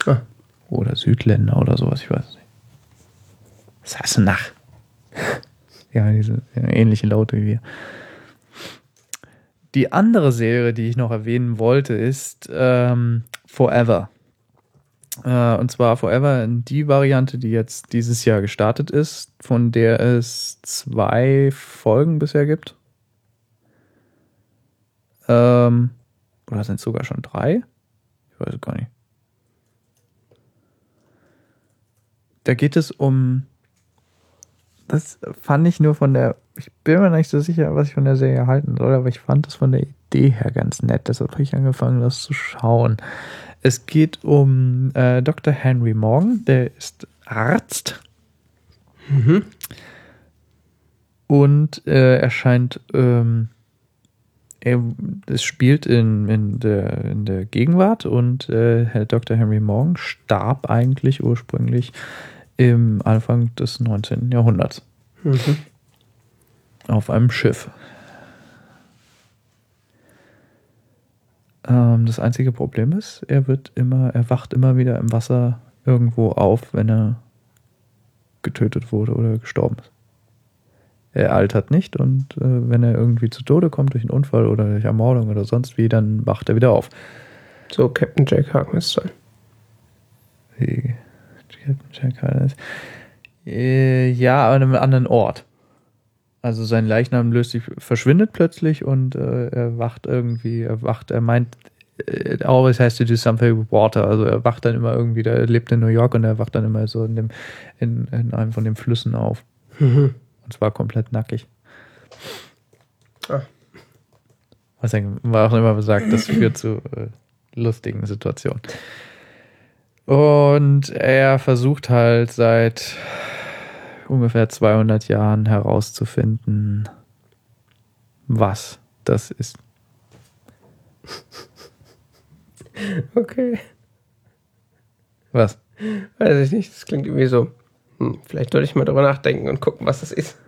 Ah, Oder Südländer oder sowas, ich weiß nicht. Sassenach. (laughs) Ja, diese ähnliche Laute wie wir. Die andere Serie, die ich noch erwähnen wollte, ist ähm, Forever. Äh, und zwar Forever in die Variante, die jetzt dieses Jahr gestartet ist, von der es zwei Folgen bisher gibt. Ähm, oder sind es sogar schon drei? Ich weiß es gar nicht. Da geht es um das fand ich nur von der, ich bin mir nicht so sicher, was ich von der Serie halten soll, aber ich fand das von der Idee her ganz nett. Deshalb habe ich angefangen, das zu schauen. Es geht um äh, Dr. Henry Morgan, der ist Arzt. Mhm. Und äh, er scheint, ähm, er, es spielt in, in, der, in der Gegenwart und äh, Herr Dr. Henry Morgan starb eigentlich ursprünglich im Anfang des 19. Jahrhunderts Mhm. auf einem Schiff. Ähm, das einzige Problem ist, er wird immer, er wacht immer wieder im Wasser irgendwo auf, wenn er getötet wurde oder gestorben ist. Er altert nicht und äh, wenn er irgendwie zu Tode kommt durch einen Unfall oder durch Ermordung oder sonst wie, dann wacht er wieder auf. So Captain Jack Harkness. Wie Jack Harkness. Äh, ja, an einem anderen Ort. Also sein Leichnam löst sich, verschwindet plötzlich und äh, er wacht irgendwie, er wacht, er meint, it always has to do something with water. Also er wacht dann immer irgendwie, der lebt in New York und er wacht dann immer so in dem, in, in einem von den Flüssen auf. Mhm. Und zwar komplett nackig. Ah. Was er auch immer gesagt, das führt zu äh, lustigen Situationen. Und er versucht halt seit ungefähr 200 Jahren herauszufinden, was das ist. Okay. Was? Weiß ich nicht. Das klingt irgendwie so. Hm, vielleicht sollte ich mal drüber nachdenken und gucken, was das ist.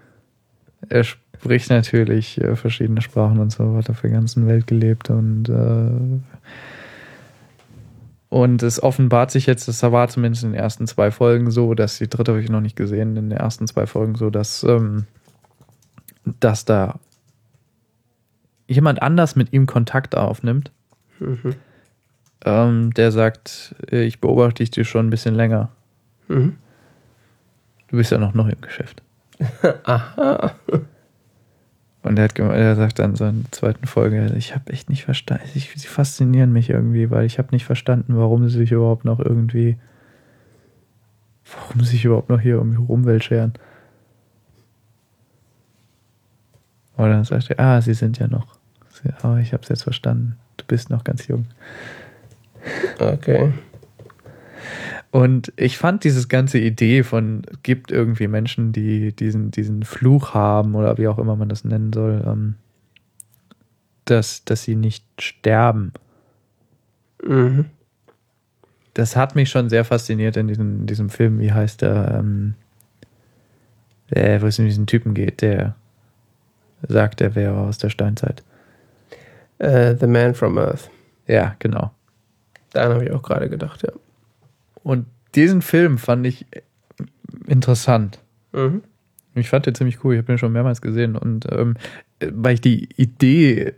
Er spricht natürlich äh, verschiedene Sprachen und so, hat auf der ganzen Welt gelebt und äh, und es offenbart sich jetzt, das war zumindest in den ersten zwei Folgen so, dass die dritte habe ich noch nicht gesehen, in den ersten zwei Folgen so, dass, ähm, dass da jemand anders mit ihm Kontakt aufnimmt, Mhm. ähm, der sagt, äh, ich beobachte dich schon ein bisschen länger. Mhm. Du bist ja noch neu im Geschäft. (laughs) Aha. Und er, hat, er sagt dann so in der zweiten Folge, ich habe echt nicht verstanden, sie faszinieren mich irgendwie, weil ich habe nicht verstanden, warum sie sich überhaupt noch irgendwie, warum sie sich überhaupt noch hier um die Umwelt scheren. Und dann sagt er, ah, sie sind ja noch, aber ich habe es jetzt verstanden, du bist noch ganz jung. Okay. Und ich fand dieses ganze Idee von, es gibt irgendwie Menschen, die diesen, diesen Fluch haben oder wie auch immer man das nennen soll, ähm, dass, dass sie nicht sterben. Mhm. Das hat mich schon sehr fasziniert in diesem, in diesem Film. Wie heißt der? Ähm, äh, wo es um diesen Typen geht, der sagt, er wäre aus der Steinzeit. Äh, The Man from Earth. Ja, genau. Daran habe ich auch gerade gedacht, ja. Und diesen Film fand ich interessant. Mhm. Ich fand den ziemlich cool. Ich habe den schon mehrmals gesehen. Und ähm, weil ich die Idee,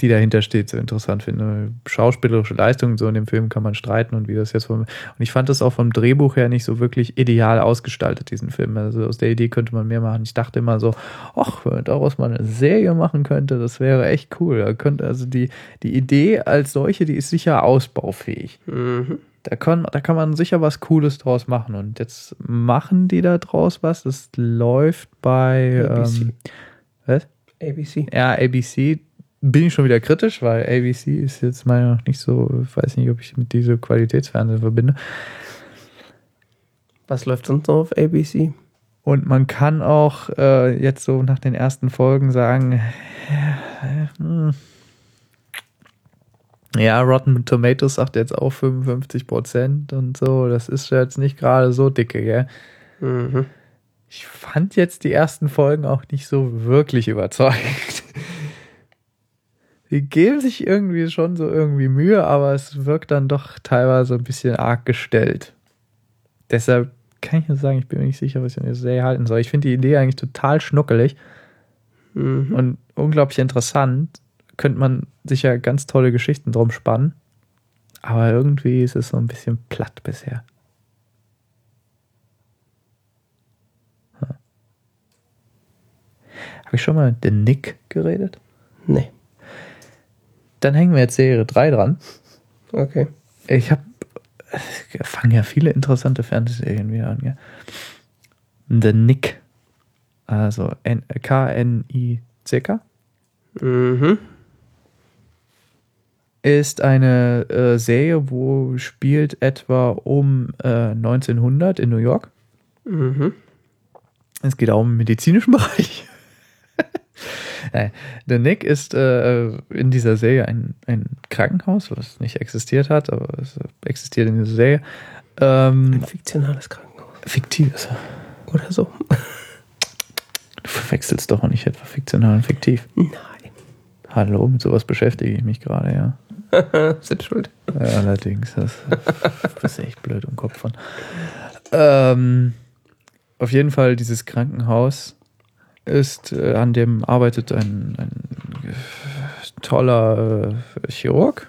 die dahinter steht, so interessant finde. Schauspielerische Leistungen so in dem Film kann man streiten und wie das jetzt vom. Und ich fand das auch vom Drehbuch her nicht so wirklich ideal ausgestaltet, diesen Film. Also aus der Idee könnte man mehr machen. Ich dachte immer so, ach, wenn man daraus mal eine Serie machen könnte, das wäre echt cool. Da könnte, also die, die Idee als solche, die ist sicher ausbaufähig. Mhm. Da kann, da kann man sicher was Cooles draus machen. Und jetzt machen die da draus was. Das läuft bei ABC. ähm, was? ABC. Ja, ABC bin ich schon wieder kritisch, weil ABC ist jetzt meiner Meinung nach nicht so, ich weiß nicht, ob ich mit diese Qualitätsfernsehen verbinde. Was läuft sonst noch auf ABC? Und man kann auch äh, jetzt so nach den ersten Folgen sagen, äh, hm, ja, Rotten Tomatoes sagt jetzt auch 55 Prozent und so. Das ist jetzt nicht gerade so dicke, gell? Mhm. Ich fand jetzt die ersten Folgen auch nicht so wirklich überzeugend. Die geben sich irgendwie schon so irgendwie Mühe, aber es wirkt dann doch teilweise ein bisschen arg gestellt. Deshalb kann ich nur sagen, ich bin mir nicht sicher, was ich an der Serie halten soll. Ich finde die Idee eigentlich total schnuckelig Mhm. und unglaublich interessant. Könnte man sicher ganz tolle Geschichten drum spannen. Aber irgendwie ist es so ein bisschen platt bisher. Hm. Habe ich schon mal mit The Nick geredet? Nee. Dann hängen wir jetzt Serie 3 dran. Okay. Ich habe fangen ja viele interessante Fernsehserien wieder an, ja. The Nick. also K-N-I-C-K, Mhm. Ist eine äh, Serie, wo spielt etwa um äh, 1900 in New York. Mhm. Es geht auch um den medizinischen (laughs) Bereich. Nein, (laughs) der Nick ist äh, in dieser Serie ein, ein Krankenhaus, was nicht existiert hat, aber es existiert in dieser Serie. Ähm, Ein fiktionales Krankenhaus. fiktives. Oder so. Du verwechselst doch auch nicht etwa fiktional und fiktiv. Nein. Hallo, mit sowas beschäftige ich mich gerade, ja. (laughs) Selbst schuld. ja allerdings, das, das (laughs) ist echt blöd im Kopf von. Ähm, auf jeden Fall, dieses Krankenhaus ist, äh, an dem arbeitet ein, ein toller äh, Chirurg.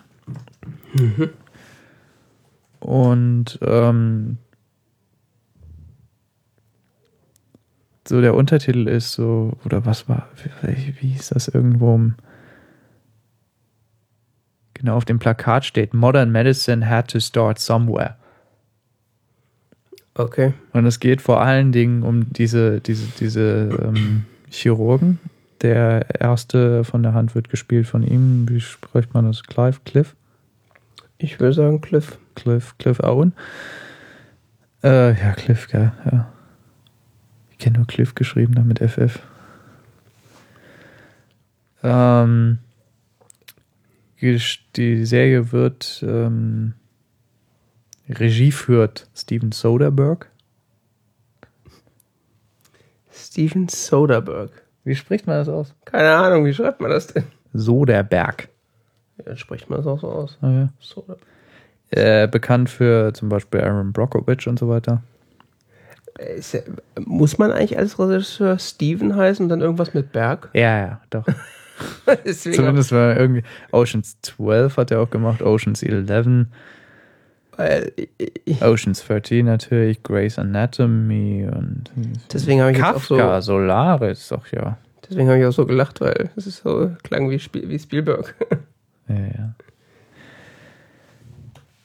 Und ähm, so der Untertitel ist so, oder was war, wie, wie hieß das irgendwo? im- Genau, auf dem Plakat steht Modern Medicine had to start somewhere. Okay. Und es geht vor allen Dingen um diese, diese, diese ähm, Chirurgen. Der erste von der Hand wird gespielt von ihm. Wie spricht man das? Clive? Cliff? Ich würde sagen Cliff. Cliff, Cliff Owen. Äh, ja, Cliff, gell, ja. Ich kenne nur Cliff geschrieben, dann mit FF. Ähm, die Serie wird ähm, Regie führt Steven Soderbergh. Steven Soderbergh. Wie spricht man das aus? Keine Ahnung, wie schreibt man das denn? Soderbergh. Ja, dann spricht man das auch so aus. Ah, ja. Soderbergh. äh, bekannt für zum Beispiel Aaron Brockovich und so weiter. Äh, muss man eigentlich als Regisseur Steven heißen und dann irgendwas mit Berg? Ja, ja, doch. (laughs) (laughs) Zumindest war irgendwie Oceans 12 hat er auch gemacht, Oceans 11, Weil, ich, Oceans 13 natürlich, Grey's Anatomy und deswegen habe ich jetzt auch so, Kafka, Solaris, doch ja. deswegen habe ich auch so gelacht, weil es ist so klang wie, Spiel, wie Spielberg. (laughs) Ja,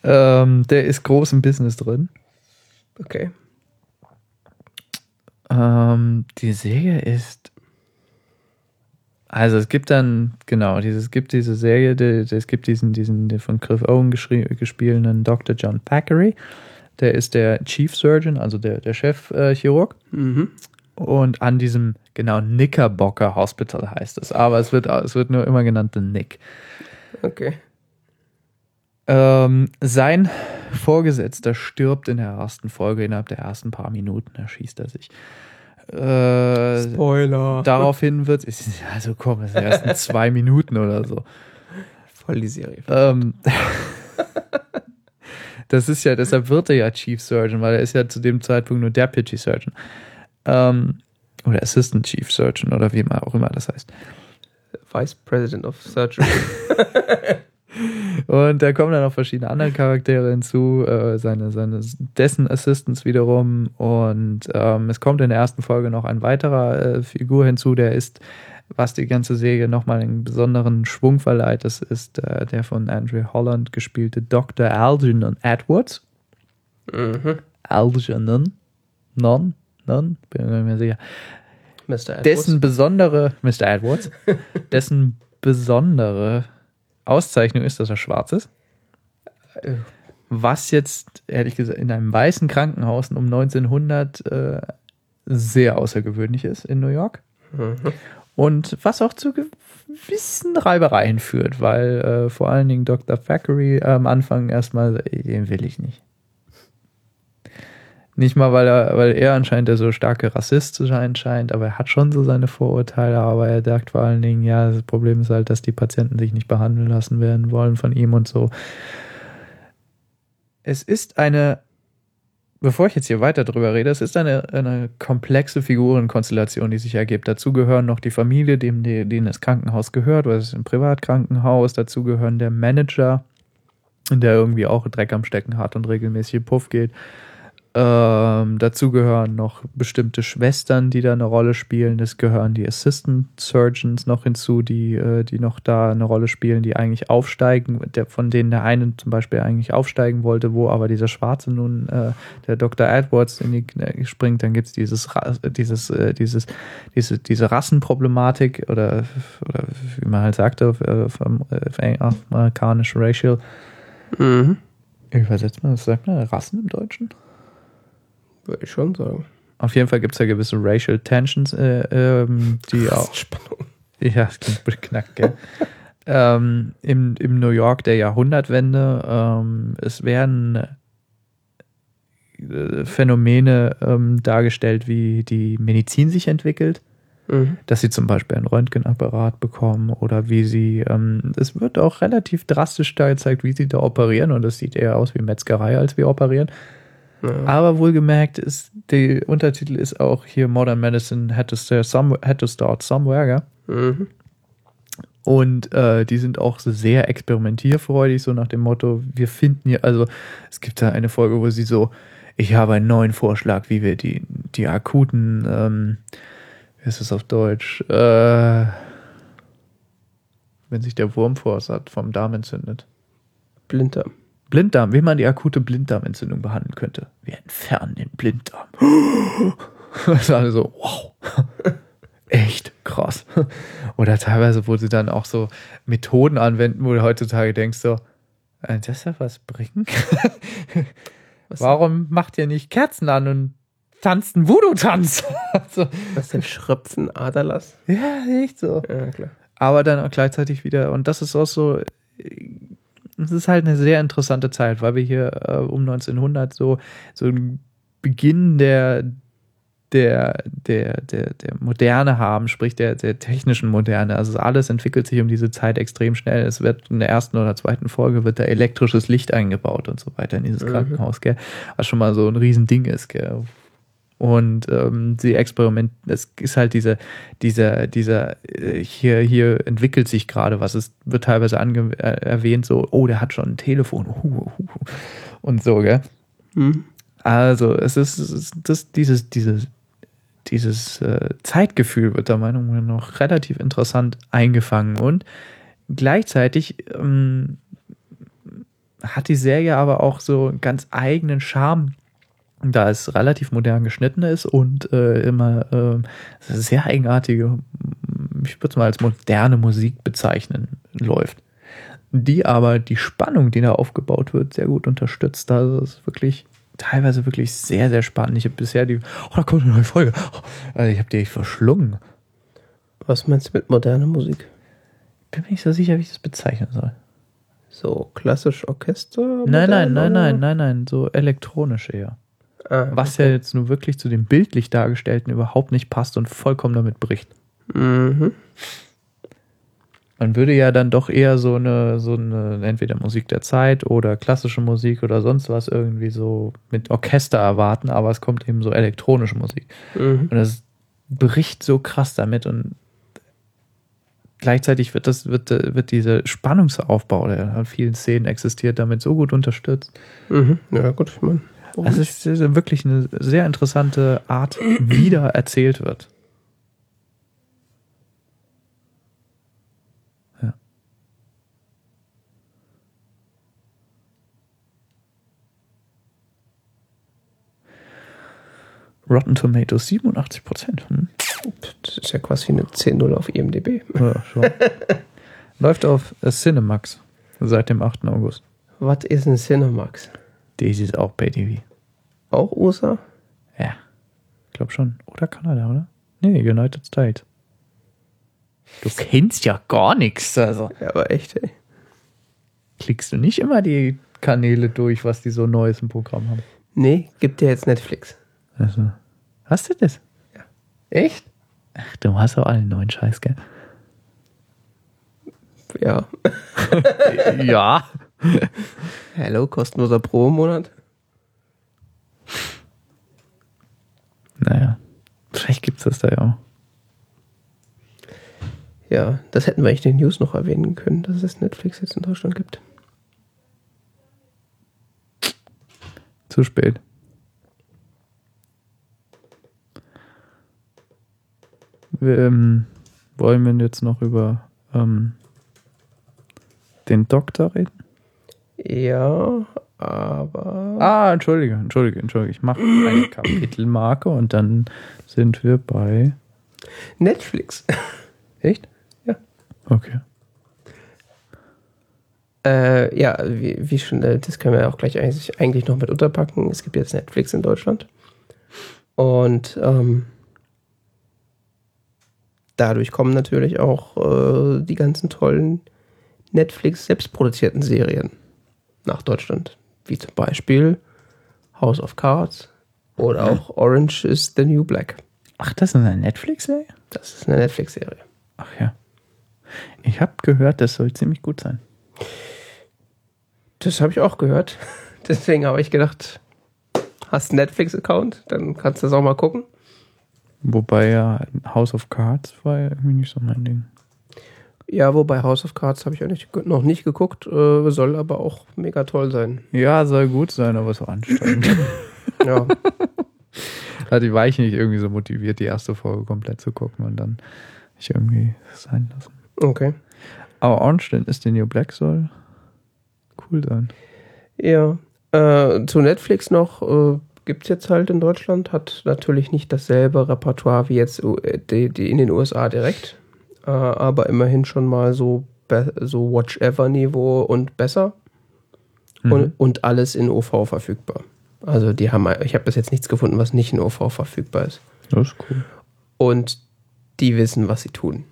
ja. Ähm, der ist groß im Business drin. Okay. Ähm, die Serie ist. Also es gibt dann, genau, dieses, es gibt diese Serie, die, die, es gibt diesen, diesen den von Cliff Owen gespielten Dr. John Thackeray. Der ist der Chief Surgeon, also der, der Chefchirurg. Äh. Mhm. und an diesem, genau, Knickerbocker Hospital heißt es. Aber es wird, es wird nur immer genannt The Nick. Okay. Ähm, sein Vorgesetzter stirbt in der ersten Folge, innerhalb der ersten paar Minuten erschießt er sich. Äh, Spoiler. daraufhin wird es, also komm, es sind die ersten zwei Minuten oder so. Voll die Serie. Ähm, das ist ja, deshalb wird er ja Chief Surgeon, weil er ist ja zu dem Zeitpunkt nur Deputy Surgeon. Ähm, oder Assistant Chief Surgeon oder wie immer auch immer das heißt. Vice President of Surgery. (laughs) Und da kommen dann noch verschiedene andere Charaktere hinzu, äh, seine, seine, dessen Assistants wiederum. Und ähm, es kommt in der ersten Folge noch ein weiterer äh, Figur hinzu, der ist, was die ganze Serie nochmal einen besonderen Schwung verleiht. Das ist äh, der von Andrew Holland gespielte Dr. Algernon Edwards. mhm. Algernon. Non? Non? Bin mir nicht mehr sicher. Mr. Edwards. Dessen besondere, Mr. Edwards, (laughs) dessen besondere Auszeichnung ist, dass er schwarz ist. Äh, Was jetzt, ehrlich gesagt, in einem weißen Krankenhaus um 1900 äh, sehr außergewöhnlich ist in New York. Mhm. Und was auch zu gewissen Reibereien führt, weil äh, vor allen Dingen Dr. Thackeray am Anfang erstmal, "Ey, den will ich nicht. Nicht mal, weil er, weil er anscheinend der so starke Rassist zu sein scheint, aber er hat schon so seine Vorurteile, aber er sagt vor allen Dingen, ja, das Problem ist halt, dass die Patienten sich nicht behandeln lassen werden wollen von ihm und so. Es ist eine, bevor ich jetzt hier weiter drüber rede, es ist eine, eine komplexe Figurenkonstellation, die sich ergibt. Dazu gehören noch die Familie, dem, denen das Krankenhaus gehört, oder es ist ein Privatkrankenhaus. Dazu gehören der Manager, der irgendwie auch Dreck am Stecken hat und regelmäßig Puff geht. Ähm, dazu gehören noch bestimmte Schwestern, die da eine Rolle spielen. Es gehören die Assistant Surgeons noch hinzu, die, äh, die noch da eine Rolle spielen, die eigentlich aufsteigen, der, von denen der eine zum Beispiel eigentlich aufsteigen wollte, wo aber dieser Schwarze nun, äh, der Dr. Edwards, in die äh, springt. Dann gibt es dieses, dieses, äh, dieses, diese, diese Rassenproblematik oder, oder wie man halt sagte, äh, vom äh, amerikanisch Racial. Mhm. Übersetzt man, was sagt man? Rassen im Deutschen? Würde ich schon sagen. Auf jeden Fall gibt es ja gewisse Racial Tensions, äh, ähm, die auch. Spannung. Ja, das klingt beknackt, gell? (laughs) ähm, im, Im New York der Jahrhundertwende. Ähm, es werden äh, Phänomene ähm, dargestellt, wie die Medizin sich entwickelt. Mhm. Dass sie zum Beispiel einen Röntgenapparat bekommen oder wie sie, ähm, es wird auch relativ drastisch da gezeigt, wie sie da operieren und das sieht eher aus wie Metzgerei, als wir operieren. Ja. Aber wohlgemerkt ist, der Untertitel ist auch hier Modern Medicine had to start somewhere. Had to start somewhere? Mhm. Und äh, die sind auch so sehr experimentierfreudig, so nach dem Motto, wir finden hier, also es gibt da eine Folge, wo sie so, ich habe einen neuen Vorschlag, wie wir die, die akuten, ähm, wie ist es auf Deutsch, äh, wenn sich der Wurm vor vom Darm entzündet. Blinddarm. Blinddarm, wie man die akute Blinddarmentzündung behandeln könnte. Wir entfernen den Blinddarm. (gasps) Das war so, wow. (laughs) Echt krass. Oder teilweise, wo sie dann auch so Methoden anwenden, wo du heutzutage denkst so, äh, das soll was bringen? (laughs) Warum macht ihr nicht Kerzen an und tanzt einen Voodoo-Tanz? (laughs) so. Was denn Schröpfen, Aderlass? Ja, echt so. Ja, klar. Aber dann auch gleichzeitig wieder, und das ist auch so, es ist halt eine sehr interessante Zeit, weil wir hier äh, um 1900 so, so einen Beginn der, der, der, der, der Moderne haben, sprich der, der technischen Moderne. Also alles entwickelt sich um diese Zeit extrem schnell. Es wird in der ersten oder zweiten Folge wird da elektrisches Licht eingebaut und so weiter in dieses Mhm. Krankenhaus, gell? Was schon mal so ein Riesending ist, gell? Und ähm, sie experiment, es ist halt diese, dieser, dieser, äh, hier, hier entwickelt sich gerade was. Es wird teilweise ange äh, erwähnt, so, oh, der hat schon ein Telefon. Hu, hu, hu. Und so, gell? Mhm. Also, es ist, es ist das, dieses, dieses, dieses äh, Zeitgefühl wird der Meinung nach noch relativ interessant eingefangen und gleichzeitig ähm, hat die Serie aber auch so einen ganz eigenen Charme, da es relativ modern geschnitten ist und äh, immer äh, sehr eigenartige, ich würde es mal als moderne Musik bezeichnen, läuft. Die aber die Spannung, die da aufgebaut wird, sehr gut unterstützt. Also es ist wirklich teilweise wirklich sehr, sehr spannend. Ich habe bisher die, oh, da kommt eine neue Folge. Also ich habe die echt verschlungen. Was meinst du mit moderner Musik? Bin mir nicht so sicher, wie ich das bezeichnen soll. So klassisch Orchester? Nein, nein, nein, nein, nein, nein, so elektronisch eher. Ah, Was ja jetzt nur wirklich zu dem bildlich dargestellten überhaupt nicht passt und vollkommen damit bricht. Mhm. Man würde ja dann doch eher so eine, so eine, entweder Musik der Zeit oder klassische Musik oder sonst was irgendwie so mit Orchester erwarten, aber es kommt eben so elektronische Musik. Mhm. Und das bricht so krass damit und gleichzeitig wird das, wird, wird dieser Spannungsaufbau, der an vielen Szenen existiert, damit so gut unterstützt. Mhm. Ja, gut, ich meine. Also es ist wirklich eine sehr interessante Art, wie da erzählt wird. Ja. Rotten Tomatoes 87 Prozent. Hm? Das ist ja quasi eine 10-0 auf IMDb. Ja, schon. Läuft auf Cinemax seit dem 8. August. Was ist ein Cinemax? Daisy ist auch bei TV. Auch USA? Ja. Ich glaube schon. Oder Kanada, oder? Nee, United States. Du kennst ja gar nichts. Also Ja, aber echt, ey. klickst du nicht immer die Kanäle durch, was die so Neues im Programm haben. Nee, gibt dir jetzt Netflix. Also, hast du das? Ja. Echt? Ach, du hast auch allen neuen Scheiß, gell? Ja. (laughs) ja. (laughs) Hello, kostenloser Pro-Monat? Naja, vielleicht gibt es das da ja auch. Ja, das hätten wir eigentlich in den News noch erwähnen können, dass es Netflix jetzt in Deutschland gibt. Zu spät. Wir, ähm, wollen wir jetzt noch über ähm, den Doktor reden? Ja, aber. Ah, entschuldige, entschuldige, entschuldige. Ich mache eine Kapitelmarke und dann sind wir bei. Netflix. (laughs) Echt? Ja. Okay. Äh, ja, wie, wie schon, äh, das können wir auch gleich eigentlich, eigentlich noch mit unterpacken. Es gibt jetzt Netflix in Deutschland. Und ähm, dadurch kommen natürlich auch äh, die ganzen tollen Netflix selbstproduzierten Serien nach Deutschland. Wie zum Beispiel House of Cards oder auch Orange is the New Black. Ach, das ist eine Netflix-Serie? Das ist eine Netflix-Serie. Ach ja. Ich habe gehört, das soll ziemlich gut sein. Das habe ich auch gehört. (laughs) Deswegen habe ich gedacht, hast einen Netflix-Account, dann kannst du das auch mal gucken. Wobei ja House of Cards war ja irgendwie nicht so mein Ding. Ja, wobei House of Cards habe ich auch nicht, noch nicht geguckt, äh, soll aber auch mega toll sein. Ja, soll gut sein, aber so anstrengend. (laughs) Ja, (laughs) also war ich nicht irgendwie so motiviert, die erste Folge komplett zu gucken und dann ich irgendwie sein lassen. okay. Aber Orange is the New Black soll cool sein. Ja, äh, zu Netflix noch äh, gibt es jetzt halt in Deutschland, hat natürlich nicht dasselbe Repertoire wie jetzt äh, die, die in den USA direkt, äh, aber immerhin schon mal so, so Watch-Ever-Niveau und besser und, und alles in OV verfügbar. Also die haben, ich habe bis jetzt nichts gefunden, was nicht in OV verfügbar ist. Das ist cool. Und die wissen, was sie tun.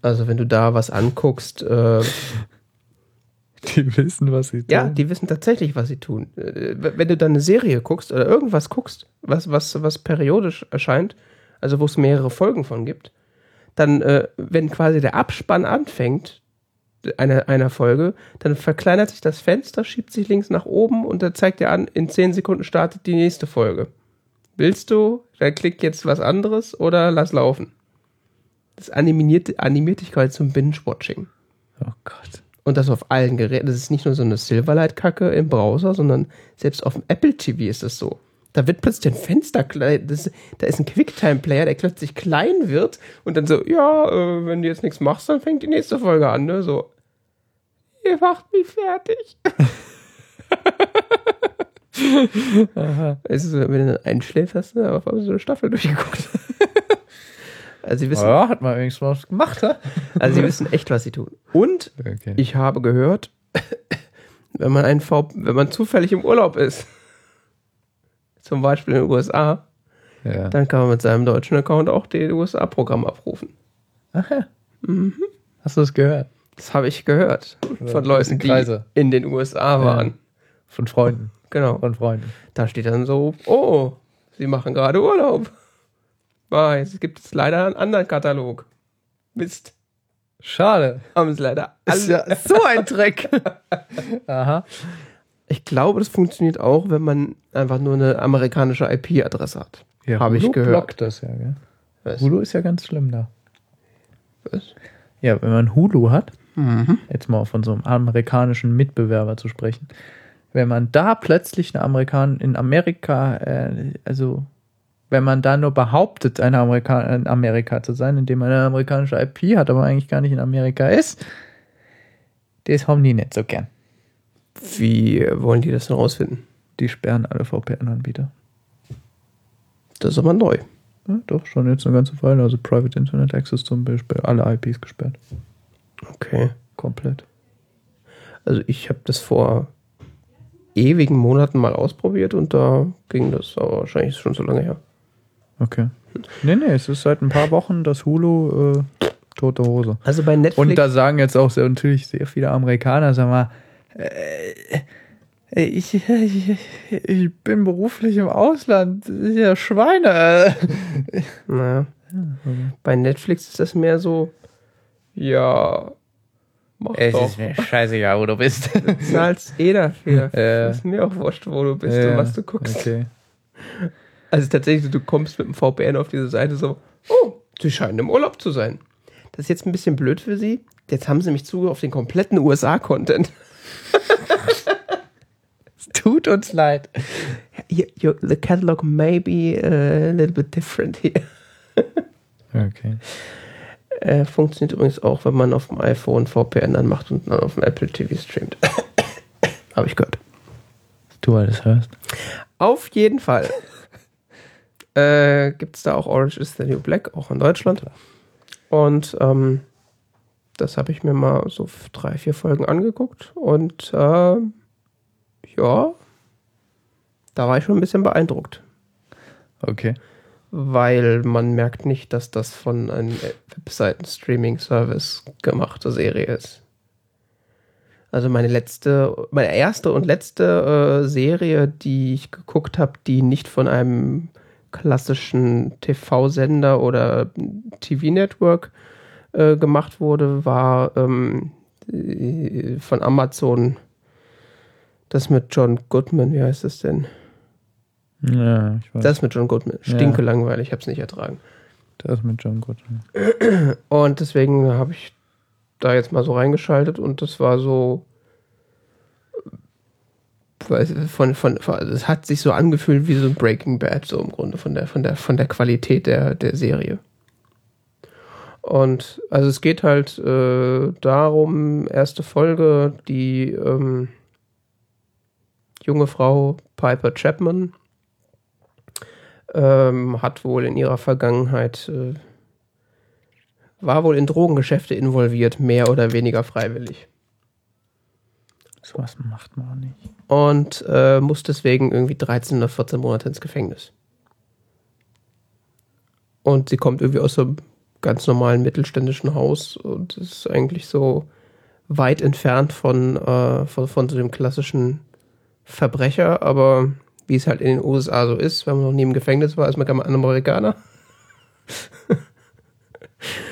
Also wenn du da was anguckst, äh, (laughs) Die wissen, was sie tun. Ja, die wissen tatsächlich, was sie tun. Äh, Wenn du dann eine Serie guckst oder irgendwas guckst, was, was, was periodisch erscheint, also wo es mehrere Folgen von gibt, dann, äh, wenn quasi der Abspann anfängt, einer, einer Folge, dann verkleinert sich das Fenster, schiebt sich links nach oben und dann zeigt dir an, in 10 Sekunden startet die nächste Folge. Willst du, dann klick jetzt was anderes oder lass laufen. Das animiert, animiert dich quasi zum Binge-Watching. Oh Gott. Und das auf allen Geräten. Das ist nicht nur so eine Silverlight-Kacke im Browser, sondern selbst auf dem Apple TV ist das so. Da wird plötzlich ein Fenster klein, das, da ist ein Quicktime-Player, der plötzlich klein wird und dann so, ja, äh, wenn du jetzt nichts machst, dann fängt die nächste Folge an, ne? So, ihr macht mich fertig. es ist so, wenn du dann einschläfst, hast du auf einmal so eine Staffel durchgeguckt. also sie wissen, Ja, hat man wenigstens was gemacht, ha? also sie wissen echt, was sie tun. Und Okay. ich habe gehört, wenn man ein v wenn man zufällig im Urlaub ist, zum Beispiel in den USA, ja. dann kann man mit seinem deutschen Account auch den USA-Programm abrufen. Ach ja. Hast du das gehört? Das habe ich gehört von Leuten, die in den USA waren. Von Freunden. Genau. Von Freunden. Da steht dann so, oh, sie machen gerade Urlaub. Ah, jetzt gibt es leider einen anderen Katalog. Mist. Schade. Haben sie leider Ist alle. ja so ein Dreck. (laughs) Aha. Ich glaube, das funktioniert auch, wenn man einfach nur eine amerikanische IP-Adresse hat. Ja, Habe ich gehört. blockt das ja, gell? Was? Hulu ist ja ganz schlimm da. Was? Ja, wenn man Hulu hat, Mhm. jetzt mal von so einem amerikanischen Mitbewerber zu sprechen, wenn man da plötzlich eine Amerikan in Amerika, äh, also wenn man da nur behauptet, eine Amerika in Amerika zu sein, indem man eine amerikanische IP hat, aber eigentlich gar nicht in Amerika ist, das haben die nicht so gern. Wie wollen die das denn rausfinden? Die sperren alle VPN-Anbieter. Das ist aber neu. Ja, doch, schon jetzt eine ganze Weile. Also Private Internet Access zum Beispiel, alle IPs gesperrt. Okay. Komplett. Also ich habe das vor ewigen Monaten mal ausprobiert und da ging das aber wahrscheinlich schon so lange her. Okay. Nee, nee, es ist seit ein paar Wochen das Hulu äh, tote Hose. Also bei Netflix. Und da sagen jetzt auch sehr, natürlich sehr viele Amerikaner, sag mal, ich, ich, (laughs) ich bin beruflich im Ausland, ist ja Schweine. (laughs) naja. Bei Netflix ist das mehr so, ja, mach doch. mir scheißegal, wo du bist. Du zahlst eh dafür. (laughs) Ja. Ist mir auch wurscht, wo du bist und was du guckst. Okay. Also tatsächlich, du kommst mit dem VPN auf diese Seite so, oh, sie scheinen im Urlaub zu sein. Das ist jetzt ein bisschen blöd für sie. Jetzt haben sie mich Zugriff auf den kompletten USA-Content. Es (laughs) tut uns leid. Your- your- The catalog may be uh, a little bit different here. Okay. Äh, funktioniert übrigens auch, wenn man auf dem iPhone VPN anmacht und dann auf dem Apple TV streamt. (coughs) Habe ich gehört. Du alles hörst. Auf jeden Fall. (laughs) äh, Gibt es da auch Orange is the New Black, auch in Deutschland. Und ähm, das habe ich mir mal so drei, vier Folgen angeguckt. Und äh, ja, da war ich schon ein bisschen beeindruckt. Okay. Weil man merkt nicht, dass das von einem Webseiten-Streaming-Service gemachte Serie ist. Also meine letzte, meine erste und letzte äh, Serie, die ich geguckt habe, die nicht von einem klassischen TV-Sender oder TV-Network äh, gemacht wurde, war ähm, äh, von Amazon das mit John Goodman, wie heißt das denn? Ja, ich weiß. Das mit John Goodman. Ja. Stinke langweilig, ich habe es nicht ertragen. Das mit John Goodman. Und deswegen habe ich da jetzt mal so reingeschaltet und das war so. Von, von, von, es hat sich so angefühlt wie so ein Breaking Bad, so im Grunde, von der, von der, von der Qualität der, der Serie. Und also es geht halt äh, darum, erste Folge, die ähm, junge Frau Piper Chapman ähm, hat wohl in ihrer Vergangenheit äh, war wohl in Drogengeschäfte involviert, mehr oder weniger freiwillig. So was macht man auch nicht. Und äh, muss deswegen irgendwie 13 oder 14 Monate ins Gefängnis. Und sie kommt irgendwie aus einem ganz normalen mittelständischen Haus und ist eigentlich so weit entfernt von, äh, von, von so dem klassischen Verbrecher, aber wie es halt in den USA so ist, wenn man noch nie im Gefängnis war, ist man gar mal ein Amerikaner.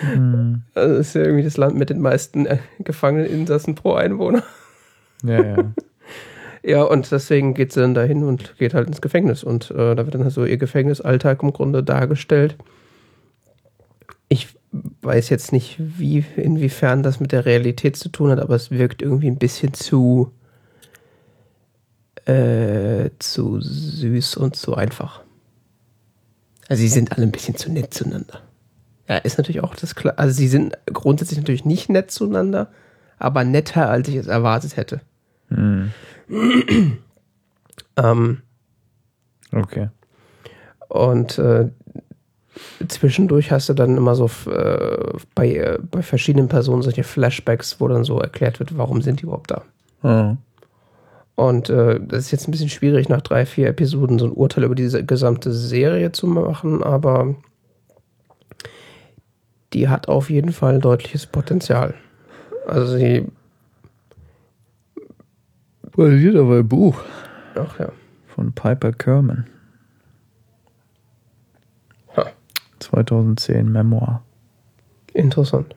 Hm. Also das ist ja irgendwie das Land mit den meisten äh, gefangenen Insassen pro Einwohner. Ja, ja. (laughs) Ja, und deswegen geht sie dann dahin und geht halt ins Gefängnis. Und äh, da wird dann halt so ihr Gefängnisalltag im Grunde dargestellt. Ich weiß jetzt nicht, wie, inwiefern das mit der Realität zu tun hat, aber es wirkt irgendwie ein bisschen zu, äh, zu süß und zu einfach. Also sie sind alle ein bisschen zu nett zueinander. Ja, ist natürlich auch das klar. Also sie sind grundsätzlich natürlich nicht nett zueinander, aber netter, als ich es erwartet hätte. Hm. (clears throat) Ähm, Okay. Und äh, zwischendurch hast du dann immer so äh, bei, äh, bei verschiedenen Personen solche Flashbacks, wo dann so erklärt wird, warum sind die überhaupt da. Oh. Und äh, das ist jetzt ein bisschen schwierig, nach drei, vier Episoden so ein Urteil über diese gesamte Serie zu machen, aber die hat auf jeden Fall deutliches Potenzial. Also sie, Basiert aber ein Buch ach ja. von Piper Kerman. Ha. 2010 Memoir. Interessant.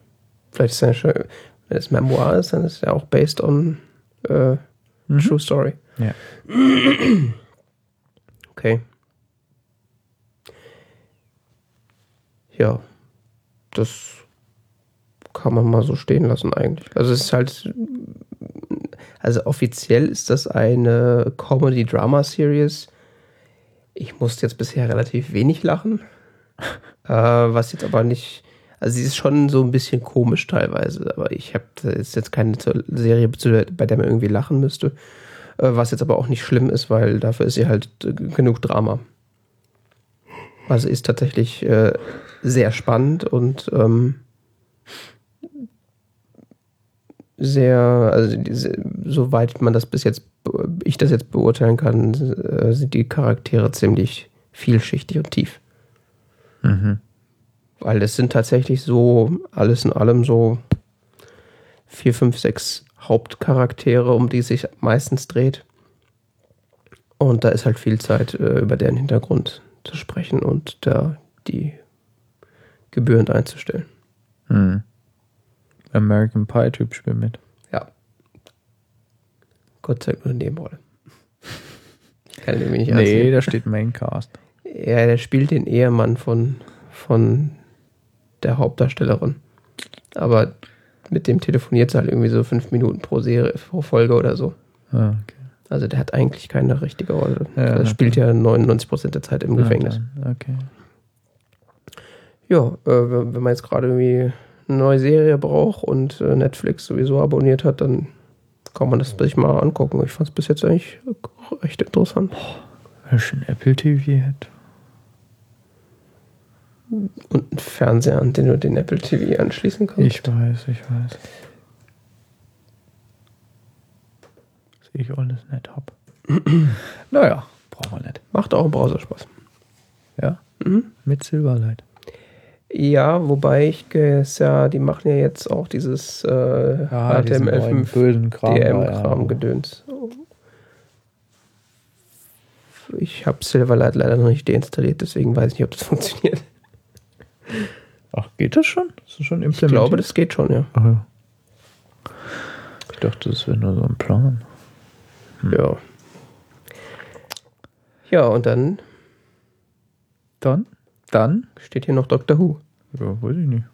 Vielleicht ist ja schön, wenn es Memoir ist, dann ist es ja auch based on äh, Mhm. True Story. Ja. (clears throat) Okay. Ja, das kann man mal so stehen lassen eigentlich. Also es ist halt, also offiziell ist das eine Comedy-Drama-Series. Ich musste jetzt bisher relativ wenig lachen, äh, was jetzt aber nicht, also sie ist schon so ein bisschen komisch teilweise, aber ich habe ist jetzt keine Serie, bei der man irgendwie lachen müsste, äh, was jetzt aber auch nicht schlimm ist, weil dafür ist sie halt äh, genug Drama. Also ist tatsächlich äh, sehr spannend und ähm, sehr, also soweit man das bis jetzt, ich das jetzt beurteilen kann, äh, sind die Charaktere ziemlich vielschichtig und tief. Mhm. Weil es sind tatsächlich so, alles in allem so vier, fünf, sechs Hauptcharaktere, um die es sich meistens dreht. Und da ist halt viel Zeit, äh, über deren Hintergrund zu sprechen und da die gebührend einzustellen. Hm. American Pie Typ spielt mit. Ja. Gott sei Dank nur eine Nebenrolle. Ich kann den nicht Nee, nehmen. da steht Maincast. Ja, der spielt den Ehemann von, von der Hauptdarstellerin. Aber mit dem telefoniert sie halt irgendwie so fünf Minuten pro Serie, pro Folge oder so. Ah, okay. Also der hat eigentlich keine richtige Rolle. Ja, er na spielt ja 99% der Zeit im Gefängnis. Ah, okay. Ja, äh, wenn wenn man jetzt gerade irgendwie eine neue Serie braucht und äh, Netflix sowieso abonniert hat, dann kann man das sich mal angucken. Ich fand es bis jetzt eigentlich recht interessant. Wer schon Apple TV hat. Und einen Fernseher, an den du den Apple TV anschließen kannst. Ich weiß, ich weiß. Sehe ich alles nicht ab. (clears throat) naja, brauchen wir nicht. Macht auch im Browser Spaß. Ja? Mhm. Mit Silverlight. Ja, wobei ich ja, die machen ja jetzt auch dieses äh, neuen HTML5 bösen Kram. da, DM-Kram ja. gedöns. Ich habe Silverlight leider noch nicht deinstalliert, deswegen weiß ich nicht, ob das (laughs) funktioniert. Ach, geht das schon? Ist das schon Ich implementiert? glaube, das geht schon, ja. Ach ja. Ich dachte, das wäre nur so ein Plan. Ja. Ja, und dann Dann? Dann? steht hier noch Doctor Who. Ja, weiß ich nicht.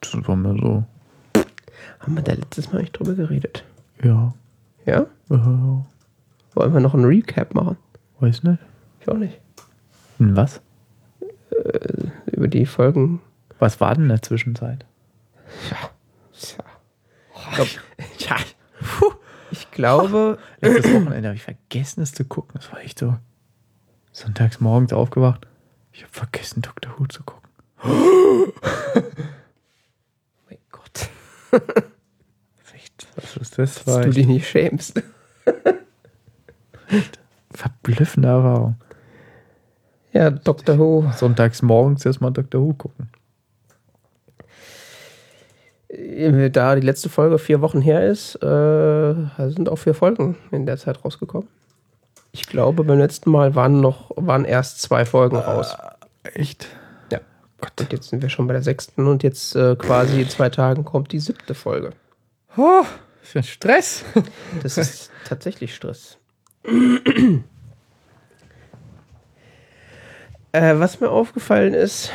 Das war mir so. Haben wir da letztes Mal nicht drüber geredet? Ja. Ja? Äh, Wollen wir noch einen Recap machen? weiß nicht. Ich auch nicht. Hm, Was? Über die Folgen. Was war denn in der Zwischenzeit? Ja. Tja. Ich, glaub, ja. Puh. ich glaube, Letztes Wochenende habe ich vergessen, es zu gucken. Das war echt so. Sonntags morgens aufgewacht. Ich habe vergessen, Dr. Who zu gucken. (gasps) mein Gott, (laughs) Echt? Was ist das? dass du dich nicht schämst. verblüffende Erfahrung. Ja, Doctor Who. Sonntags morgens erstmal Dr. Who gucken. Äh, Da die letzte Folge vier Wochen her ist, äh, sind auch vier Folgen in der Zeit rausgekommen. Ich glaube, beim letzten Mal waren noch waren erst zwei Folgen raus. Echt? Ja. Und jetzt sind wir schon bei der sechsten und jetzt äh, quasi in zwei Tagen kommt die siebte Folge. Oh, für Stress. Das ist (laughs) tatsächlich Stress. Äh, was mir aufgefallen ist,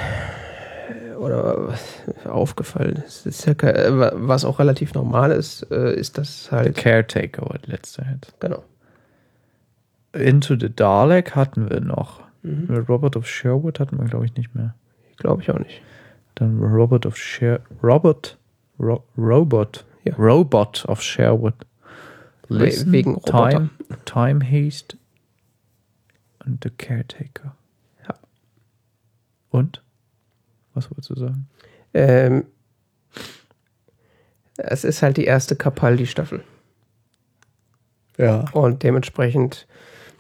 oder was aufgefallen ist, ist ja, äh, wa- was auch relativ normal ist, äh, ist das halt, Caretaker war die letzte jetzt. genau. Into the Dalek hatten wir noch. Mhm. Robert of Sherwood hatten wir, glaube ich, nicht mehr. Glaube ich auch nicht. Dann Robert of Sher Robert Ro Robot Ja. Robot of Sherwood. We- wegen Roboter. Time, Time Haste und The Caretaker. Und? Was wolltest du sagen? Ähm, es ist halt die erste Capaldi-Staffel. Ja. Und dementsprechend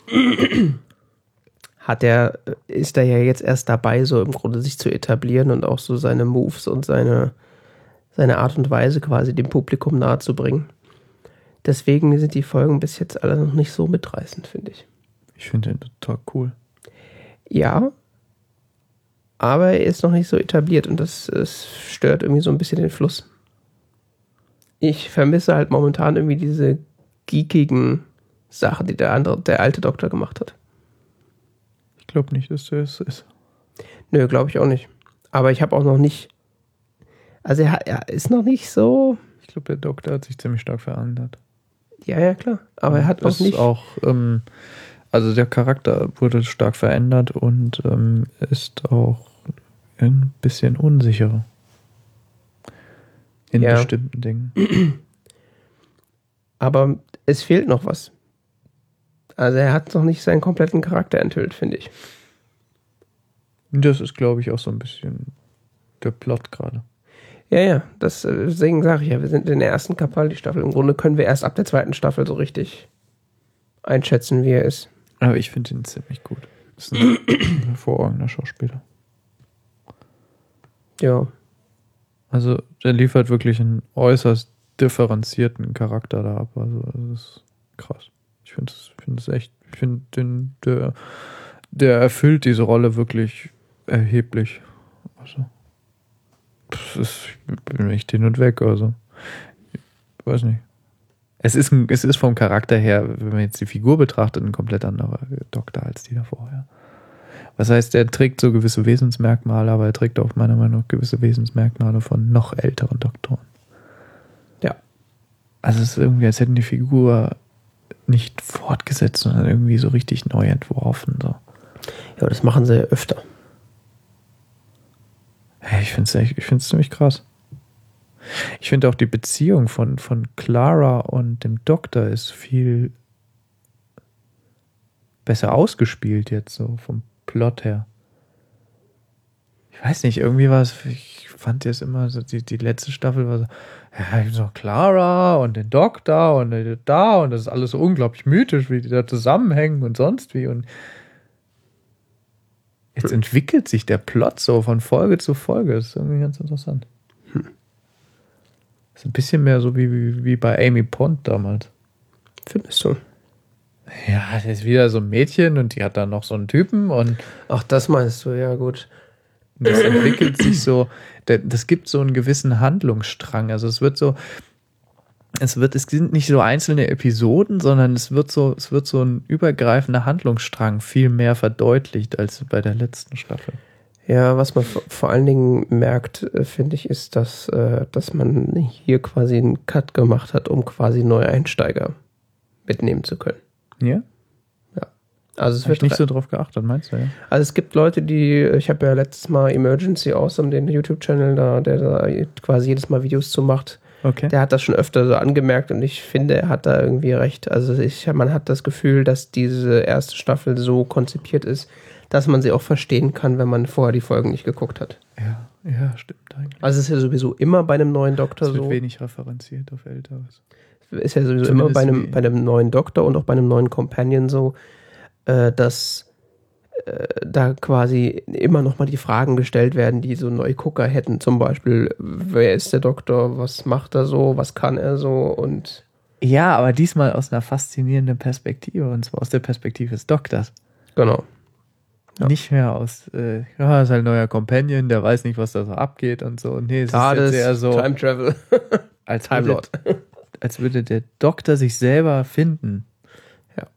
(clears throat) hat er, ist er ja jetzt erst dabei, so im Grunde sich zu etablieren und auch so seine Moves und seine, seine Art und Weise quasi dem Publikum nahezubringen. Deswegen sind die Folgen bis jetzt alle noch nicht so mitreißend, finde ich. Ich finde den total cool. Ja, aber er ist noch nicht so etabliert und das, es stört irgendwie so ein bisschen den Fluss. Ich vermisse halt momentan irgendwie diese geekigen Sachen, die der andere, der alte Doktor gemacht hat. Ich glaube nicht, dass der es ist. Nö, glaube ich auch nicht. Aber ich habe auch noch nicht. Also er, er ist noch nicht so. Ich glaube, der Doktor hat sich ziemlich stark verändert. Ja, ja, klar. Aber er hat auch nicht. auch, ähm, also der Charakter wurde stark verändert und ähm, ist auch ein bisschen unsicherer. In Ja. bestimmten Dingen. (clears throat) Aber es fehlt noch was. Also er hat noch nicht seinen kompletten Charakter enthüllt, finde ich. Das ist, glaube ich, auch so ein bisschen der Plot gerade. Ja, ja, das, äh, deswegen sage ich ja, wir sind in der ersten Capaldi-Staffel. Im Grunde können wir erst ab der zweiten Staffel so richtig einschätzen, wie er ist. Aber ich finde ihn ziemlich gut. Ist ein (clears throat) hervorragender Schauspieler. Ja, Also der liefert wirklich einen äußerst differenzierten Charakter da ab. Also das ist krass. Ich finde es find echt, ich finde den, der, der erfüllt diese Rolle wirklich erheblich. Also, das ist, ich bin echt hin und weg, also. Ich weiß nicht. Es ist, es ist vom Charakter her, wenn man jetzt die Figur betrachtet, ein komplett anderer Doktor als die davor, ja. Was heißt, er trägt so gewisse Wesensmerkmale, aber er trägt auch meiner Meinung nach gewisse Wesensmerkmale von noch älteren Doktoren. Ja. Also es ist irgendwie, als hätten die Figur nicht fortgesetzt, sondern irgendwie so richtig neu entworfen. So. ja, das machen sie ja öfter. Ich finde es ich find's ziemlich krass. Ich finde auch die Beziehung von, von Clara und dem Doktor ist viel besser ausgespielt jetzt, so vom Plot her. Ich weiß nicht, irgendwie war es, ich fand jetzt immer so, die, die letzte Staffel war so, ja, ich so Clara und den Doktor und da und das ist alles so unglaublich mythisch, wie die da zusammenhängen und sonst wie und jetzt entwickelt sich der Plot so von Folge zu Folge. Das ist irgendwie ganz interessant. Hm. Das ist ein bisschen mehr so wie, wie, wie bei Amy Pond damals. Findest du? Ja, das ist wieder so ein Mädchen und die hat dann noch so einen Typen und. Ach, das meinst du, ja, gut. Das entwickelt sich so, das gibt so einen gewissen Handlungsstrang. Also es wird so, es wird, es sind nicht so einzelne Episoden, sondern es wird so, es wird so ein übergreifender Handlungsstrang viel mehr verdeutlicht als bei der letzten Staffel. Ja, was man vor allen Dingen merkt, äh, finde ich, ist, dass, äh, dass man hier quasi einen Cut gemacht hat, um quasi neue Einsteiger mitnehmen zu können. Ja? Ja. Also es Hab wird ich nicht so drauf geachtet, meinst du, ja? Also es gibt Leute, die, ich habe ja letztes Mal Emergency Awesome, den YouTube-Channel da, der da quasi jedes Mal Videos zu macht. Okay. Der hat das schon öfter so angemerkt und ich finde, er hat da irgendwie recht. Also ich, man hat das Gefühl, dass diese erste Staffel so konzipiert ist, dass man sie auch verstehen kann, wenn man vorher die Folgen nicht geguckt hat. Ja, ja, stimmt eigentlich. Also es ist ja sowieso immer bei einem neuen Doktor es wird so. wenig referenziert auf Älteres. Ist ja sowieso Zumindest immer bei einem, bei einem neuen Doktor und auch bei einem neuen Companion so, äh, dass äh, da quasi immer noch mal die Fragen gestellt werden, die so Neugucker hätten. Zum Beispiel, wer ist der Doktor, was macht er so, was kann er so und ja, aber diesmal aus einer faszinierenden Perspektive und zwar aus der Perspektive des Doktors. Genau. Ja. Nicht mehr aus, äh, ja, ist halt ein neuer Companion, der weiß nicht, was da so abgeht und so. Nee, es Tades, ist jetzt eher so. Time Travel. (laughs) als, Time würde, als würde der Doktor sich selber finden. Ja.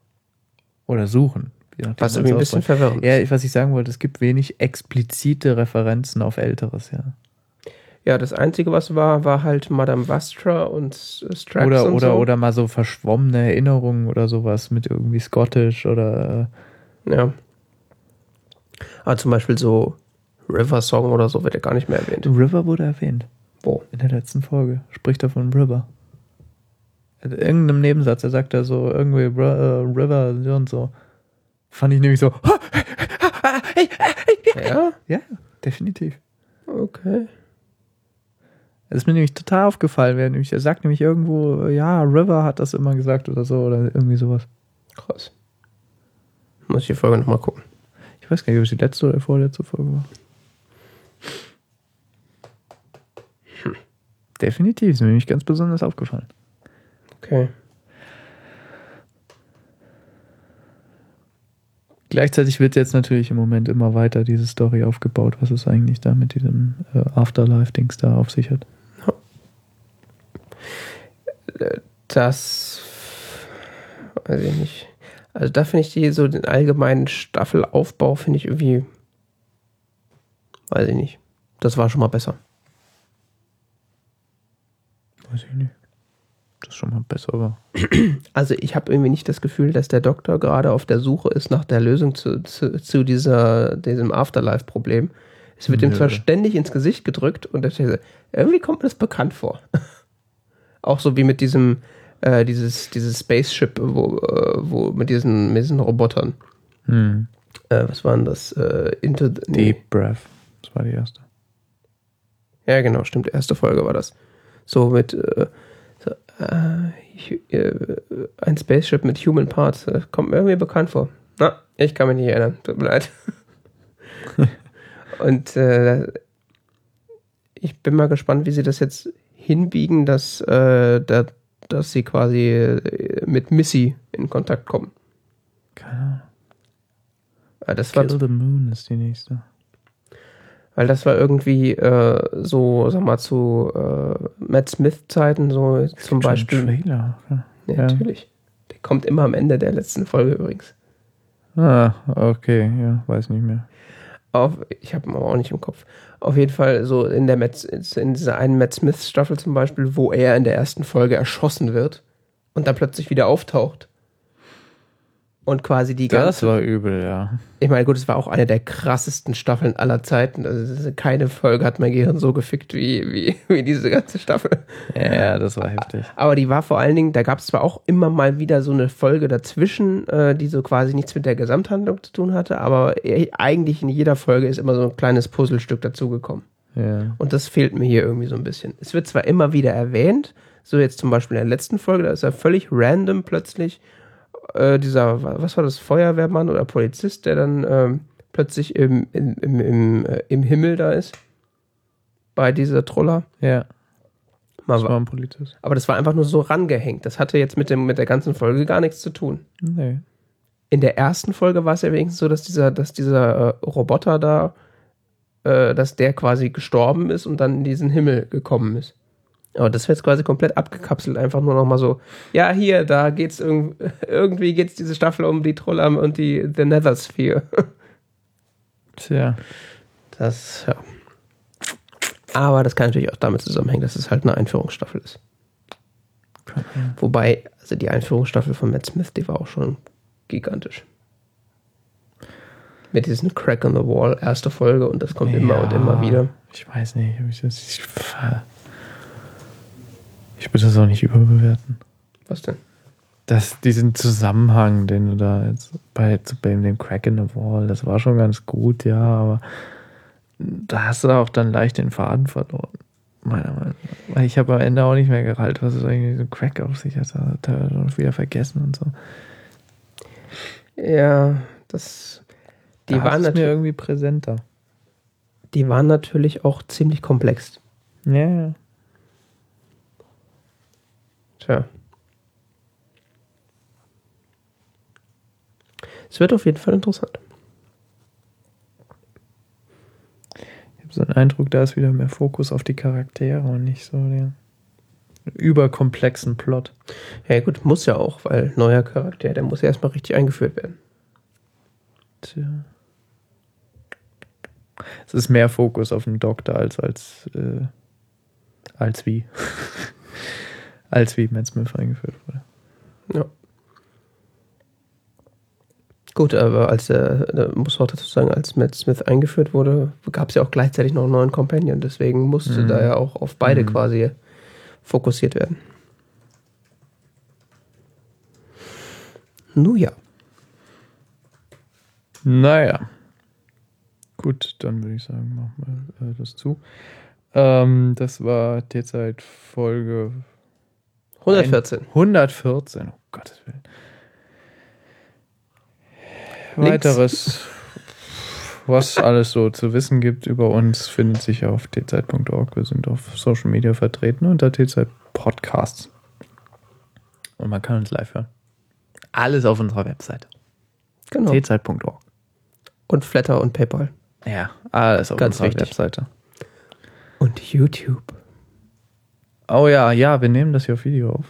Oder suchen. Was irgendwie ein bisschen verwirrend Ja, was ich sagen wollte, es gibt wenig explizite Referenzen auf Älteres, ja. Ja, das Einzige, was war, war halt Madame Vastra und Strax oder, und oder, so. Oder mal so verschwommene Erinnerungen oder sowas mit irgendwie Scottish oder. Ja. Aber zum Beispiel so River Song oder so wird ja gar nicht mehr erwähnt. River wurde erwähnt. Wo? In der letzten Folge. Spricht er von River. In irgendeinem Nebensatz, er sagt er so, irgendwie äh, River und so. Fand ich nämlich so. Ja? Ja, definitiv. Okay. Das ist mir nämlich total aufgefallen, wer nämlich, er sagt nämlich irgendwo, ja, River hat das immer gesagt oder so, oder irgendwie sowas. Krass. Muss ich die Folge nochmal gucken. Ich weiß gar nicht, ob es die letzte oder vorletzte Folge war. Hm. Definitiv, ist mir nämlich ganz besonders aufgefallen. Okay. Gleichzeitig wird jetzt natürlich im Moment immer weiter diese Story aufgebaut, was es eigentlich da mit diesem äh, Afterlife-Dings da auf sich hat. Das weiß ich nicht. Also da finde ich die so den allgemeinen Staffelaufbau finde ich irgendwie weiß ich nicht. Das war schon mal besser. Weiß ich nicht. Das schon mal besser war. (clears throat) Also ich habe irgendwie nicht das Gefühl, dass der Doktor gerade auf der Suche ist nach der Lösung zu, zu, zu dieser, diesem Afterlife-Problem. Es wird ihm zwar ständig ins Gesicht gedrückt und irgendwie kommt mir das bekannt vor. (laughs) Auch so wie mit diesem, äh, dieses, dieses Spaceship, wo, äh, wo mit diesen, mit diesen Robotern. Hm. Äh, was waren das? Äh, Into the, nee. Deep Breath. Das war die erste. Ja, genau, stimmt. Erste Folge war das. So mit äh, äh, äh, ein Spaceship mit Human Parts. Das kommt mir irgendwie bekannt vor. Na, ich kann mich nicht erinnern. Tut mir leid. (laughs) Und äh, ich bin mal gespannt, wie sie das jetzt hinbiegen, dass, äh, da, dass sie quasi äh, mit Missy in Kontakt kommen. Keine Ahnung. Das Kill war, the Moon ist die nächste. Weil das war irgendwie äh, so, sag mal, zu äh, Matt Smith-Zeiten, so Es zum Beispiel. Trailer. Ja, Ja. natürlich. Der kommt immer am Ende der letzten Folge übrigens. Ah, okay, ja, weiß nicht mehr. Auf, ich habe ihn aber auch nicht im Kopf. Auf jeden Fall so in der Matt, in dieser einen Matt Smith Staffel zum Beispiel, wo er in der ersten Folge erschossen wird und dann plötzlich wieder auftaucht. Und quasi die Das ganze. war übel, ja. Ich meine, gut, es war auch eine der krassesten Staffeln aller Zeiten. Also keine Folge hat mein Gehirn so gefickt wie, wie, wie diese ganze Staffel. Ja, das war heftig. Aber die war vor allen Dingen, da gab es zwar auch immer mal wieder so eine Folge dazwischen, äh, die so quasi nichts mit der Gesamthandlung zu tun hatte, aber eh- eigentlich in jeder Folge ist immer so ein kleines Puzzlestück dazugekommen. Ja. Und das fehlt mir hier irgendwie so ein bisschen. Es wird zwar immer wieder erwähnt, so jetzt zum Beispiel in der letzten Folge, da ist er völlig random plötzlich äh, dieser, was war das, Feuerwehrmann oder Polizist, der dann ähm, plötzlich im, im, im, im, äh, im Himmel da ist. Bei dieser Troller. Ja, Mal das wa- war ein Polizist. aber das war einfach nur so rangehängt. Das hatte jetzt mit, dem, mit der ganzen Folge gar nichts zu tun. Nee. In der ersten Folge war es ja wenigstens so, dass dieser, dass dieser äh, Roboter da, äh, dass der quasi gestorben ist und dann in diesen Himmel gekommen ist. Aber das wird jetzt quasi komplett abgekapselt, einfach nur nochmal so, ja, hier, da geht's irg (laughs) irgendwie geht's diese Staffel um die Trollam und die The Nether Sphere. (laughs) Tja. Das, ja. Aber das kann natürlich auch damit zusammenhängen, dass es halt eine Einführungsstaffel ist. Wobei, also die Einführungsstaffel von Matt Smith, die war auch schon gigantisch. Mit diesem Crack on the Wall, erste Folge und das kommt immer und Ja, immer wieder. Ich weiß nicht, ob ich das. Ich, ich würde das auch nicht überbewerten. Was denn? Das, diesen Zusammenhang, den du da jetzt bei, bei dem Crack in the Wall, das war schon ganz gut, ja, aber da hast du auch dann leicht den Faden verloren. Meiner Meinung nach. Weil ich habe am Ende auch nicht mehr gehalten, was es eigentlich diesem Crack auf sich hat. Hat er schon wieder vergessen und so. Ja, das. Die Da waren, mir irgendwie präsenter. die waren natürlich auch ziemlich komplex. Ja, ja. Tja. Es wird auf jeden Fall interessant. Ich habe so den Eindruck, da ist wieder mehr Fokus auf die Charaktere und nicht so den überkomplexen Plot. Ja gut, muss ja auch, weil neuer Charakter, der muss ja erstmal richtig eingeführt werden. Tja. Es ist mehr Fokus auf den Doktor als als äh, als wie (laughs) als wie Matt Smith eingeführt wurde. Ja. Gut, aber als der, muss auch dazu sagen, als Matt Smith eingeführt wurde, gab es ja auch gleichzeitig noch einen neuen Companion. Deswegen musste Mhm. da ja auch auf beide Mhm. quasi fokussiert werden. Nun ja. Naja. Gut, dann würde ich sagen, machen wir äh, das zu. Ähm, das war derzeit Folge 114. 114, oh Gottes Willen. Links. Weiteres, was alles so zu wissen gibt über uns, findet sich auf tzeit.org. Wir sind auf Social Media vertreten unter tzeit Podcasts. Und man kann uns live hören. Alles auf unserer Webseite. Genau. tzeit.org. Und Flatter und PayPal. Ja, alles auf Ganz unserer wichtig. Webseite. Und YouTube. Oh ja, ja, wir nehmen das hier auf Video auf.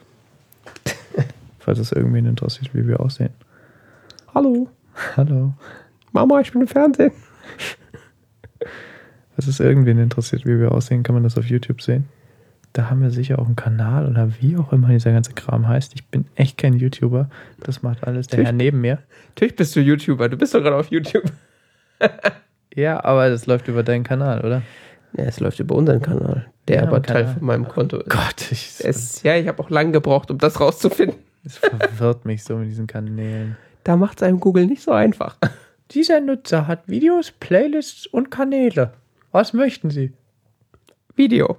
(laughs) Falls es irgendwen interessiert, wie wir aussehen. Hallo. Hallo. Mama, ich bin im Fernsehen. Falls es irgendwen interessiert, wie wir aussehen, kann man das auf YouTube sehen. Da haben wir sicher auch einen Kanal oder wie auch immer dieser ganze Kram heißt. Ich bin echt kein YouTuber. Das macht alles der. Herr neben mir. Natürlich bist du YouTuber. Du bist doch gerade auf YouTube. Ja, aber das läuft über deinen Kanal, oder? Ja, es läuft über unseren Kanal, der Ja, aber Teil Kanal. von meinem Konto ist. Gott, ich, Es, ja, ich habe auch lange gebraucht, um das rauszufinden. es verwirrt mich so mit diesen Kanälen. Da macht es einem Google nicht so einfach. Dieser Nutzer hat Videos, Playlists und Kanäle. Was möchten Sie? Video.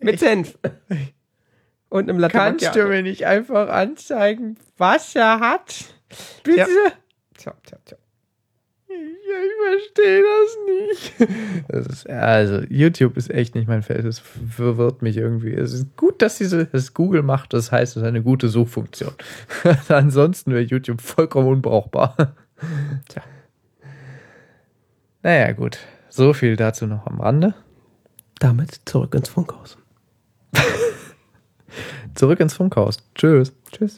Mit Senf. Und im Latein. Kannst du mir nicht einfach anzeigen, was er hat? Bitte? Tja, tja, tja. Ich verstehe das nicht. Das ist, also, YouTube ist echt nicht mein Feld. Es verwirrt mich irgendwie. Es ist gut, dass diese, das Google macht. Das heißt, es ist eine gute Suchfunktion. (laughs) Ansonsten wäre YouTube vollkommen unbrauchbar. Tja. Naja, gut. So viel dazu noch am Rande. Damit zurück ins Funkhaus. (laughs) Zurück ins Funkhaus. Tschüss. Tschüss.